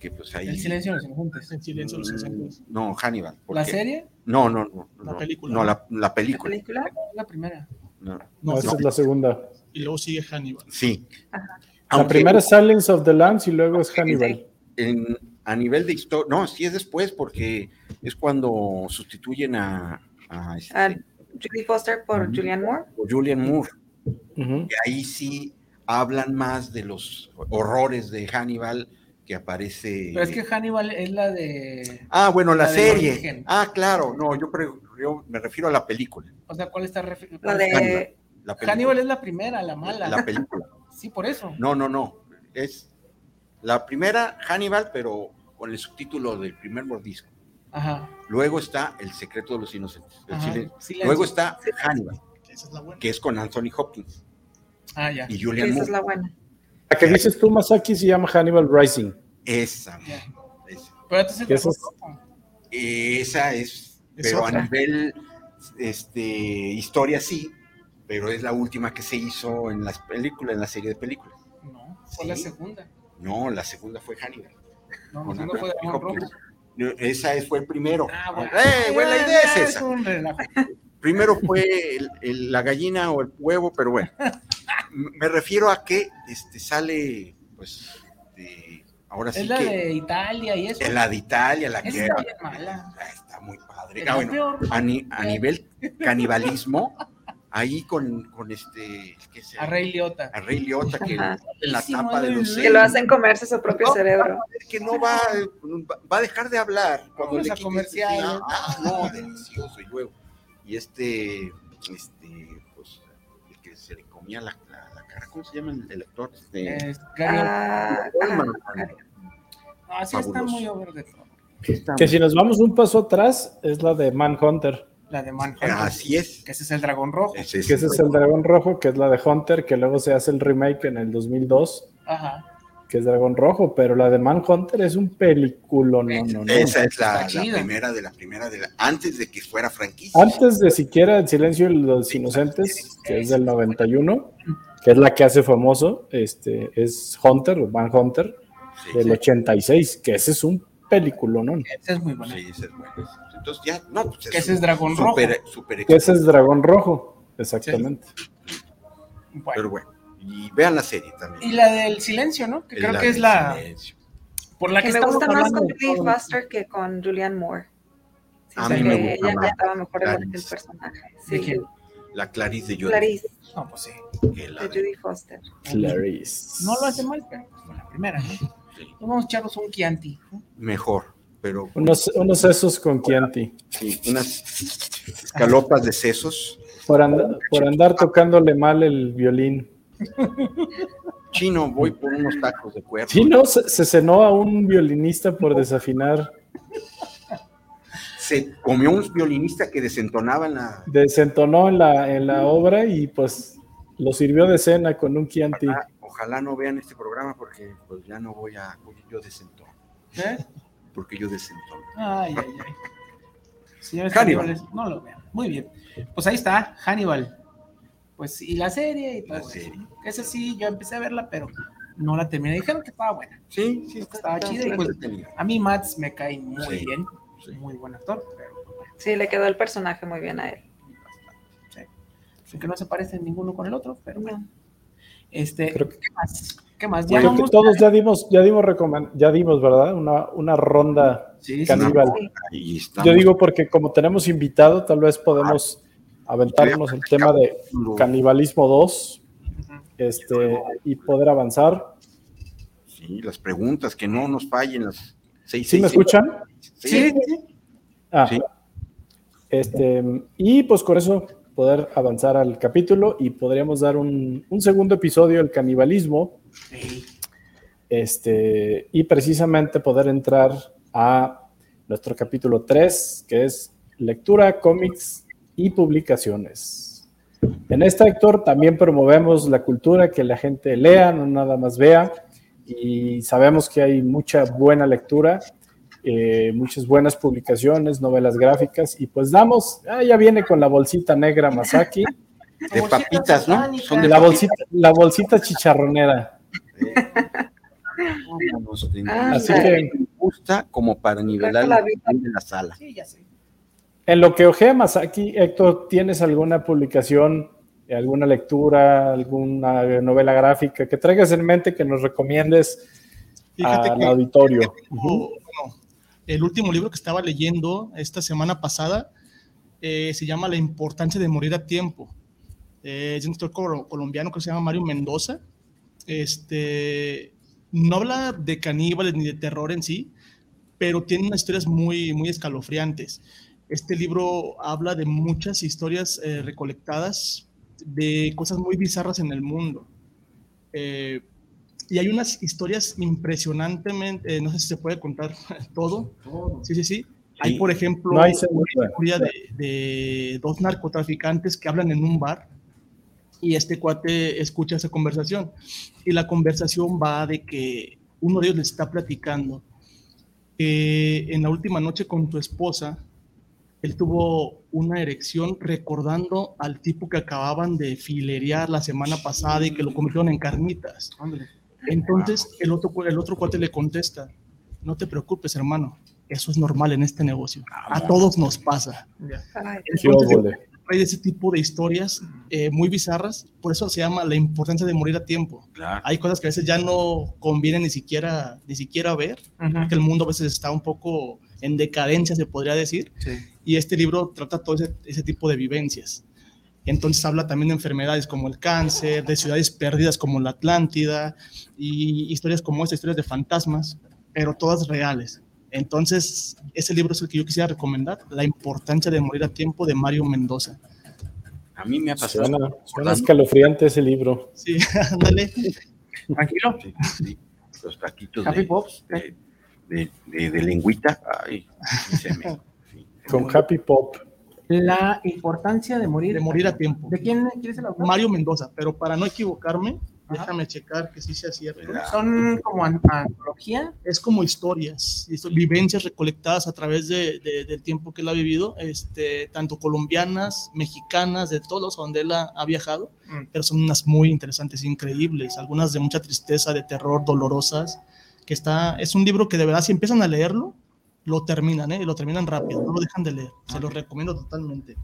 Porque pues ahí... El silencio de los inocentes. El silencio de los inocentes. No, Hannibal. ¿La serie? No, no, no. La película. No, la, la película. ¿La película? La primera. No, no esa no. es la segunda. Y luego sigue Hannibal. Sí. Ajá. La primera es Silence of the Lambs y luego es Hannibal. En, a nivel de historia, no, sí es después porque es cuando sustituyen a... a este, uh, Julie Foster por uh -huh. Julianne Moore. Por Julianne Moore. Uh -huh. Y ahí sí hablan más de los horrores de Hannibal que aparece. Pero es que Hannibal es la de. Ah, bueno, la, la serie. Ah, claro, no, yo, yo, me refiero a la película. O sea, ¿cuál está refiriendo? La de. Hannibal. La Hannibal es la primera, la mala. La película. sí, por eso. No, no, no. Es la primera Hannibal, pero con el subtítulo del primer mordisco. Ajá. Luego está El secreto de los inocentes. Luego está Hannibal, Esa es la buena. que es con Anthony Hopkins. Ah, ya. Y Julian Esa Moore. es la buena. La que dices tú, Masaki, se llama Hannibal Rising. Esa. Esa. Pero entonces ¿Qué es? Esa es, Es pero otra. a nivel este, historia sí, pero es la última que se hizo en las películas, en la serie de películas. No, fue Sí. la segunda. No, la segunda fue Hannibal. No, la segunda fue. Hopkins. Esa es, fue el primero. Ah, bueno. ¡Eh, buena idea es esa! Primero fue el- el- la gallina o el huevo, pero bueno. Me refiero a que este, sale, pues, de- ahora sí Es la que de Italia y eso. en la de Italia, la que está bien mala. Ah, está muy padre. Es Ah, la bueno, peor. a, ni- a nivel canibalismo, ahí con, con este, ¿qué A Rey Liotta. a Rey Liotta, que Ajá. en la Sí, tapa de los. Que lo hacen comerse su propio No, cerebro. que no va, va a dejar de hablar cuando Vamos le a quites- comerciales. Ah, no, delicioso y luego y este, este, comía la, la, la cara. ¿Cómo se llama el, el actor? Este, Es Gary Ah, Oldman. ajá. No, sí está muy over de todo. Está- Que si nos vamos un paso atrás, es la de Manhunter, La de Manhunter. Así es. Que ese es el dragón rojo. Ese es, que ese es el dragón rojo, que es la de Hunter, que luego se hace el remake en el 2002, Ajá. Que es dragón rojo, pero la de Manhunter es un película, no, no, no. Esa es la, primera de la primera de la. Antes de que fuera franquicia. Antes de siquiera El silencio de los inocentes, que es del 91, que es la que hace famoso, este, es Hunter, o Van Hunter, Sí, del sí, 86, que ese es un peliculón, ¿no? Ese es muy bueno. sí, ese es bueno. Entonces ya, no, pues Que ese es dragón rojo. super, super Que ese es dragón rojo, exactamente. Bueno. Pero bueno, y vean la serie también. Y la del silencio, ¿no? Que creo que es la silencio. por la que, Que me gusta más con todo. Foster que con Julianne Moore. A mí me gusta ella más estaba mejor el, personaje. ¿De Sí? La Clarice de Judy. Clarice, No, pues sí. que la de de- Judy Foster. Clarice. No lo hace mal, pero fue la primera, ¿no? sí, Vamos a echarnos un Chianti. ¿no? mejor, pero Unos, unos sesos con Chianti. sí, unas escalopas de sesos. Por, and- por andar tocándole mal el violín. Chino, voy por unos tacos de cuerpo. Sí, no, se, se cenó a un violinista por desafinar. Se comió un violinista que desentonaba en la. Desentonó en la, en la obra y pues lo sirvió de cena con un Chianti. Ojalá, ojalá no vean este programa porque pues ya no voy a. yo desentono. ¿Eh? Porque yo desentono. Ay, ay, ay. Señores Hannibal. no lo vean. Muy bien. Pues ahí está, Hannibal. Pues, y la serie y todo La eso. serie. Esa sí, yo empecé a verla, pero no la terminé. Dijeron que estaba buena. Sí, sí, Estaba chida y pues a mí Mats me cae muy Sí, bien. sí. Muy buen actor, pero bueno, Sí, le quedó el personaje muy bien a él. sí. Aunque no se parecen ninguno con el otro, pero bueno. No. Este, Creo que- ¿qué más? ¿Qué más? Que vamos- todos ya dimos, ya dimos ya dimos, ¿verdad? Una, una ronda Sí, caníbal. Sí. Yo digo porque como tenemos invitado, tal vez podemos aventarnos el tema de canibalismo 2 Ujú. este, y poder avanzar. Sí, las preguntas, que no nos fallen las seis. ¿Sí me escuchan? Sí, sí. Ah, Sí. este, y pues con eso poder avanzar al capítulo y podríamos dar un, un segundo episodio del canibalismo Sí. este, y precisamente poder entrar a nuestro capítulo 3, que es lectura, cómics y publicaciones. En este Héctor también promovemos la cultura, que la gente lea, no nada más vea, y sabemos que hay mucha buena lectura, eh, muchas buenas publicaciones, novelas gráficas, y pues damos, ah, ya viene con la bolsita negra Masaki, De papitas, ¿no? Son de la bolsita, la bolsita chicharronera. Así que me gusta como para nivelar la la vida. de la sala. Sí, ya sé. En lo que ojea Masaki, Héctor, ¿tienes alguna publicación, alguna lectura, alguna novela gráfica que traigas en mente que nos recomiendes Fíjate al que auditorio? tengo, bueno, el último libro que estaba leyendo esta semana pasada eh, se llama La importancia de morir a tiempo. Eh, es un autor colo- colombiano que se llama Mario Mendoza. Este, no habla de caníbales ni de terror en sí, pero tiene unas historias muy, muy escalofriantes. Este libro habla de muchas historias eh, recolectadas de cosas muy bizarras en el mundo. Eh, y hay unas historias impresionantemente, eh, no sé si se puede contar todo. Sí, sí, sí. Hay, por ejemplo, No hay una historia de, de dos narcotraficantes que hablan en un bar y este cuate escucha esa conversación. Y la conversación va de que uno de ellos les está platicando que en la última noche con tu esposa, él tuvo una erección recordando al tipo que acababan de filerear la semana pasada y que lo convirtieron en carnitas. Entonces el otro, el otro cuate le contesta, no te preocupes hermano, eso es normal en este negocio, a todos nos pasa. Hay ese tipo de historias eh, muy bizarras, por eso se llama la importancia de morir a tiempo. Hay cosas que a veces ya no conviene ni siquiera, ni siquiera ver, Ujú. que el mundo a veces está un poco en decadencia, se podría decir, Sí. y este libro trata todo ese, ese tipo de vivencias. Entonces habla también de enfermedades como el cáncer, de ciudades perdidas como la Atlántida, y historias como esta, historias de fantasmas, pero todas reales. Entonces, ese libro es el que yo quisiera recomendar, La importancia de morir a tiempo de Mario Mendoza. A mí me ha pasado. Suena, suena escalofriante ese libro. Sí, ándale. Tranquilo. Sí, sí, los taquitos Happy de, Pops. de, de, de- de lengüita. Ay, se me- sí. Con Happy Pop. La importancia de morir. De morir a tiempo. ¿De quién, quién es el autor? Mario Mendoza, pero para no equivocarme, Ajá. déjame checar que sí sea cierto. Son como an- antología. Es como historias, histo- vivencias recolectadas a través de, de- del tiempo que él ha vivido, este, tanto colombianas, mexicanas, de todos los donde él ha, ha viajado, Mm. pero son unas muy interesantes, increíbles, algunas de mucha tristeza, de terror, dolorosas, que está, es un libro que de verdad si empiezan a leerlo, lo terminan, ¿eh? lo terminan rápido, no lo dejan de leer, se lo recomiendo totalmente.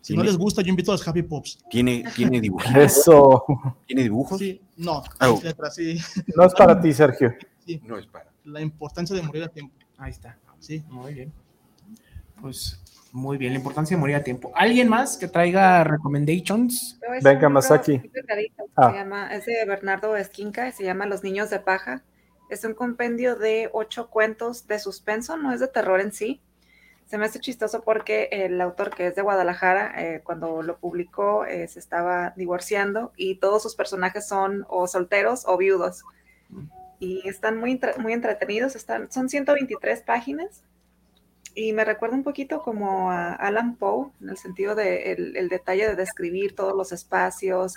Si no les gusta, yo invito a los Happy Pops. ¿Tiene, tiene dibujitos? Eso. ¿Tiene dibujos? Sí, no, Oh. letras, sí, No es para ti, Sergio. No es para. la importancia de morir a tiempo. Ahí está. Sí. Muy bien. Pues muy bien, la importancia de morir a tiempo. ¿Alguien más que traiga recommendations? Venga, Masaki. Ah. se llama- es de Bernardo Esquinca y se llama Los niños de paja. Es un compendio de ocho cuentos de suspenso, no es de terror en sí. Se me hace chistoso porque el autor, que es de Guadalajara, eh, cuando lo publicó eh, se estaba divorciando y todos sus personajes son o solteros o viudos. Y están muy, muy entretenidos, están, son 123 páginas. Y me recuerda un poquito como a Alan Poe, en el sentido de el, el detalle de describir todos los espacios,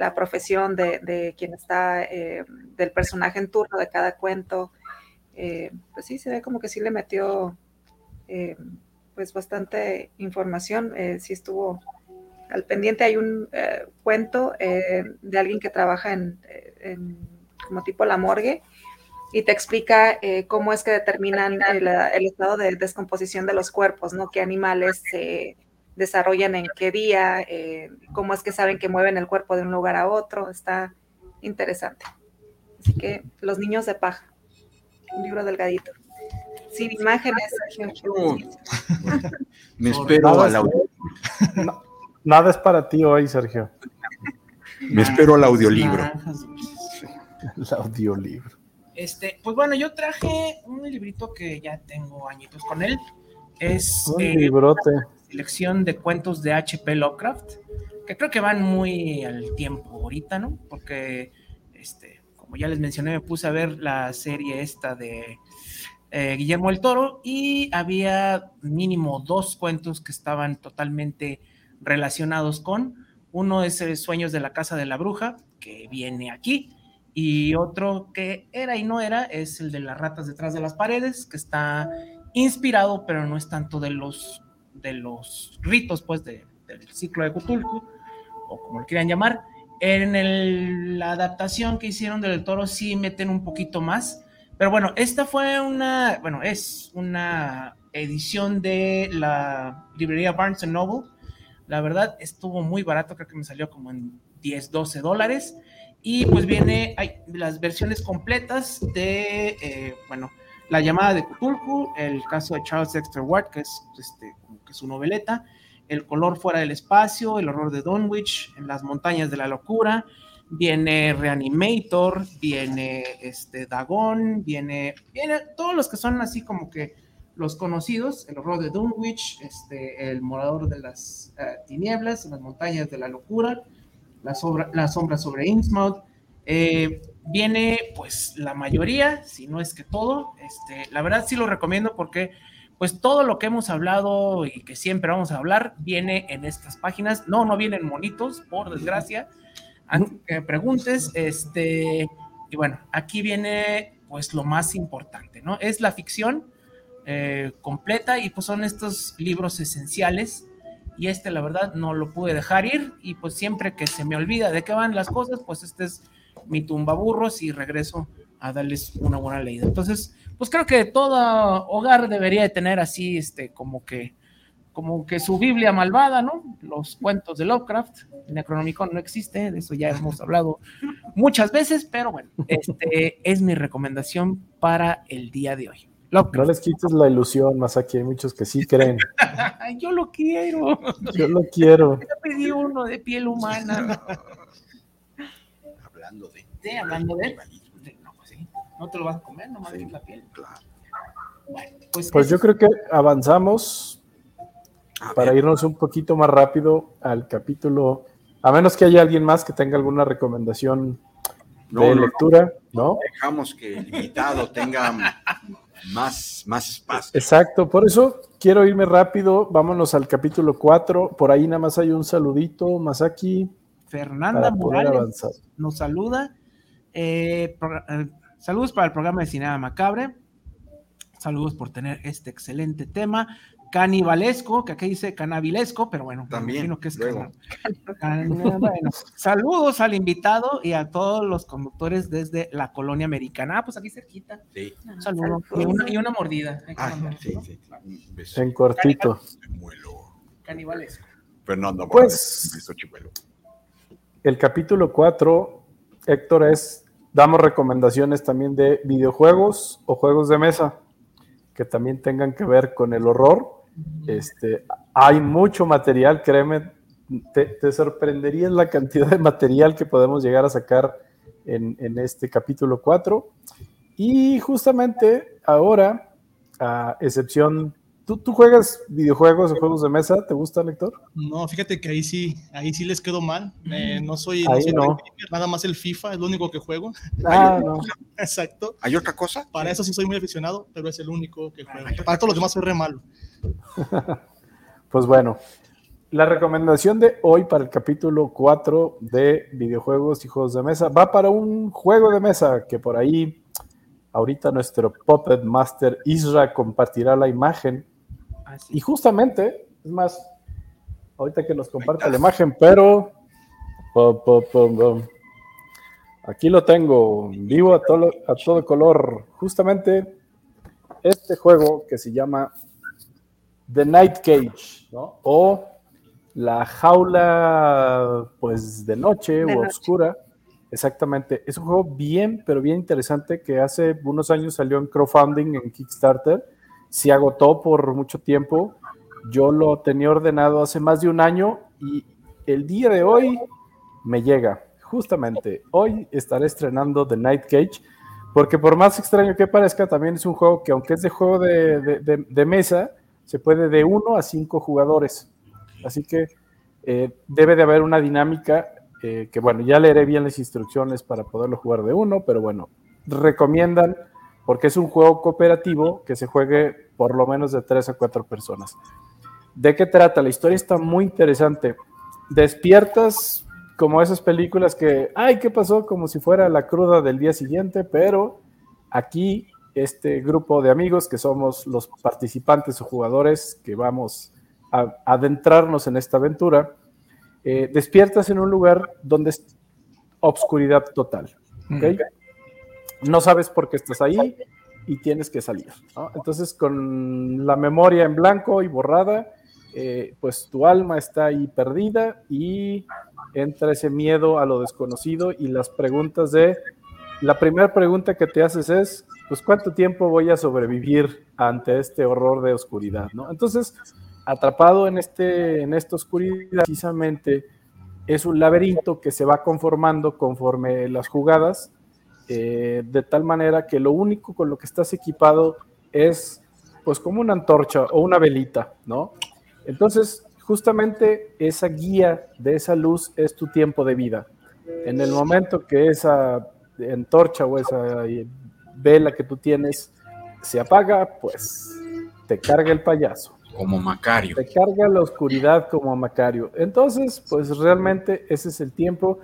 la profesión de, de quien está, eh, del personaje en turno de cada cuento. Eh, pues sí, se ve como que sí le metió eh, pues bastante información, sí estuvo al pendiente. Hay un cuento de alguien que trabaja en, como tipo la morgue y te explica cómo es que determinan el, el estado de descomposición de los cuerpos, ¿no? Qué animales se desarrollan en qué día, eh, cómo es que saben que mueven el cuerpo de un lugar a otro. Está interesante. Así que Los niños de paja, un libro delgadito. Sin imágenes, Sergio. Oh. Me espero Nada al audio, es- no- nada es para ti hoy, Sergio. me espero al audiolibro. El audiolibro. Este, pues bueno, yo traje un librito que ya tengo añitos con él. Es Un eh, librote. Selección de cuentos de H.P. Lovecraft, que creo que van muy al tiempo ahorita, ¿no? Porque, este, como ya les mencioné, me puse a ver la serie esta de eh, Guillermo el Toro y había mínimo dos cuentos que estaban totalmente relacionados con. Uno es eh, Sueños de la Casa de la Bruja, que viene aquí, y otro que era y no era es el de las ratas detrás de las paredes, que está inspirado, pero no es tanto de los de los ritos, pues, de- del ciclo de Cthulhu, o como lo quieran llamar. En la adaptación que hicieron del Toro sí meten un poquito más, pero bueno, esta fue una, bueno, es una edición de la librería Barnes Noble. La verdad, estuvo muy barato, creo que me salió como en 10, 12 dólares. Y pues viene, hay las versiones completas de, eh, bueno, la llamada de Cthulhu, el caso de Charles Dexter Ward, que es este, su noveleta, El color fuera del espacio, El horror de Dunwich, En las montañas de la locura, viene Reanimator, viene este Dagon, viene, viene todos los que son así como que los conocidos, El horror de Dunwich, este, El morador de las eh, tinieblas, En las montañas de la locura, La, sobra, sombra sobre Innsmouth, eh, viene pues la mayoría, si no es que todo. Este, la verdad sí lo recomiendo porque pues todo lo que hemos hablado y que siempre vamos a hablar viene en estas páginas. No, no vienen monitos, por desgracia. Antes que preguntes, este, y bueno, aquí viene pues lo más importante, ¿no? Es la ficción eh, completa y pues son estos libros esenciales y este la verdad no lo pude dejar ir y pues siempre que se me olvida de qué van las cosas, pues este es mi tumbaburros y regreso a darles una buena leída. Entonces, pues creo que todo hogar debería de tener así, este, como que, como que su Biblia malvada, ¿no? Los cuentos de Lovecraft, el Necronomicon no existe, de eso ya hemos hablado muchas veces, pero bueno, este es mi recomendación para el día de hoy. No Lovecraft. les quites la ilusión, Masaki. Hay muchos que sí creen. Yo lo quiero. Yo lo quiero. Ya pedí uno de piel humana. Hablando de. Sí, hablando de. de- No, pues sí. No te lo vas a comer, nomás Sí. la piel. Claro. Bueno, pues, Pues yo creo que avanzamos. para irnos un poquito más rápido al capítulo, a menos que haya alguien más que tenga alguna recomendación de lectura, ¿no? Dejamos que el invitado tenga más, más espacio. Exacto, por eso quiero irme rápido, vámonos al capítulo 4, por ahí nada más hay un saludito, Masaki. Fernanda Morales nos saluda. Eh, eh, saludos para el programa de Cinema Macabre. Saludos por tener este excelente tema canibalesco, que aquí dice canabilesco, pero bueno, también que es saludos al invitado y a todos los conductores desde la colonia americana. Ah, pues aquí cerquita. Sí. Un saludo y una, mordida. Ah, sí, sí, En cortito. Canibalesco. Fernando, pues el capítulo 4, Héctor, es damos recomendaciones también de videojuegos o juegos de mesa que también tengan que ver con el horror este, hay mucho material, créeme, te, sorprendería la cantidad de material que podemos llegar a sacar en, este capítulo 4. Y justamente ahora, a excepción, ¿tú, juegas videojuegos o juegos de mesa? ¿Te gusta, Lector? No, fíjate que ahí sí, ahí sí les quedo mal. Eh, no soy, nada más el FIFA, es lo único que juego. Ah, no. Exacto. ¿Hay otra cosa? Para eso sí soy muy aficionado, pero es el único que juego. Para todos los demás soy re malo. pues bueno, la recomendación de hoy para el capítulo 4 de videojuegos y juegos de mesa va para un juego de mesa que por ahí ahorita nuestro Puppet Master Isra compartirá la imagen. Y justamente, es más, ahorita que nos comparte la imagen, pero aquí lo tengo, vivo a todo, a todo color. Justamente este juego que se llama The Night Cage, ¿no? O la jaula, pues, de noche o oscura. Exactamente. Es un juego bien, pero bien interesante que hace unos años salió en crowdfunding en Kickstarter. Se agotó por mucho tiempo. Yo lo tenía ordenado hace más de un año y el día de hoy me llega. Justamente hoy estaré estrenando The Night Cage, porque por más extraño que parezca, también es un juego que aunque es de juego de, mesa, se puede de uno a cinco jugadores. Así que eh, debe de haber una dinámica eh, que, bueno, ya leeré bien las instrucciones para poderlo jugar de uno, pero bueno, recomiendan porque es un juego cooperativo que se juegue por lo menos de tres a cuatro personas. ¿De qué trata? La historia está muy interesante. Despiertas como esas películas que, ay, ¿qué pasó? Como si fuera la cruda del día siguiente, pero aquí este grupo de amigos que somos los participantes o jugadores que vamos a adentrarnos en esta aventura, eh, despiertas en un lugar donde es obscuridad total. No sabes por qué estás ahí y tienes que salir. Entonces, con la memoria en blanco y borrada, eh, pues tu alma está ahí perdida y entra ese miedo a lo desconocido y las preguntas de... La primera pregunta que te haces es, pues cuánto tiempo voy a sobrevivir ante este horror de oscuridad, ¿no? Entonces, atrapado en, este, en esta oscuridad, precisamente es un laberinto que se va conformando conforme las jugadas, eh, de tal manera que lo único con lo que estás equipado es pues como una antorcha o una velita, ¿no? Entonces, justamente esa guía de esa luz es tu tiempo de vida. En el momento que esa antorcha o esa vela que tú tienes se apaga, pues te carga el payaso. Como Macario. Te carga la oscuridad como Macario. Entonces, pues realmente ese es el tiempo.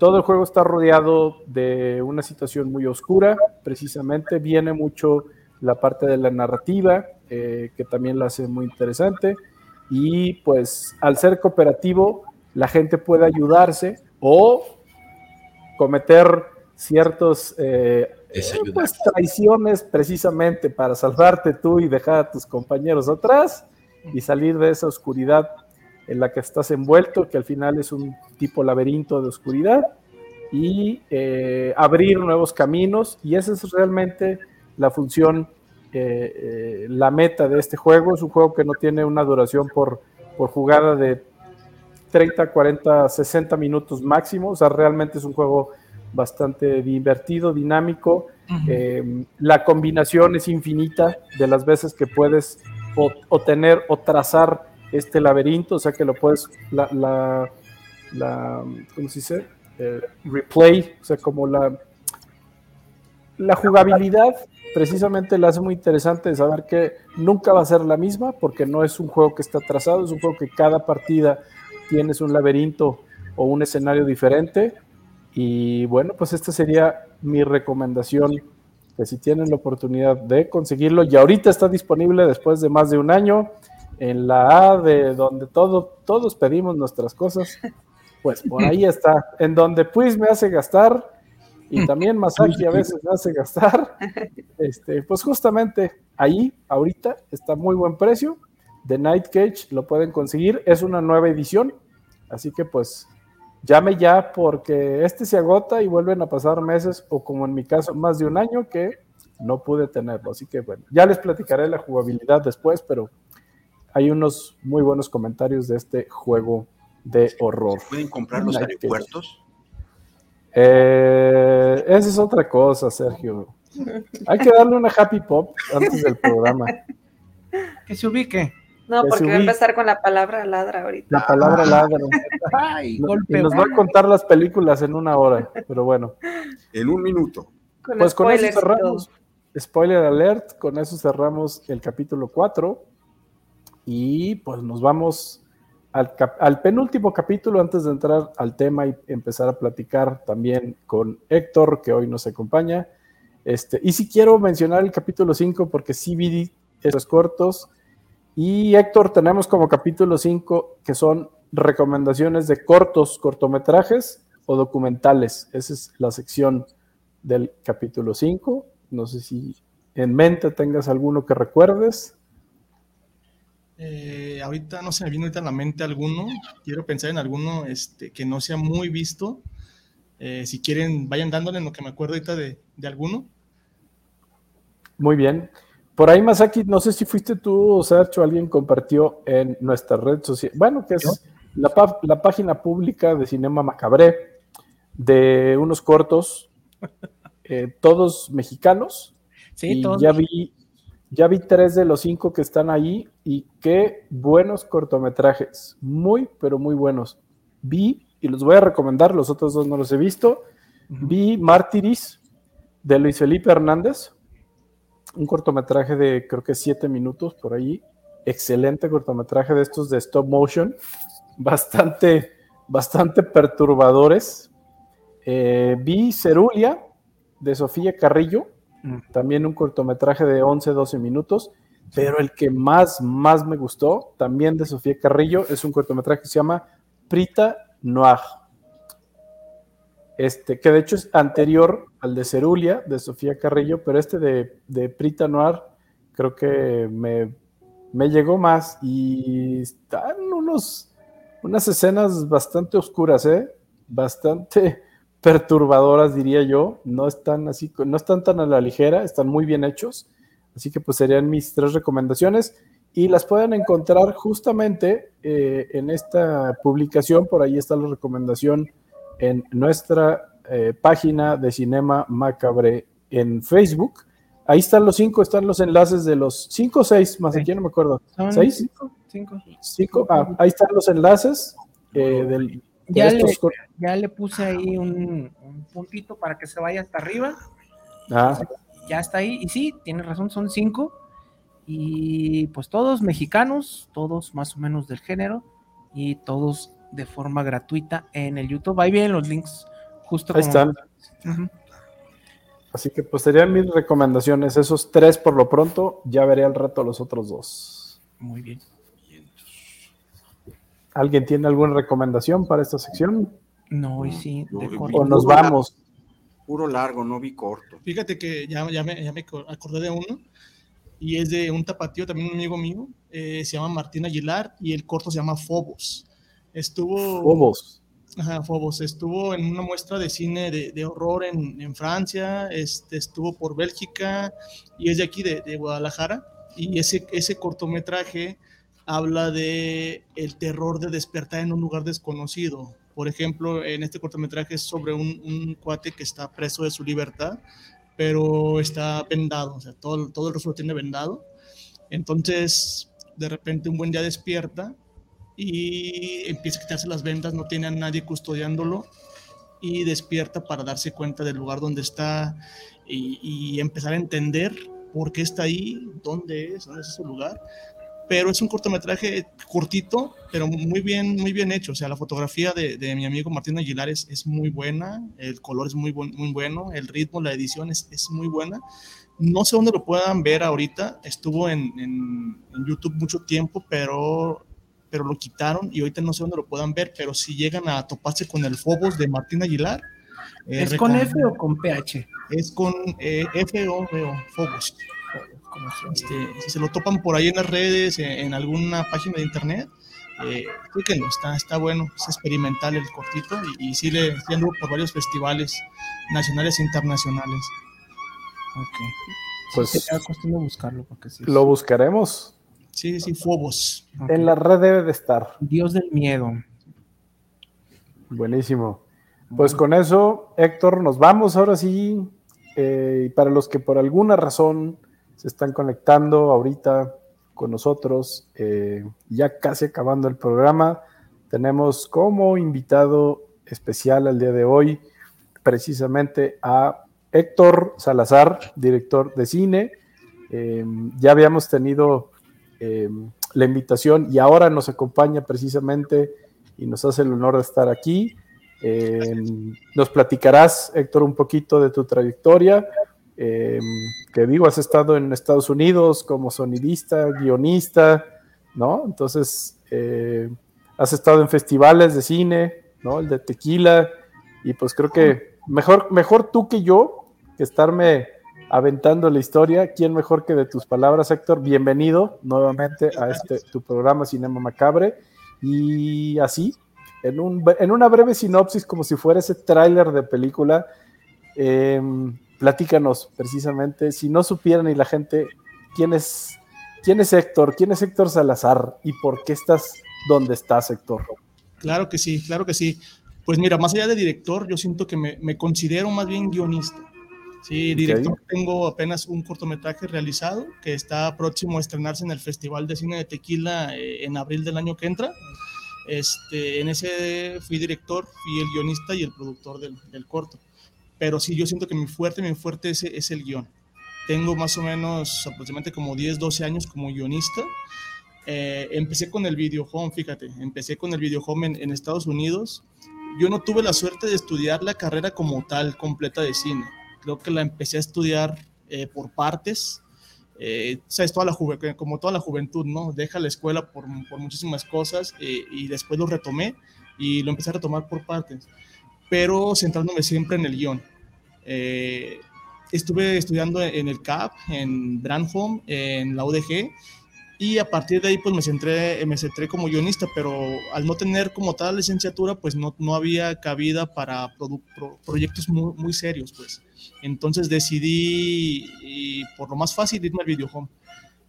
Todo el juego está rodeado de una situación muy oscura. Precisamente viene mucho la parte de la narrativa, eh, que también la hace muy interesante. Y pues al ser cooperativo, la gente puede ayudarse o cometer ciertos eh, pues, traiciones precisamente para salvarte tú y dejar a tus compañeros atrás y salir de esa oscuridad en la que estás envuelto, que al final es un tipo laberinto de oscuridad, y eh, abrir nuevos caminos. Y esa es realmente la función, eh, eh, la meta de este juego. Es un juego que no tiene una duración por, por jugada de 30, 40, 60 minutos máximo. O sea, realmente es un juego bastante divertido, dinámico. Eh, la combinación es infinita de las veces que puedes o, tener o trazar este laberinto, o sea que lo puedes, la, la, ¿cómo se dice? Eh, replay, o sea, como la, la jugabilidad precisamente la hace muy interesante de saber que nunca va a ser la misma, porque no es un juego que está trazado, es un juego que cada partida tienes un laberinto o un escenario diferente. Y bueno, pues esta sería mi recomendación, que si tienen la oportunidad de conseguirlo, y ahorita está disponible después de más de un año en la A de donde todo, todos pedimos nuestras cosas, pues por ahí está, en donde pues me hace gastar y también Masaki a veces me hace gastar, este, pues justamente ahí, ahorita, está muy buen precio. The Night Cage lo pueden conseguir, es una nueva edición, así que pues llame ya porque este se agota y vuelven a pasar meses o como en mi caso más de un año que no pude tenerlo. Así que bueno, ya les platicaré la jugabilidad después, pero hay unos muy buenos comentarios de este juego de horror. ¿Pueden comprar los aeropuertos? Eh, esa es otra cosa, Sergio. Hay que darle una happy pop antes del programa. Que se ubique. No, porque va a empezar con la palabra ladra ahorita. La palabra ladra. y nos va a contar las películas en una hora, pero bueno. En un minuto. pues con eso cerramos. Spoiler alert, con eso cerramos el capítulo 4 y pues nos vamos al, penúltimo capítulo antes de entrar al tema y empezar a platicar también con Héctor, que hoy nos acompaña. Este, y si quiero mencionar el capítulo 5 porque sí vi esos cortos. Y Héctor, tenemos como capítulo 5 que son recomendaciones de cortos, cortometrajes o documentales. Esa es la sección del capítulo 5. No sé si en mente tengas alguno que recuerdes. Eh, ahorita no se me vino ahorita a la mente alguno. Quiero pensar en alguno este, que no sea muy visto. Eh, si quieren, vayan dándole en lo que me acuerdo ahorita de, alguno. Muy bien. Por ahí, Masaki, no sé si fuiste tú o Sergio, alguien compartió en nuestra red social, bueno, que es la, página pública de Cinema Macabré, de unos cortos, eh, todos mexicanos. Sí, y todos. Ya vi ya vi tres de los cinco que están ahí y qué buenos cortometrajes. Muy, pero muy buenos. Vi, y los voy a recomendar, los otros dos no los he visto. Vi Mártiris de Luis Felipe Hernández. Un cortometraje de creo que siete minutos por ahí. Excelente cortometraje de estos de stop motion. Bastante, bastante perturbadores. Eh, vi Cerulia de Sofía Carrillo también un cortometraje de 11, 12 minutos, pero el que más, más me gustó, también de Sofía Carrillo, es un cortometraje que se llama Prita Noir. Este, que de hecho es anterior al de Cerulia, de Sofía Carrillo, pero este de, Prita Noir creo que me, me llegó más y están unos, unas escenas bastante oscuras, ¿eh? bastante perturbadoras, diría yo. No están así, no están tan a la ligera, están muy bien hechos. Así que pues serían mis tres recomendaciones y las pueden encontrar justamente eh, en esta publicación. Por ahí está la recomendación en nuestra eh, página de Cinema Macabre en Facebook. Ahí están los cinco, están los enlaces de los cinco o seis, más aquí no me acuerdo. ¿Seis? Cinco. Cinco. Ah, ahí están los enlaces eh, del, ya le, ya le, puse ahí un, puntito para que se vaya hasta arriba. Ah. Ya está ahí. Y sí, tiene razón, son cinco. Y pues todos mexicanos, todos más o menos del género. Y todos de forma gratuita en el YouTube. Ahí vienen los links. Justo ahí están. Así que pues serían mis recomendaciones. Esos tres por lo pronto. Ya veré al rato los otros dos. Muy bien. ¿Alguien tiene alguna recomendación para esta sección? No, y sí. o nos vamos. Puro largo, no vi corto. Fíjate que ya, ya, me, ya me acordé de uno y es de un tapatío, también un amigo mío, eh, se llama Martín Aguilar y el corto se llama Fobos. Estuvo... Fobos. Ajá, Fobos. Estuvo en una muestra de cine de, de horror en, en, Francia, este, estuvo por Bélgica y es de aquí, de, de Guadalajara. Y ese, ese cortometraje habla de el terror de despertar en un lugar desconocido. Por ejemplo, en este cortometraje es sobre un, cuate que está preso de su libertad, pero está vendado, o sea, todo, todo el rostro tiene vendado. Entonces, de repente un buen día despierta y empieza a quitarse las vendas, no tiene a nadie custodiándolo y despierta para darse cuenta del lugar donde está y, empezar a entender por qué está ahí, dónde es, dónde es ese lugar. Pero es un cortometraje cortito, pero muy bien, muy bien hecho. O sea, la fotografía de, de mi amigo Martín Aguilar es, es, muy buena, el color es muy, muy bueno, el ritmo, la edición es, es muy buena. No sé dónde lo puedan ver ahorita. Estuvo en, en, en YouTube mucho tiempo, pero pero lo quitaron y ahorita no sé dónde lo puedan ver, pero si llegan a toparse con el Fobos de Martín Aguilar. Eh, ¿Es con F o con PH? Es con eh, F o, Fobos. Este, si se lo topan por ahí en las redes, en, alguna página de internet, eh, que no, está, está bueno, es experimental el cortito y, sí le sí por varios festivales nacionales e internacionales. Ok. Pues buscarlo porque sí, lo buscaremos. Sí, sí, Fobos. En la red debe de estar. Dios del miedo. Buenísimo. Pues con eso, Héctor, nos vamos ahora sí. Eh, para los que por alguna razón se están conectando ahorita con nosotros, eh, ya casi acabando el programa, tenemos como invitado especial al día de hoy precisamente a Héctor Salazar, director de cine. Eh, ya habíamos tenido Em, la invitación y ahora nos acompaña precisamente y nos hace el honor de estar aquí. Em, nos platicarás, Héctor, un poquito de tu trayectoria. Em, que digo, has estado en Estados Unidos como sonidista, guionista, ¿no? Entonces, eh, has estado en festivales de cine, ¿no? El de tequila, y pues creo que mejor, mejor tú que yo, que estarme aventando la historia. ¿Quién mejor que de tus palabras, Héctor? Bienvenido nuevamente a este tu programa Cinema Macabre. Y así, en, un, en una breve sinopsis, como si fuera ese tráiler de película, em, platícanos precisamente, si no supieran y la gente, ¿quién es, quién es Héctor? ¿Quién es Héctor Salazar? ¿Y por qué estás donde estás, Héctor? Claro que sí, claro que sí. Pues mira, más allá de director, yo siento que me, me considero más bien guionista. Sí, director, tengo apenas un cortometraje realizado que está próximo a estrenarse en el Festival de Cine de Tequila eh, en abril del año que entra. Este, en ese fui director, fui el guionista y el productor del, del corto. Pero sí, yo siento que mi fuerte, mi fuerte es, es el guion. Tengo más o menos aproximadamente como 10, 12 años como guionista. Eh, empecé con el video home, fíjate, empecé con el video home en, en Estados Unidos. Yo no tuve la suerte de estudiar la carrera como tal, completa de cine creo que la empecé a estudiar eh, por partes. Eh, o sea, es toda la como toda la juventud, ¿no? Deja la escuela por, por muchísimas cosas eh, y después lo retomé y lo empecé a retomar por partes, pero centrándome siempre en el guion. Estuve estudiando en el CAP, en Brandhome, en la UDG, y a partir de ahí pues me centré, me centré como guionista, pero al no tener como tal licenciatura pues no, no había cabida para proyectos muy, muy, serios pues. Entonces decidí, y por lo más fácil, irme al videohome.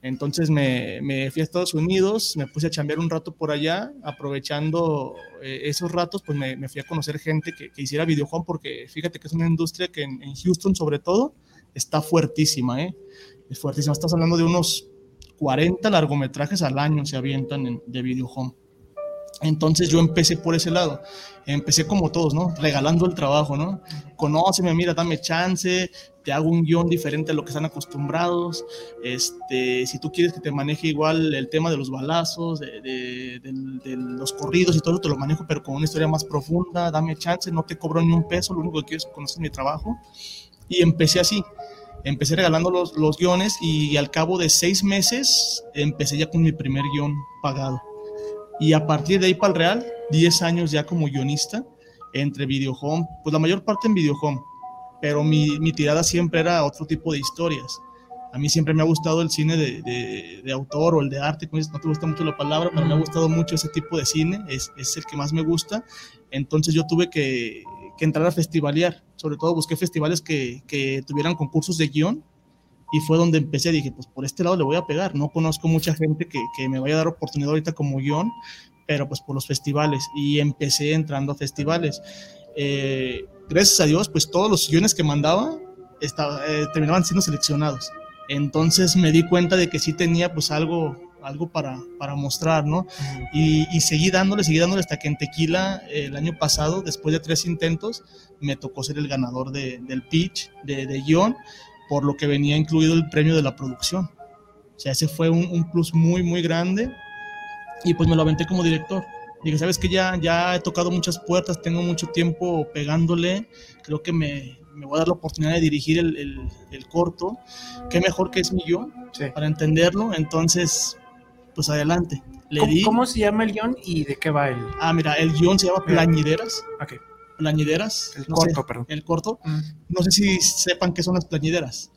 Entonces me, fui a Estados Unidos, me puse a chambear un rato por allá, aprovechando eh, esos ratos, pues me, fui a conocer gente que, que hiciera videohome, porque fíjate que es una industria que en, Houston sobre todo está fuertísima, ¿eh? Es fuertísima. Estás hablando de unos 40 largometrajes al año se avientan en, de video home. Entonces yo empecé por ese lado. Empecé como todos, ¿no? Regalando el trabajo, ¿no? Conóceme, mira, dame chance, te hago un guion diferente a lo que están acostumbrados. Este, si tú quieres que te maneje igual el tema de los balazos, de, los corridos y todo, te lo manejo, pero con una historia más profunda, dame chance, no te cobro ni un peso, lo único que quiero es conocer mi trabajo. Y empecé así empecé regalando los, los guiones y, al cabo de seis meses empecé ya con mi primer guion pagado. Y a partir de ahí para el Real, 10 años ya como guionista entre Videohome, pues la mayor parte en Videohome, pero mi, mi tirada siempre era otro tipo de historias. A mí siempre me ha gustado el cine de, de, de autor o el de arte, no te gusta mucho la palabra, pero me ha gustado mucho ese tipo de cine, es, es el que más me gusta. Entonces yo tuve que, que entrar a festivalear. Sobre todo busqué festivales que, que, tuvieran concursos de guion y fue donde empecé. Dije, pues por este lado le voy a pegar. No conozco mucha gente que, que me vaya a dar oportunidad ahorita como guion, pero pues por los festivales. Y empecé entrando a festivales. Eh, gracias a Dios, pues todos los guiones que mandaba estaba, eh, terminaban siendo seleccionados. Entonces me di cuenta de que sí tenía pues algo, algo para, para mostrar, ¿no? Y, y, seguí dándole, seguí dándole hasta que en Tequila el año pasado, después de tres intentos, me tocó ser el ganador de, del pitch, de, de guion, por lo que venía incluido el premio de la producción. O sea, ese fue un, un plus muy, muy grande y pues me lo aventé como director. Dije, sabes que ya, ya he tocado muchas puertas, tengo mucho tiempo pegándole, creo que me, me voy a dar la oportunidad de dirigir el, el, el corto. Qué mejor que es mi yo Sí. para entenderlo, entonces, pues adelante. Le ¿Cómo, di. cómo se llama el guion y de qué va el, Ah, mira, el guion se llama. Plañideras. Ok. Plañideras. el no sé, corto, perdón? el corto. Mm. No sé si sepan qué son las plañideras.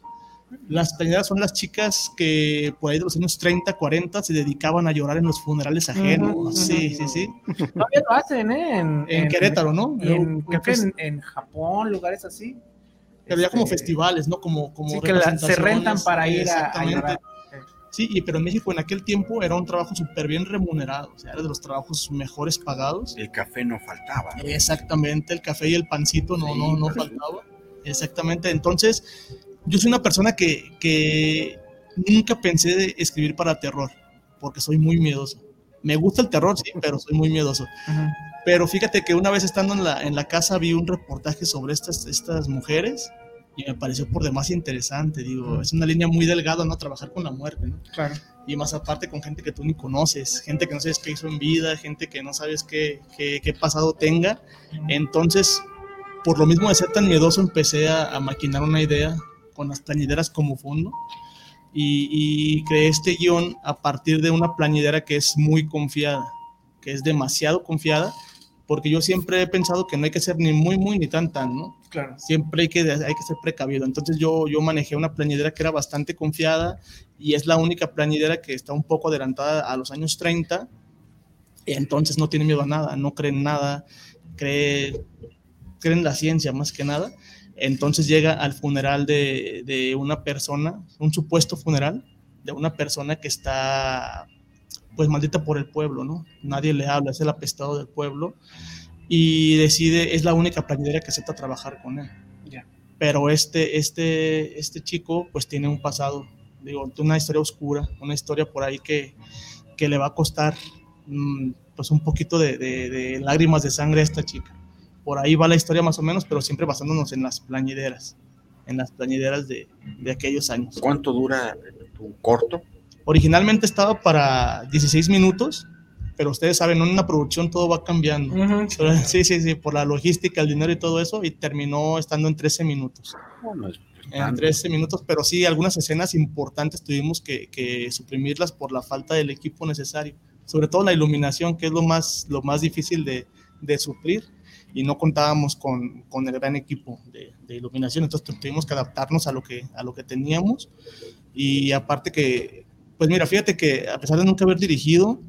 Las plañideras son las chicas que por ahí de los años 30, 40 se dedicaban a llorar en los funerales ajenos. Sí, ujú, sí, sí. Todavía lo hacen, ¿eh? En, En Querétaro, ¿no? en, creo que en, en Japón, lugares así. pero ya como Este, festivales, ¿no? Como, como Sí, que la- se rentan para ir a, a llorar. Sí, y, pero en México en aquel tiempo era un trabajo súper bien remunerado, o sea, era de los trabajos mejores pagados. El café no faltaba. Exactamente, el café y el pancito no, no, no faltaba. Exactamente, entonces yo soy una persona que, que nunca pensé de escribir para terror, porque soy muy miedoso. Me gusta el terror, sí, pero soy muy miedoso. Pero fíjate que una vez estando en la, en la casa vi un reportaje sobre estas, estas mujeres y me pareció por demás interesante. Digo, es una línea muy delgada, ¿no? Trabajar con la muerte, ¿no? Claro. y más aparte con gente que tú ni conoces, gente que no sabes qué hizo en vida, gente que no sabes qué, qué, qué pasado tenga. Entonces, por lo mismo de ser tan miedoso, empecé a, a maquinar una idea con las plañideras como fondo y, y creé este guion a partir de una plañidera que es muy confiada, que es demasiado confiada, porque yo siempre he pensado que no hay que ser ni muy, muy, ni tan, tan, ¿no? Claro. siempre hay que, hay que ser precavido. Entonces yo, yo manejé una plañidera que era bastante confiada y es la única plañidera que está un poco adelantada a los años 30. Entonces no tiene miedo a nada, no cree en nada, cree, cree en la ciencia más que nada. Entonces llega al funeral de, de una persona, un supuesto funeral de una persona que está pues maldita por el pueblo, ¿no? Nadie le habla, es el apestado del pueblo y decide, es la única plañidera que acepta trabajar con él. Ya. Pero este, este, este chico pues tiene un pasado, digo, una historia oscura, una historia por ahí que, que le va a costar mm, pues un poquito de, de- de lágrimas de sangre a esta chica. Por ahí va la historia más o menos, pero siempre basándonos en las plañideras, en las plañideras de, de aquellos años. ¿Cuánto dura tu corto? Originalmente estaba para 16 minutos, pero ustedes saben, en una producción todo va cambiando. Ujú. Sí, sí, sí, por la logística, el dinero y todo eso, y terminó estando en 13 minutos. Bueno, En 13 minutos, pero sí, algunas escenas importantes tuvimos que, que suprimirlas por la falta del equipo necesario. Sobre todo la iluminación, que es lo más, lo más difícil de, de suplir, y no contábamos con, con el gran equipo de, de iluminación, entonces tu- tuvimos que adaptarnos a lo que, a lo que teníamos. Y aparte que, pues mira, fíjate que a pesar de nunca haber dirigido,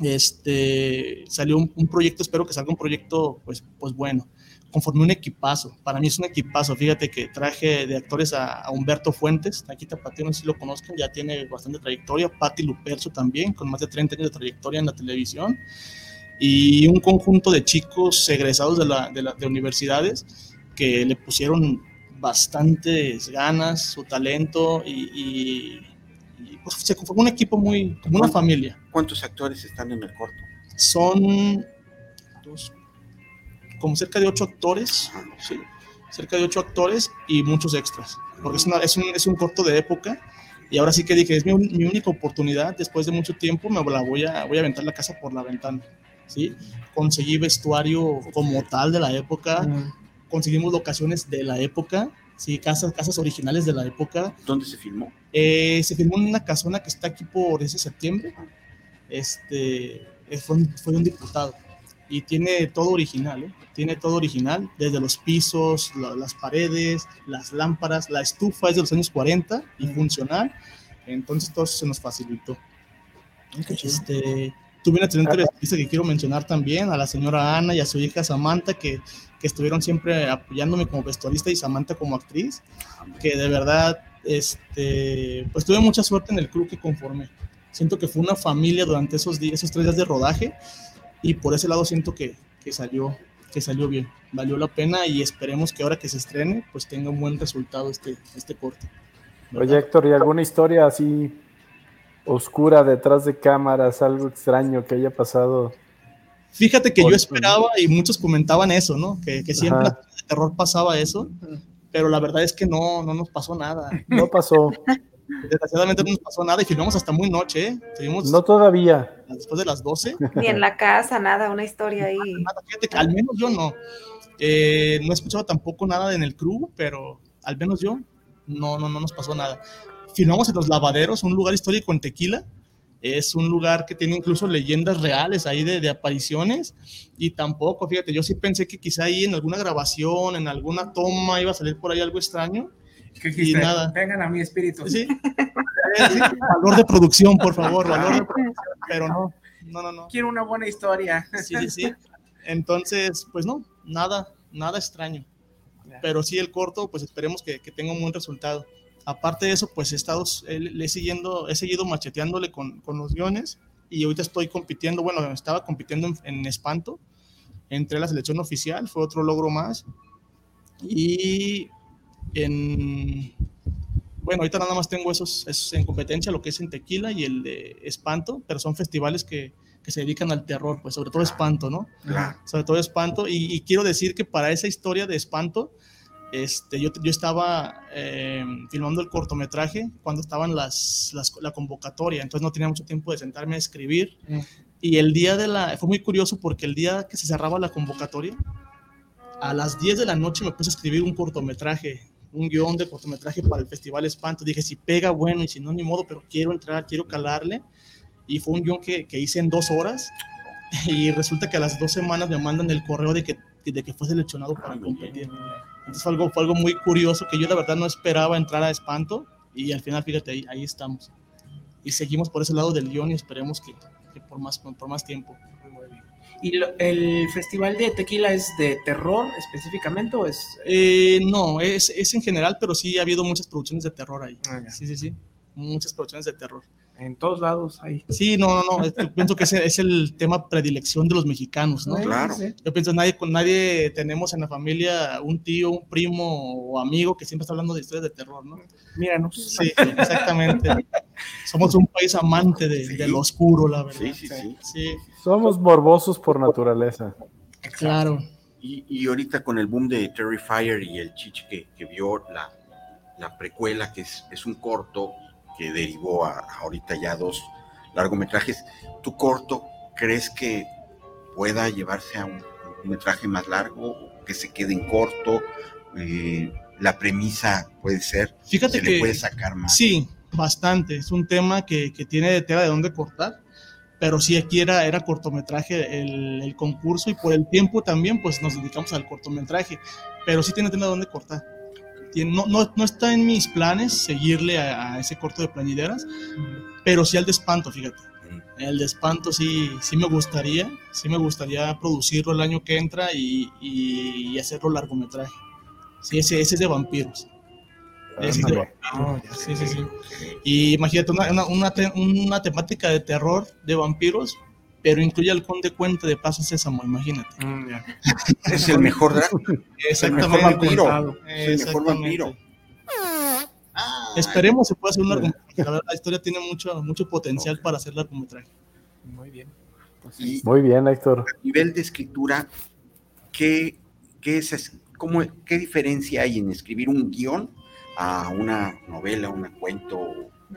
este, salió un, un proyecto, espero que salga un proyecto pues, pues bueno, conforme un equipazo. Para mí es un equipazo, fíjate que traje de actores a, a Humberto Fuentes, aquí Tapateo, no sé si lo conozcan, ya tiene bastante trayectoria, Patti Lupercio también, con más de 30 años de trayectoria en la televisión, y un conjunto de chicos egresados de, la, de, la- de universidades que le pusieron bastantes ganas, su talento, y- y, pues, se conformó un equipo muy, como una familia ¿Cuántos actores están en el corto? son dos, como cerca de ocho actores, sí, cerca de ocho actores y muchos extras, porque es, una- es un, es un corto de época. Y ahora sí que dije, es mi, mi única oportunidad, después de mucho tiempo me la voy a, voy a aventar la casa por la ventana. ¿sí? Conseguí vestuario como tal de la época, Mm. conseguimos locaciones de la época, ¿sí? casas, casas originales de la época, ¿Dónde se filmó? eh, se filmó en una casona que está aquí por ese septiembre. Este, eh, fue, un, fue un diputado. Y tiene todo original, ¿eh? Tiene todo original, desde los pisos, la- las paredes, las lámparas. La estufa es de los años 40 y funcional. Entonces todo eso se nos facilitó. Este, tuve una excelente vestuarista que quiero mencionar también, a la señora Ana y a su hija Samantha, que, que estuvieron siempre apoyándome como vestuarista y Samantha como actriz que de verdad, este, pues tuve mucha suerte en el club que conformé. Siento que fue una familia durante esos días, esos tres días de rodaje, y por ese lado siento que, que salió, que salió bien, valió la pena y esperemos que ahora que se estrene, pues tenga un buen resultado este, este corte. Oye, Héctor, ¿y alguna historia así oscura detrás de cámaras, algo extraño que haya pasado. Fíjate que yo esperaba y muchos comentaban eso, ¿no? Que, que siempre de terror pasaba eso, pero la verdad es que no, no nos pasó nada. No pasó. Desgraciadamente no nos pasó nada y filmamos hasta muy noche, ¿eh? no todavía. Después de las 12. Ni en la casa, nada, una historia ahí. fíjate que al menos yo no. Eh, no he escuchado tampoco nada en el crew, pero al menos yo no, no, no nos pasó nada. Filmamos en los lavaderos, un lugar histórico en Tequila. Es un lugar que tiene incluso leyendas reales ahí de, de, apariciones y tampoco, fíjate, yo sí pensé que quizá ahí en alguna grabación, en alguna toma iba a salir por ahí algo extraño. y nada. Vengan a mi espíritu. Sí. valor de producción, por favor, valor de producción, pero no, no, no, no. Quiero una buena historia. Sí, sí, sí. Entonces, pues no, nada, nada extraño. Pero sí el corto, pues esperemos que, que tenga un buen resultado. Aparte de eso, pues he estado, le he, siguiendo, he seguido macheteándole con, con, los guiones y ahorita estoy compitiendo, bueno, estaba compitiendo en, Espanto, entré a la selección oficial, fue otro logro más. Y en, bueno, ahorita nada más tengo esos, esos, en competencia, lo que es en Tequila y el de Espanto, pero son festivales que, que se dedican al terror, pues sobre todo Espanto, ¿no? Sobre todo Espanto. Y, quiero decir que para esa historia de Espanto, este, yo, yo estaba eh, filmando el cortometraje cuando estaban las, las, la convocatoria, entonces no tenía mucho tiempo de sentarme a escribir. Mm. Y el día de la, fue muy curioso porque el día que se cerraba la convocatoria, a las 10 de la noche me puse a escribir un cortometraje, un guion de cortometraje para el Festival Espanto. Dije, si pega, bueno, y si no, ni modo, pero quiero entrar, quiero calarle y fue un guion que, que, hice en dos horas y resulta que a las dos semanas me mandan el correo de que, de que fue seleccionado para competir. Entonces fue algo, fue algo muy curioso que yo la verdad no esperaba entrar a Espanto y al final, fíjate, ahí, ahí estamos. Y seguimos por ese lado del guion y esperemos que, que por, más, por más tiempo. ¿Y el festival de tequila es de terror específicamente o es...? Eh, no, es, es, en general, pero sí ha habido muchas producciones de terror ahí. Ah, sí, sí, sí. Muchas producciones de terror en todos lados hay. Sí, no, no, no, pienso que ese es el tema predilección de los mexicanos, ¿no? Claro. Yo pienso, nadie, con nadie tenemos en la familia un tío, un primo o amigo que siempre está hablando de historias de terror, ¿no? Míranos. Sí, exactamente. Somos un país amante de, lo oscuro, la verdad. Sí, sí, sí. Somos morbosos por naturaleza. Claro. Y, y, ahorita con el boom de Terrifier y el Chich que, que vio la, la precuela, que es, es un corto, que derivó a, ahorita ya dos largometrajes. ¿Tu corto crees que pueda llevarse a un, metraje más largo, que se quede en corto? Eh, la premisa puede ser, Fíjate se que le puede sacar más. Sí, bastante. Es un tema que, que tiene de tela de dónde cortar, pero sí aquí era, era cortometraje el, el, concurso y por el tiempo también pues nos dedicamos al cortometraje, pero sí tiene tela de dónde cortar no, no, no, está en mis planes seguirle a, ese corto de plañideras, pero sí al de espanto, fíjate. El de espanto sí, sí me gustaría, sí me gustaría producirlo el año que entra y, y, hacerlo largometraje. Sí, ese, ese es de vampiros. Ese es de vampiros. sí, sí, sí. Y imagínate una, una, una, una temática de terror de vampiros, pero incluye al conde cuente de Plaza Sésamo, imagínate. Mm, es el mejor Exactamente. El mejor vampiro. el mejor vampiro. Esperemos se pueda hacer un largometraje. La verdad, la historia tiene mucho, mucho potencial para hacer largometraje. Muy bien. Pues Muy bien, Héctor. A nivel de escritura, ¿qué, qué, es, cómo, ¿qué diferencia hay en escribir un guion a una novela, un cuento,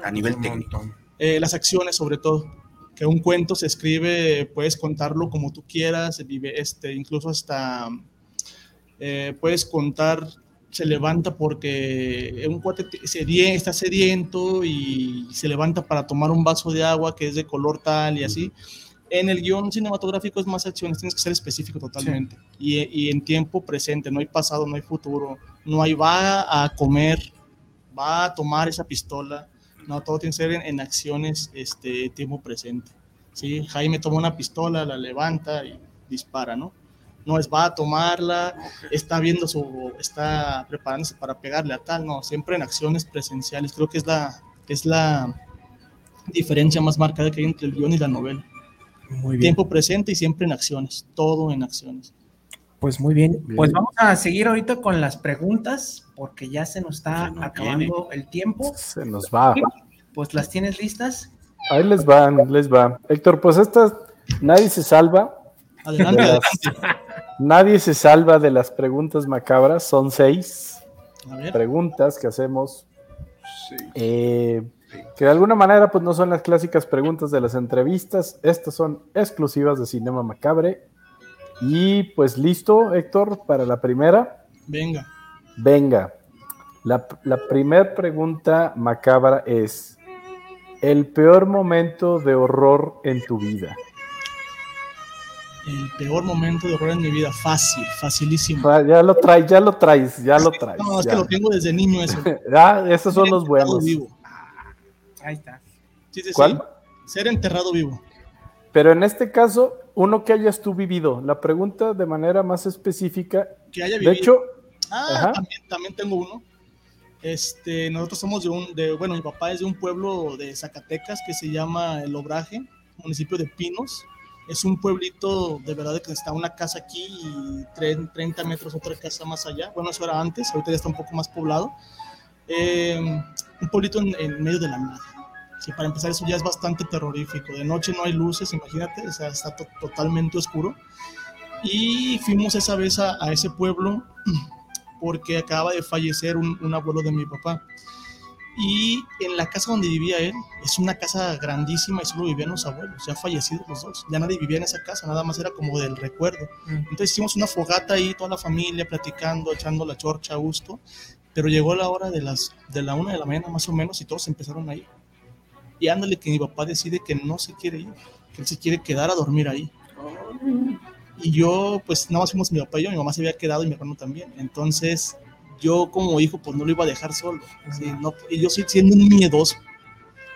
a nivel técnico? Eh, las acciones, sobre todo que un cuento se escribe, puedes contarlo como tú quieras, este, incluso hasta eh, puedes contar, se levanta porque un cuate está sediento y se levanta para tomar un vaso de agua que es de color tal y así. En el guion cinematográfico es más acciones, tienes que ser específico totalmente. Y, y, en tiempo presente, no hay pasado, no hay futuro, no hay va a comer, va a tomar esa pistola, no, todo tiene que ser en, acciones este, tiempo presente. ¿sí? Jaime toma una pistola, la levanta y dispara, ¿no? No es va a tomarla, está viendo su, está preparándose para pegarle a tal, no, siempre en acciones presenciales. Creo que es la, es la diferencia más marcada que hay entre el guion y la novela. Muy bien. Tiempo presente y siempre en acciones, todo en acciones. Pues muy bien. Pues vamos a seguir ahorita con las preguntas porque ya se nos está acabando el tiempo. Se nos va. Pues las tienes listas. Ahí les van, les va. Héctor, pues esta, nadie se salva. Adelante, De las- adelante. Nadie se salva de las preguntas macabras. Son seis preguntas que hacemos Sí. eh, que de alguna manera pues no son las clásicas preguntas de las entrevistas, estas son exclusivas de Cinema Macabre. Y pues listo, Héctor, para la primera. venga. Venga, la, la primera pregunta macabra es, el peor momento de horror en tu vida. El peor momento de horror en mi vida, fácil, facilísimo. Ah, Ya lo traes, ya lo traes, ya lo traes. No, es ya. que lo tengo desde niño eso. Ah, esos son los Enterrado buenos. vivo. Ahí está. Sí, sí, sí. ¿Cuál? Ser enterrado vivo. Pero en este caso, uno que hayas tú vivido. La pregunta de manera más específica. Que haya De vivido. hecho, Ah, también, también tengo uno. Este, nosotros somos de un, de, bueno, mi papá es de un pueblo de Zacatecas que se llama El Obraje, municipio de Pinos. Es un pueblito de verdad que está una casa aquí y tre- 30 metros otra casa más allá. Bueno, eso era antes, ahorita ya está un poco más poblado. Eh, un pueblito en, en medio de la nada. Sí, para empezar, eso ya es bastante terrorífico. De noche no hay luces, imagínate, o sea, está to- totalmente oscuro. Y fuimos esa vez a, a ese pueblo porque acaba de fallecer un, un abuelo de mi papá. Y en la casa donde vivía él, es una casa grandísima y solo vivían los abuelos, ya fallecidos los dos. Ya nadie vivía en esa casa, nada más era como del recuerdo. Entonces hicimos una fogata ahí, toda la familia platicando, echando la chorcha a gusto. Pero llegó la hora de, las, de la una de la mañana más o menos y todos empezaron a ir. Y ándale que mi papá decide que no se quiere ir, que él se quiere quedar a dormir ahí. Y yo, pues nada más fuimos mi papá y yo, mi mamá se había quedado y mi hermano también. Entonces, yo como hijo, pues no lo iba a dejar solo. Sí, no, y yo soy siendo un miedoso.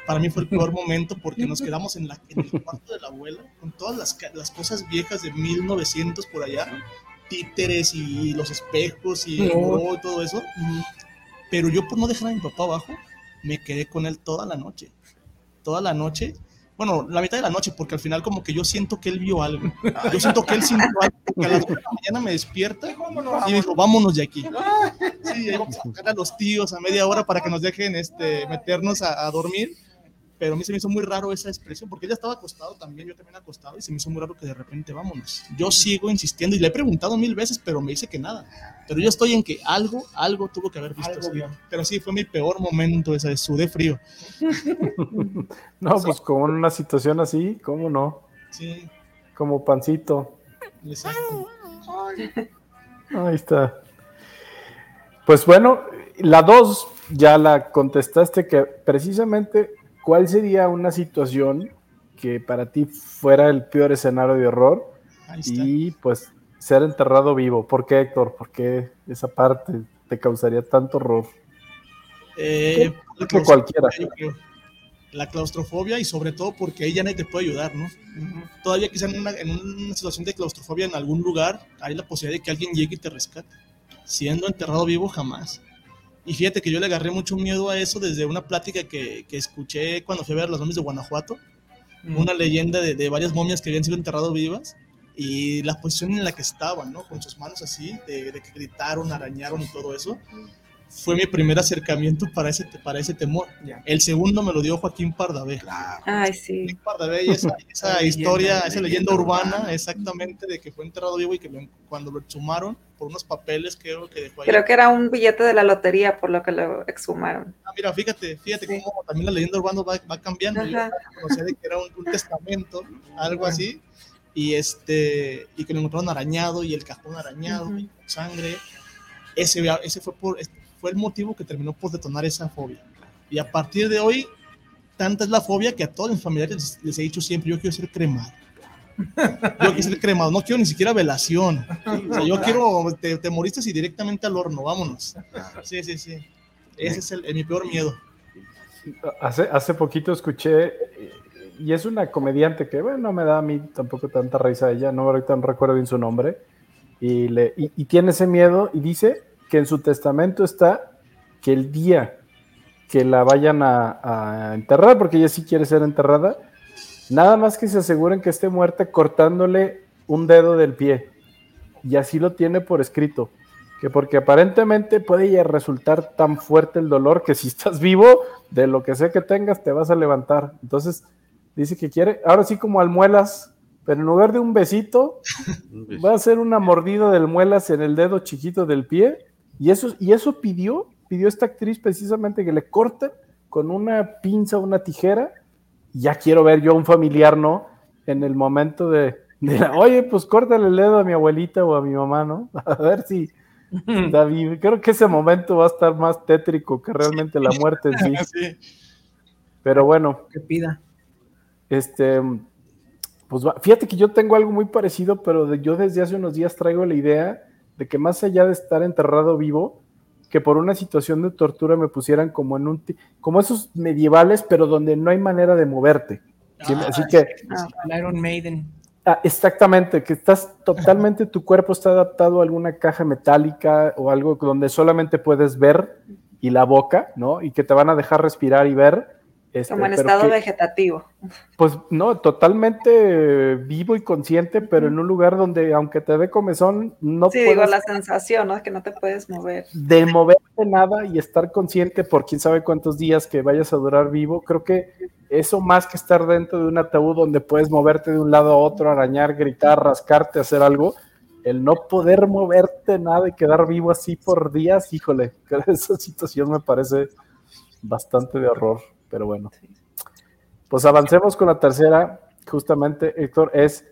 Para mí fue el peor momento porque nos quedamos en, la, en el cuarto de la abuela con todas las, las cosas viejas de 1900 por allá, títeres y los espejos y el y todo eso. Pero yo por no dejar a mi papá abajo, me quedé con él toda la noche. Toda la noche. Bueno, la mitad de la noche, porque al final como que yo siento que él vio algo. Yo siento que él sintió algo, porque a las 2 de la mañana me despierta y dijo, vámonos de aquí. Sí, vamos a buscar a los tíos a media hora para que nos dejen este, meternos a, a dormir. Pero a mí se me hizo muy raro esa expresión, porque ella estaba acostado también, yo también acostado, y se me hizo muy raro que de repente vámonos. Yo sigo insistiendo y le he preguntado mil veces, pero me dice que nada. Pero yo estoy en que algo, algo tuvo que haber visto. sí. Pero sí, fue mi peor momento esa de sudé frío. no, pues como en una situación así, ¿cómo no? Sí, Como pancito. exacto. Ahí está. Pues bueno, la dos ya la contestaste que precisamente cuál sería una situación que para ti fuera el peor escenario de horror y pues ser enterrado vivo. ¿Por qué, Héctor? ¿Por qué esa parte te causaría tanto horror? Eh, la que cualquiera. La claustrofobia y sobre todo porque ahí ya nadie te puede ayudar, ¿no? Todavía quizá en una, en una situación de claustrofobia en algún lugar hay la posibilidad de que alguien llegue y te rescate. Siendo enterrado vivo, jamás. Y fíjate que yo le agarré mucho miedo a eso desde una plática que, que escuché cuando fui a ver las momias de Guanajuato. Una leyenda de, de varias momias que habían sido enterradas vivas y la posición en la que estaban, ¿no? Con sus manos así, de, de que gritaron, arañaron y todo eso. Fue mi primer acercamiento para ese, para ese temor. Ya. El segundo me lo dio Joaquín Pardavé. Ay, sí. Joaquín Pardavé y esa, esa La historia, leyenda, esa leyenda urbana, exactamente, de que fue enterrado vivo y que lo- cuando lo exhumaron por unos papeles creo que dejó ahí. Creo que era un billete de la lotería por lo que lo exhumaron. Ah, mira, fíjate, fíjate Sí. cómo también la leyenda urbana va, va cambiando. Yo Ajá. conocía de que era un, un testamento, algo así, y este y que lo encontraron arañado y el cajón arañado, y con sangre. Ese, ese fue por fue el motivo que terminó por detonar esa fobia. Y a partir de hoy, tanta es la fobia que a todos mis familiares les, les he dicho siempre, yo quiero ser cremado. Yo quiero ser cremado, no quiero ni siquiera velación. O sea, yo quiero, te, te moriste y directamente al horno, vámonos. Sí, sí, sí. Ese es el, el- mi peor miedo. Hace, hace poquito escuché, y es una comediante que, bueno, no me da a mí tampoco tanta risa ella, no ahorita no recuerdo bien su nombre, y, le, y, y tiene ese miedo y dice que en su testamento está que el día que la vayan a, a enterrar, porque ella sí quiere ser enterrada, nada más que se aseguren que esté muerta cortándole un dedo del pie. Y así lo tiene por escrito. Que porque aparentemente puede ya resultar tan fuerte el dolor que si estás vivo, de lo que sea que tengas, te vas a levantar. Entonces, Dice que quiere, ahora sí como almuelas, pero en lugar de un besito, va a ser una mordida del muelas en el dedo chiquito del pie. Y eso, y eso pidió, pidió esta actriz precisamente que le corten con una pinza, una tijera. Ya quiero ver yo a un familiar, ¿no? En el momento de, de la, oye, pues córtale el dedo a mi abuelita o a mi mamá, ¿no? A ver si David, creo que ese momento va a estar más tétrico que realmente la muerte en sí. Sí. Pero bueno, Que pida. este, pues fíjate que yo tengo algo muy parecido, pero de- yo desde hace unos días traigo la idea de que más allá de estar enterrado vivo, que por una situación de tortura me pusieran como en un, como esos medievales, pero donde no hay manera de moverte. ¿sí? Ah, Así que, Iron Maiden. ah, exactamente, que estás totalmente, tu cuerpo está adaptado a alguna caja metálica o algo donde solamente puedes ver y la boca, ¿no? Y que te van a dejar respirar y ver. Este, Como en estado que- vegetativo. pues no, totalmente vivo y consciente, pero en un lugar donde aunque te dé comezón, no Sí, digo, la sensación, ¿no? Que no te puedes mover. de moverte nada y estar consciente por quién sabe cuántos días que vayas a durar vivo. Creo que eso más que estar dentro de un ataúd donde puedes moverte de un lado a otro, arañar, gritar, rascarte, hacer algo, el no poder moverte nada y quedar vivo así por días, híjole, esa situación me parece bastante de horror, pero bueno. Pues avancemos con la tercera, justamente, Héctor, es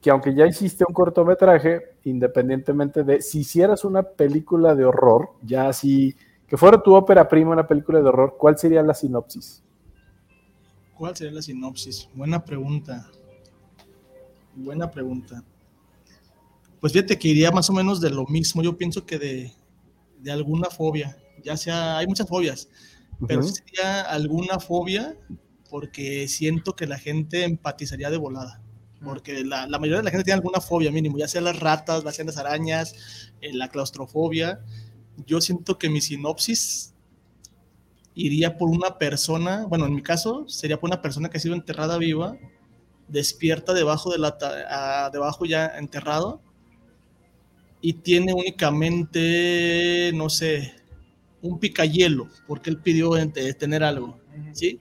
que aunque ya hiciste un cortometraje, independientemente de si hicieras una película de horror, ya así, que fuera tu ópera prima, una película de horror, ¿cuál sería la sinopsis? ¿Cuál sería la sinopsis? Buena pregunta. Buena pregunta. Pues fíjate que iría más o menos de lo mismo. Yo pienso que de, de alguna fobia. Ya sea, hay muchas fobias, pero Ujú. sí sería alguna fobia porque siento que la gente empatizaría de volada. Porque la, la mayoría de la gente tiene alguna fobia mínimo, ya sea las ratas, ya sean las arañas, eh, la claustrofobia. Yo siento que mi sinopsis iría por una persona, bueno, en mi caso sería por una persona que ha sido enterrada viva, despierta debajo de la ah, debajo ya enterrado y tiene únicamente, no sé, un picayelo, porque él pidió eh, tener algo, ¿sí?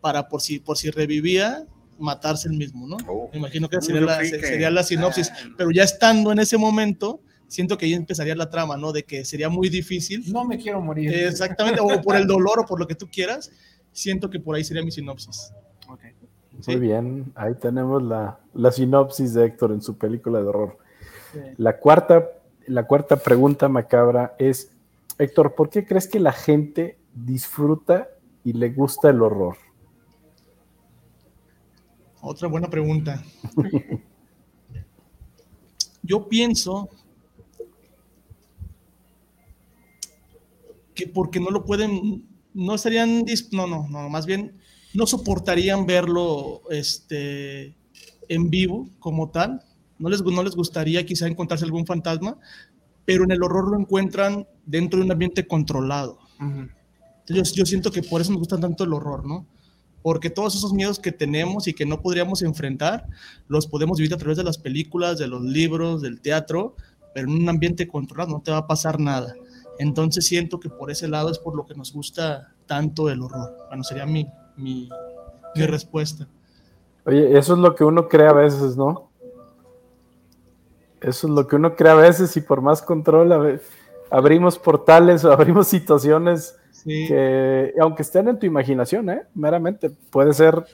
Para por si por si revivía matarse el mismo, ¿no? Oh. Me imagino que sería no la, sería la sinopsis, Ah. pero ya estando en ese momento, siento que ahí empezaría la trama, ¿no? De que sería muy difícil No me quiero morir. Exactamente, o por el dolor o por lo que tú quieras, siento que por ahí sería mi sinopsis. Sí. Muy bien, ahí tenemos la, la sinopsis de Héctor en su película de horror. Sí. La cuarta, la cuarta pregunta macabra es, Héctor, ¿por qué crees que la gente disfruta y le gusta el horror? Otra buena pregunta. Yo pienso que porque no lo pueden, no estarían, dis- no, no, no, más bien no soportarían verlo este, en vivo como tal. No les, no les gustaría quizá encontrarse algún fantasma, pero en el horror lo encuentran dentro de un ambiente controlado. Yo, yo siento que por eso me gusta tanto el horror, ¿no? Porque todos esos miedos que tenemos y que no podríamos enfrentar, los podemos vivir a través de las películas, de los libros, del teatro, pero en un ambiente controlado no te va a pasar nada. Entonces siento que por ese lado es por lo que nos gusta tanto el horror. Bueno, sería mi, mi, mi respuesta. Oye, eso es lo que uno cree a veces, ¿no? Eso es lo que uno cree a veces y por más control a abrimos portales o abrimos situaciones Sí, que, aunque estén en tu imaginación, ¿eh? meramente, puede ser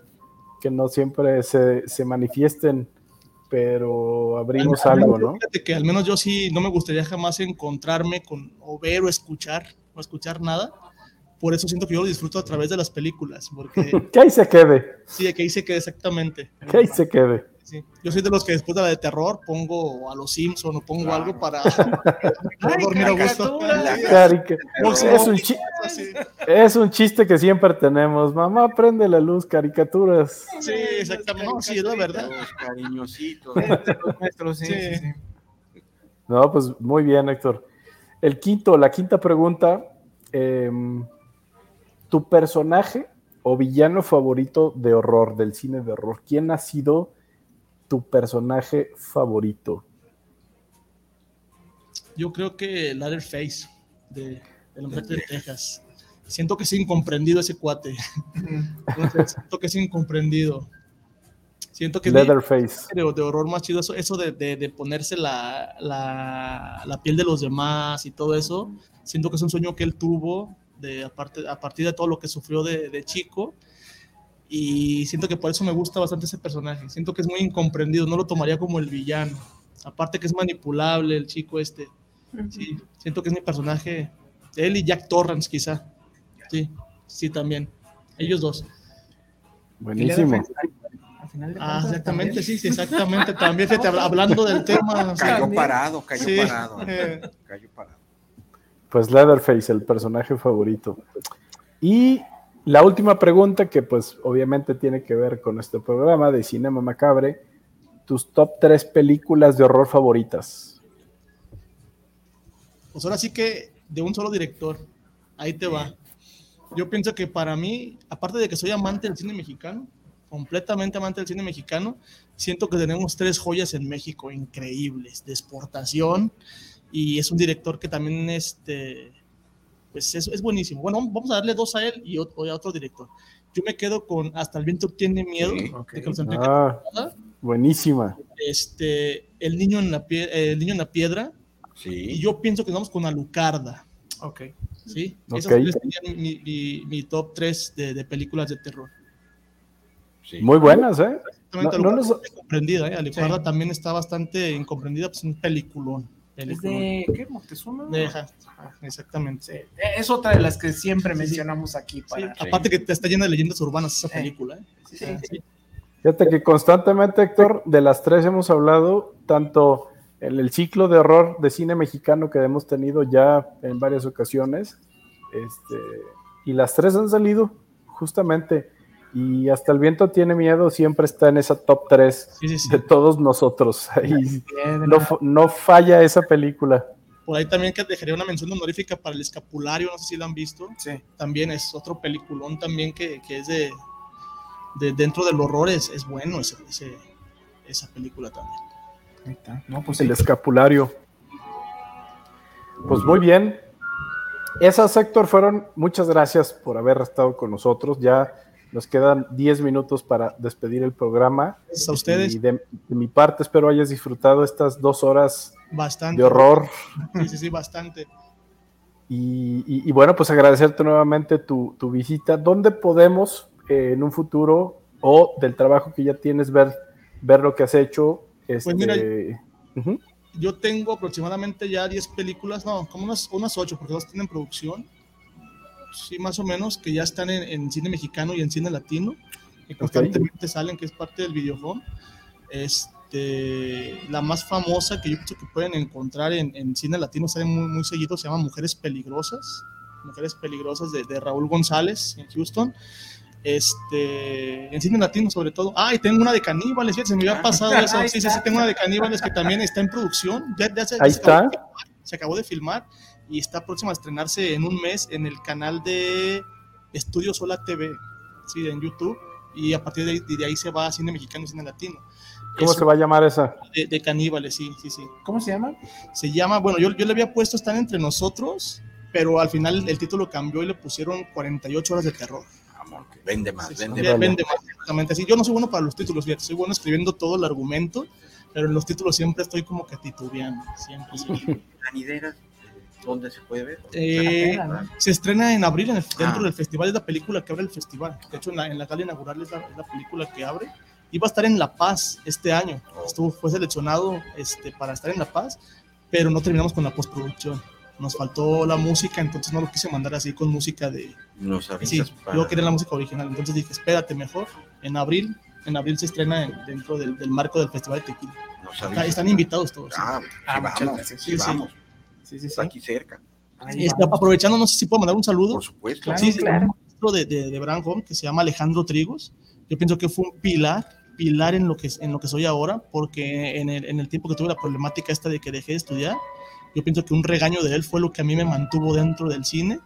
que no siempre se, se manifiesten, pero abrimos Al- al- algo, ¿no? Fíjate que al menos yo sí no me gustaría jamás encontrarme con o ver o escuchar o escuchar nada. Por eso siento que yo lo disfruto a través de las películas, porque Que ahí se quede, sí, de que dice que exactamente. que ahí se quede. Sí. Yo soy de los que después de la de terror pongo a los Simpson o pongo algo para, para dormir a gusto. Es un, es un chiste que siempre tenemos. Mamá, prende la luz, caricaturas. sí, exactamente. No, sí, es la verdad. Los cariñositos. Los nuestros, sí, Sí. sí, sí. No, pues muy bien, Héctor. El quinto, la quinta pregunta. em, ¿Tu personaje o villano favorito de horror, del cine de horror? ¿Quién ha sido tu personaje favorito? Yo creo que Leatherface de, de la mujer de Texas. Siento que es incomprendido ese cuate. Siento que es incomprendido. Siento que Leatherface. De, de horror más chido, eso, eso de, de, de ponerse la, la, la, piel de los demás y todo eso. Siento que es un sueño que él tuvo de, aparte, a partir de todo lo que sufrió de, de chico. Y siento que por eso me gusta bastante ese personaje. Siento que es muy incomprendido, no lo tomaría como el villano. Aparte que es manipulable el chico este. Sí, siento que es mi personaje. Él y Jack Torrance quizá. Sí, sí también. Ellos dos. Buenísimo. Ah, exactamente, sí, sí, exactamente. También fíjate, hablando del tema. Cayó parado, cayó sí. parado. Cayó parado. Pues Leatherface, el personaje favorito. Y la última pregunta, que pues obviamente tiene que ver con este programa de Cinema Macabre, tus top tres películas de horror favoritas. Pues ahora sí que de un solo director, ahí te va. Yo pienso que para mí, aparte de que soy amante del cine mexicano, completamente amante del cine mexicano, siento que tenemos tres joyas en México increíbles, de exportación, y es un director que también este, pues es, es buenísimo. Bueno, vamos a darle dos a él y otro, a otro director. Yo me quedo con Hasta el viento tiene miedo. Sí, okay. de ah, buenísima. Este, el, niño en la pie, el niño en la piedra. Sí. Y yo pienso que vamos con Alucarda. Ok. Sí, esos okay. serían mi, mi, mi, top 3 de, de, películas de terror. Sí. Muy buenas, ¿eh? No, no nos... incomprendida, ¿eh? Alucarda sí. también está bastante incomprendida, pues un peliculón. ¿Es de qué? ¿Moctezuma? Deja, exactamente. Sí. Es otra de las que siempre mencionamos aquí. Para... Sí. Aparte que te está llena de leyendas urbanas esa película. ¿eh? Fíjate que constantemente, Héctor, de las tres hemos hablado, tanto en el ciclo de horror de cine mexicano que hemos tenido ya en varias ocasiones, este, y las tres han salido justamente y hasta el viento tiene miedo siempre está en esa top 3 sí, sí, sí. de todos nosotros. Ahí no, no, falla esa película. Por ahí también que dejaría una mención honorífica para el escapulario, no sé si la han visto. Sí. También es otro peliculón también que, que es de, de, dentro del horror, es, es bueno ese, ese, esa película también. Ahí está. No, pues el escapulario. Pues muy bien. Esas, Héctor, fueron. Muchas gracias por haber estado con nosotros. Ya nos quedan 10 minutos para despedir el programa. Gracias a ustedes. Y de, de, mi parte, espero hayas disfrutado estas dos horas bastante. de horror. Sí, sí, sí, bastante. Y, y, y bueno, pues agradecerte nuevamente tu, tu visita. ¿Dónde podemos eh, en un futuro o del trabajo que ya tienes ver, ver lo que has hecho? Este... Pues mira, uh -huh. yo tengo aproximadamente ya 10 películas, no, como unas, unas 8, porque dos tienen producción sí, más o menos, que ya están en, en cine mexicano y en cine latino, que constantemente okay. salen, que es parte del videojuego. Este, la más famosa que yo creo que pueden encontrar en, en cine latino, sale muy, muy seguido, se llama Mujeres Peligrosas. Mujeres Peligrosas de, de Raúl González en Houston. Este, en cine latino sobre todo. Ah, y tengo una de caníbales, se me había pasado eso. Sí, sí, sí, tengo una de caníbales que también está en producción. Ya, ya se, Ahí se está. Acabó filmar, se acabó de filmar y está próxima a estrenarse en un mes en el canal de Estudio Sola TV, sí, en YouTube, y a partir de ahí, de ahí se va a cine mexicano y cine latino. ¿Cómo Eso, se va a llamar esa? De, de, caníbales, sí, sí, sí. ¿Cómo se llama? Se llama, bueno, yo, yo le había puesto Están entre nosotros, pero al final el, título cambió y le pusieron 48 horas de terror. Vende más, sí, vende, sí, vende más. Exactamente. Así, yo no soy bueno para los títulos, fíjate, soy bueno escribiendo todo el argumento, pero en los títulos siempre estoy como que titubeando. Siempre. Sí. ¿Dónde se puede ver? Eh, se estrena en abril en el, dentro ah. del festival, es la película que abre el festival. De hecho, en la, en la gala inaugural es la, es la, película que abre. Iba a estar en La Paz este año. Oh. Estuvo, fue seleccionado este, para estar en La Paz, pero no terminamos con la postproducción. Nos faltó la música, entonces no lo quise mandar así con música de. No sí, para... yo quería la música original, entonces dije, espérate mejor. En abril, en abril se estrena en, dentro del, del, marco del Festival de Tequila. Están invitados todos. Ah, sí. ah vamos, sí, sí, vamos. Sí, sí, Está aquí cerca. Ahí está, aprovechando, no sé si puedo mandar un saludo. Por supuesto. Claro, sí, claro. De, de, de Brand Home que se llama Alejandro Trigos. Yo pienso que fue un pilar, pilar en lo que, en lo que soy ahora, porque en el, en el tiempo que tuve la problemática esta de que dejé de estudiar, yo pienso que un regaño de él fue lo que a mí me mantuvo dentro del cine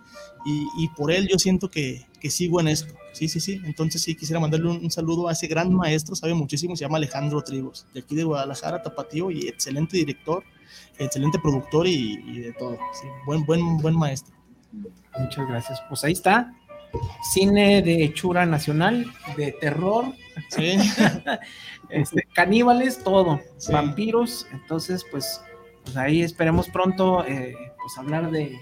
y, y por él yo siento que, que, sigo en esto. Sí, sí, sí. Entonces sí quisiera mandarle un, un, saludo a ese gran maestro, sabe muchísimo, se llama Alejandro Trigos, de aquí de Guadalajara, Tapatío y excelente director excelente productor y, y de todo. Sí, buen, buen, buen maestro. Muchas gracias. Pues ahí está. cine de hechura nacional, de terror, Sí. este, caníbales, todo, Sí. vampiros. Entonces, pues, pues ahí esperemos pronto eh, pues hablar de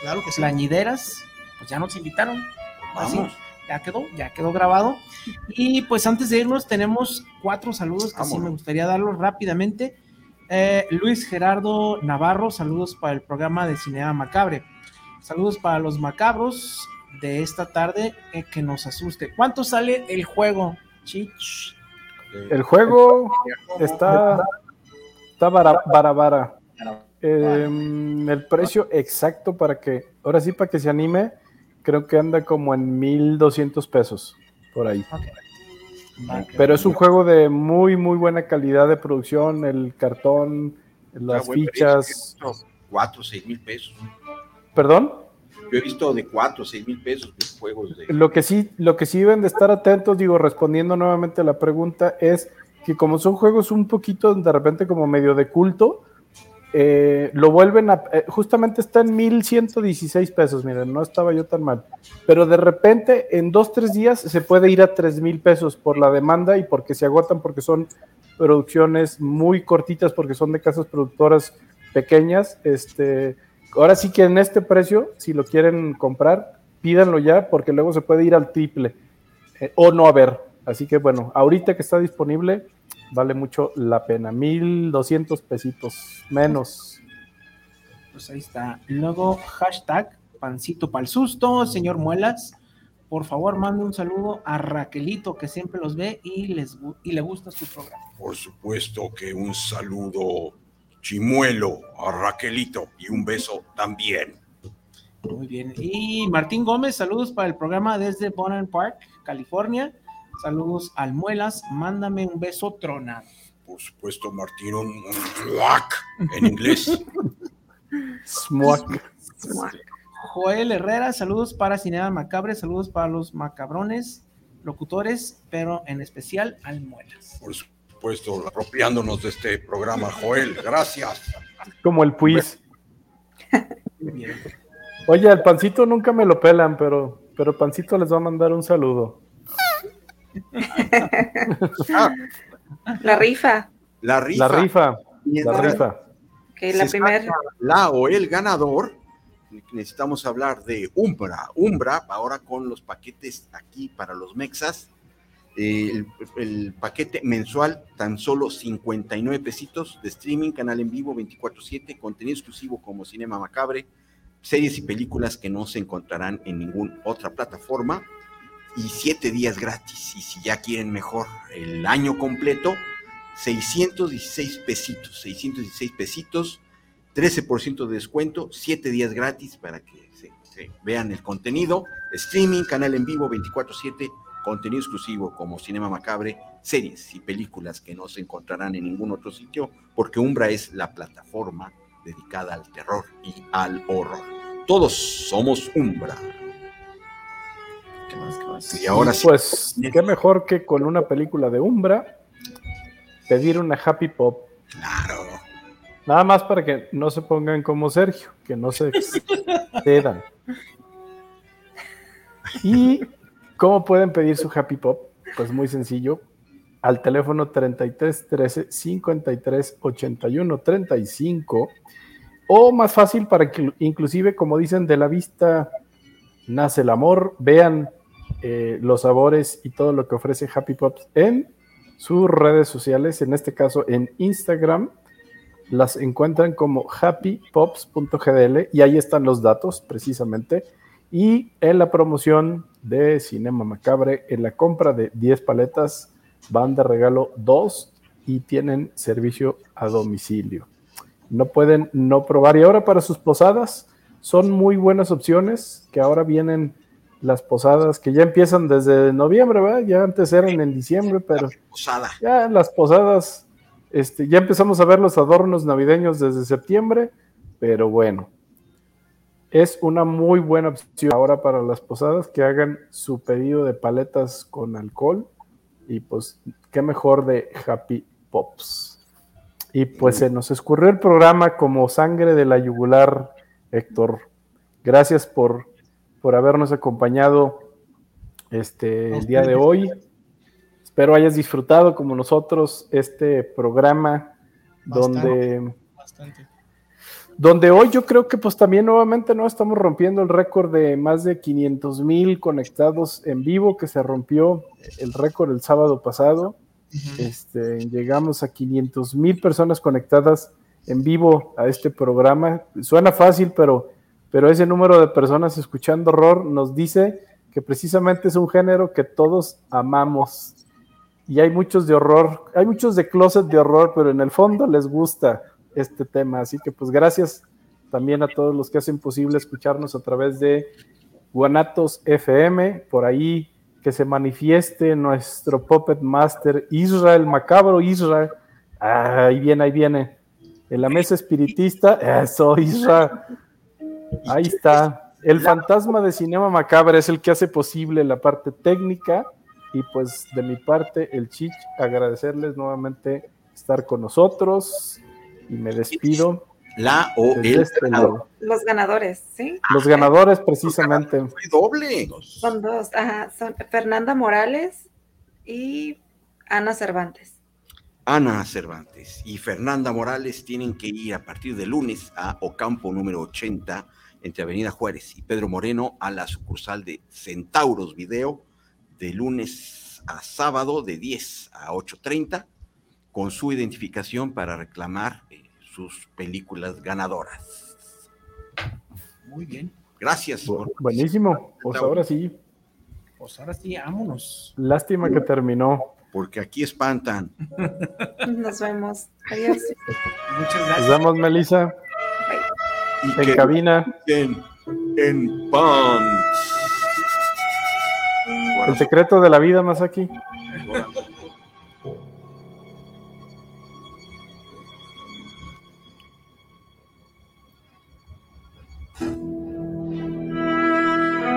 Claro que plañideras. Pues ya nos invitaron. Así, Vamos. Ya quedó, ya quedó grabado. Y pues antes de irnos, tenemos cuatro saludos que sí me gustaría darlos rápidamente. Eh, Luis Gerardo Navarro, saludos para el programa de Cinema Macabre. Saludos para los macabros de esta tarde eh, que nos asuste. ¿Cuánto sale el juego, Chich? El juego está, está vara, vara, vara. Em, el precio exacto para que, ahora sí, para que se anime, creo que anda como en 1200 pesos por ahí. Va, Pero es un juego de muy, muy buena calidad de producción, el cartón, las buen fichas. Cuatro, seis mil pesos. ¿Perdón? Yo he visto de cuatro, seis mil pesos juegos de. Lo que sí, lo que sí deben de estar atentos, digo, respondiendo nuevamente a la pregunta, es que como son juegos un poquito de repente como medio de culto, eh, lo vuelven a. eh, justamente está en 1116 pesos, miren, no estaba yo tan mal. Pero de repente, en dos, tres días, se puede ir a tres mil pesos por la demanda y porque se agotan, porque son producciones muy cortitas, porque son de casas productoras pequeñas. Este, ahora sí que en este precio, si lo quieren comprar, pídanlo ya, porque luego se puede ir al triple eh, o no haber. Así que bueno, ahorita que está disponible, vale mucho la pena. 1200 pesitos menos. Pues ahí está. Luego, hashtag pancito pa'l susto, señor Muelas. Por favor, mande un saludo a Raquelito, que siempre los ve y, les, y le gusta su programa. Por supuesto que un saludo chimuelo a Raquelito y un beso también. Muy bien. Y Martín Gómez, saludos para el programa desde Bonham Park, California. Saludos al Muelas. Mándame un beso tronado. Por supuesto, Martín, un en inglés. Smuac. Joel Herrera, saludos para Cinema Macabre, saludos para los macabrones, locutores, pero en especial al Muelas. Por supuesto, apropiándonos de este programa, Joel. Gracias. Como el puis. Muy bien. Oye, al pancito nunca me lo pelan, pero, pero pancito les va a mandar un saludo. La rifa, La rifa. La rifa, la rifa. que la primera, La o el ganador. Necesitamos hablar de Umbra. Umbra, ahora con los paquetes aquí para los mexas. eh, el, el paquete mensual, tan solo 59 pesitos de streaming, canal en vivo 24-7, contenido exclusivo como Cinema Macabre, series y películas que no se encontrarán en ninguna otra plataforma y 7 días gratis. Y si ya quieren mejor el año completo, 616 pesitos, 616 pesitos, 13% de descuento, 7 días gratis para que vean el contenido, streaming, canal en vivo 24/7, contenido exclusivo como Cinema Macabre, series y películas que no se encontrarán en ningún otro sitio, porque Umbra es la plataforma dedicada al terror y al horror. Todos somos Umbra. ¿Qué más, qué más? Y ahora sí, Pues, qué mejor que con una película de Umbra pedir una Happy Pop. Claro. Nada más para que no se pongan como Sergio, que no se excedan. ¿Y cómo pueden pedir su Happy Pop? Pues muy sencillo. Al teléfono 33 13 53 81 35. O más fácil para que inclusive, como dicen, de la vista nace el amor. Vean eh, los sabores y todo lo que ofrece Happy Pops en sus redes sociales, en este caso en Instagram las encuentran como happypops.gdl y ahí están los datos precisamente. Y en la promoción de Cinema Macabre, en la compra de 10 paletas, van de regalo 2 y tienen servicio a domicilio. No pueden no probar. Y ahora para sus posadas, son muy buenas opciones, que ahora vienen las posadas que ya empiezan desde noviembre, ¿verdad? Ya antes eran en diciembre, pero posada. ya las posadas, este, ya empezamos a ver los adornos navideños desde septiembre, pero bueno, es una muy buena opción ahora para las posadas que hagan su pedido de paletas con alcohol y pues qué mejor de Happy Pops. Y pues se nos escurrió el programa como sangre de la yugular, Héctor. Gracias por, por habernos acompañado este, el día de hoy. Espero hayas disfrutado como nosotros este programa donde, Bastante. donde hoy yo creo que pues también nuevamente no estamos rompiendo el récord de más de 500 mil conectados en vivo que se rompió el récord el sábado pasado. Este, llegamos a 500 mil personas conectadas en vivo a este programa. Suena fácil, pero, pero ese número de personas escuchando horror nos dice que precisamente es un género que todos amamos. Y hay muchos de horror, hay muchos de closet de horror, pero en el fondo les gusta este tema. Así que pues gracias también a todos los que hacen posible escucharnos a través de Guanatos FM, por ahí que se manifieste nuestro Puppet Master Israel, macabro Israel. Ah, ahí viene, ahí viene. En la mesa espiritista, eso, Israel. Ahí está. El fantasma de Cinema Macabre es el que hace posible la parte técnica. Y pues de mi parte, el Chich, agradecerles nuevamente estar con nosotros. Y me despido. La o el este ganador. Los ganadores, ¿sí? Los ganadores, precisamente. Fue doble. Son dos, ajá, son Fernanda Morales y Ana Cervantes. Ana Cervantes y Fernanda Morales tienen que ir a partir de lunes a Ocampo número 80 entre Avenida Juárez y Pedro Moreno a la sucursal de Centauros Video de lunes a sábado de 10 a 8.30 con su identificación para reclamar eh, sus películas ganadoras. Muy bien. Gracias. por- Buenísimo. Pues ahora sí. Pues ahora sí, vámonos. Lástima que terminó. Porque aquí espantan. Nos vemos. Adiós. Muchas Nos gracias. vemos, Melissa, Y en que cabina. estén en paz. El secreto de la vida, más aquí. Bueno,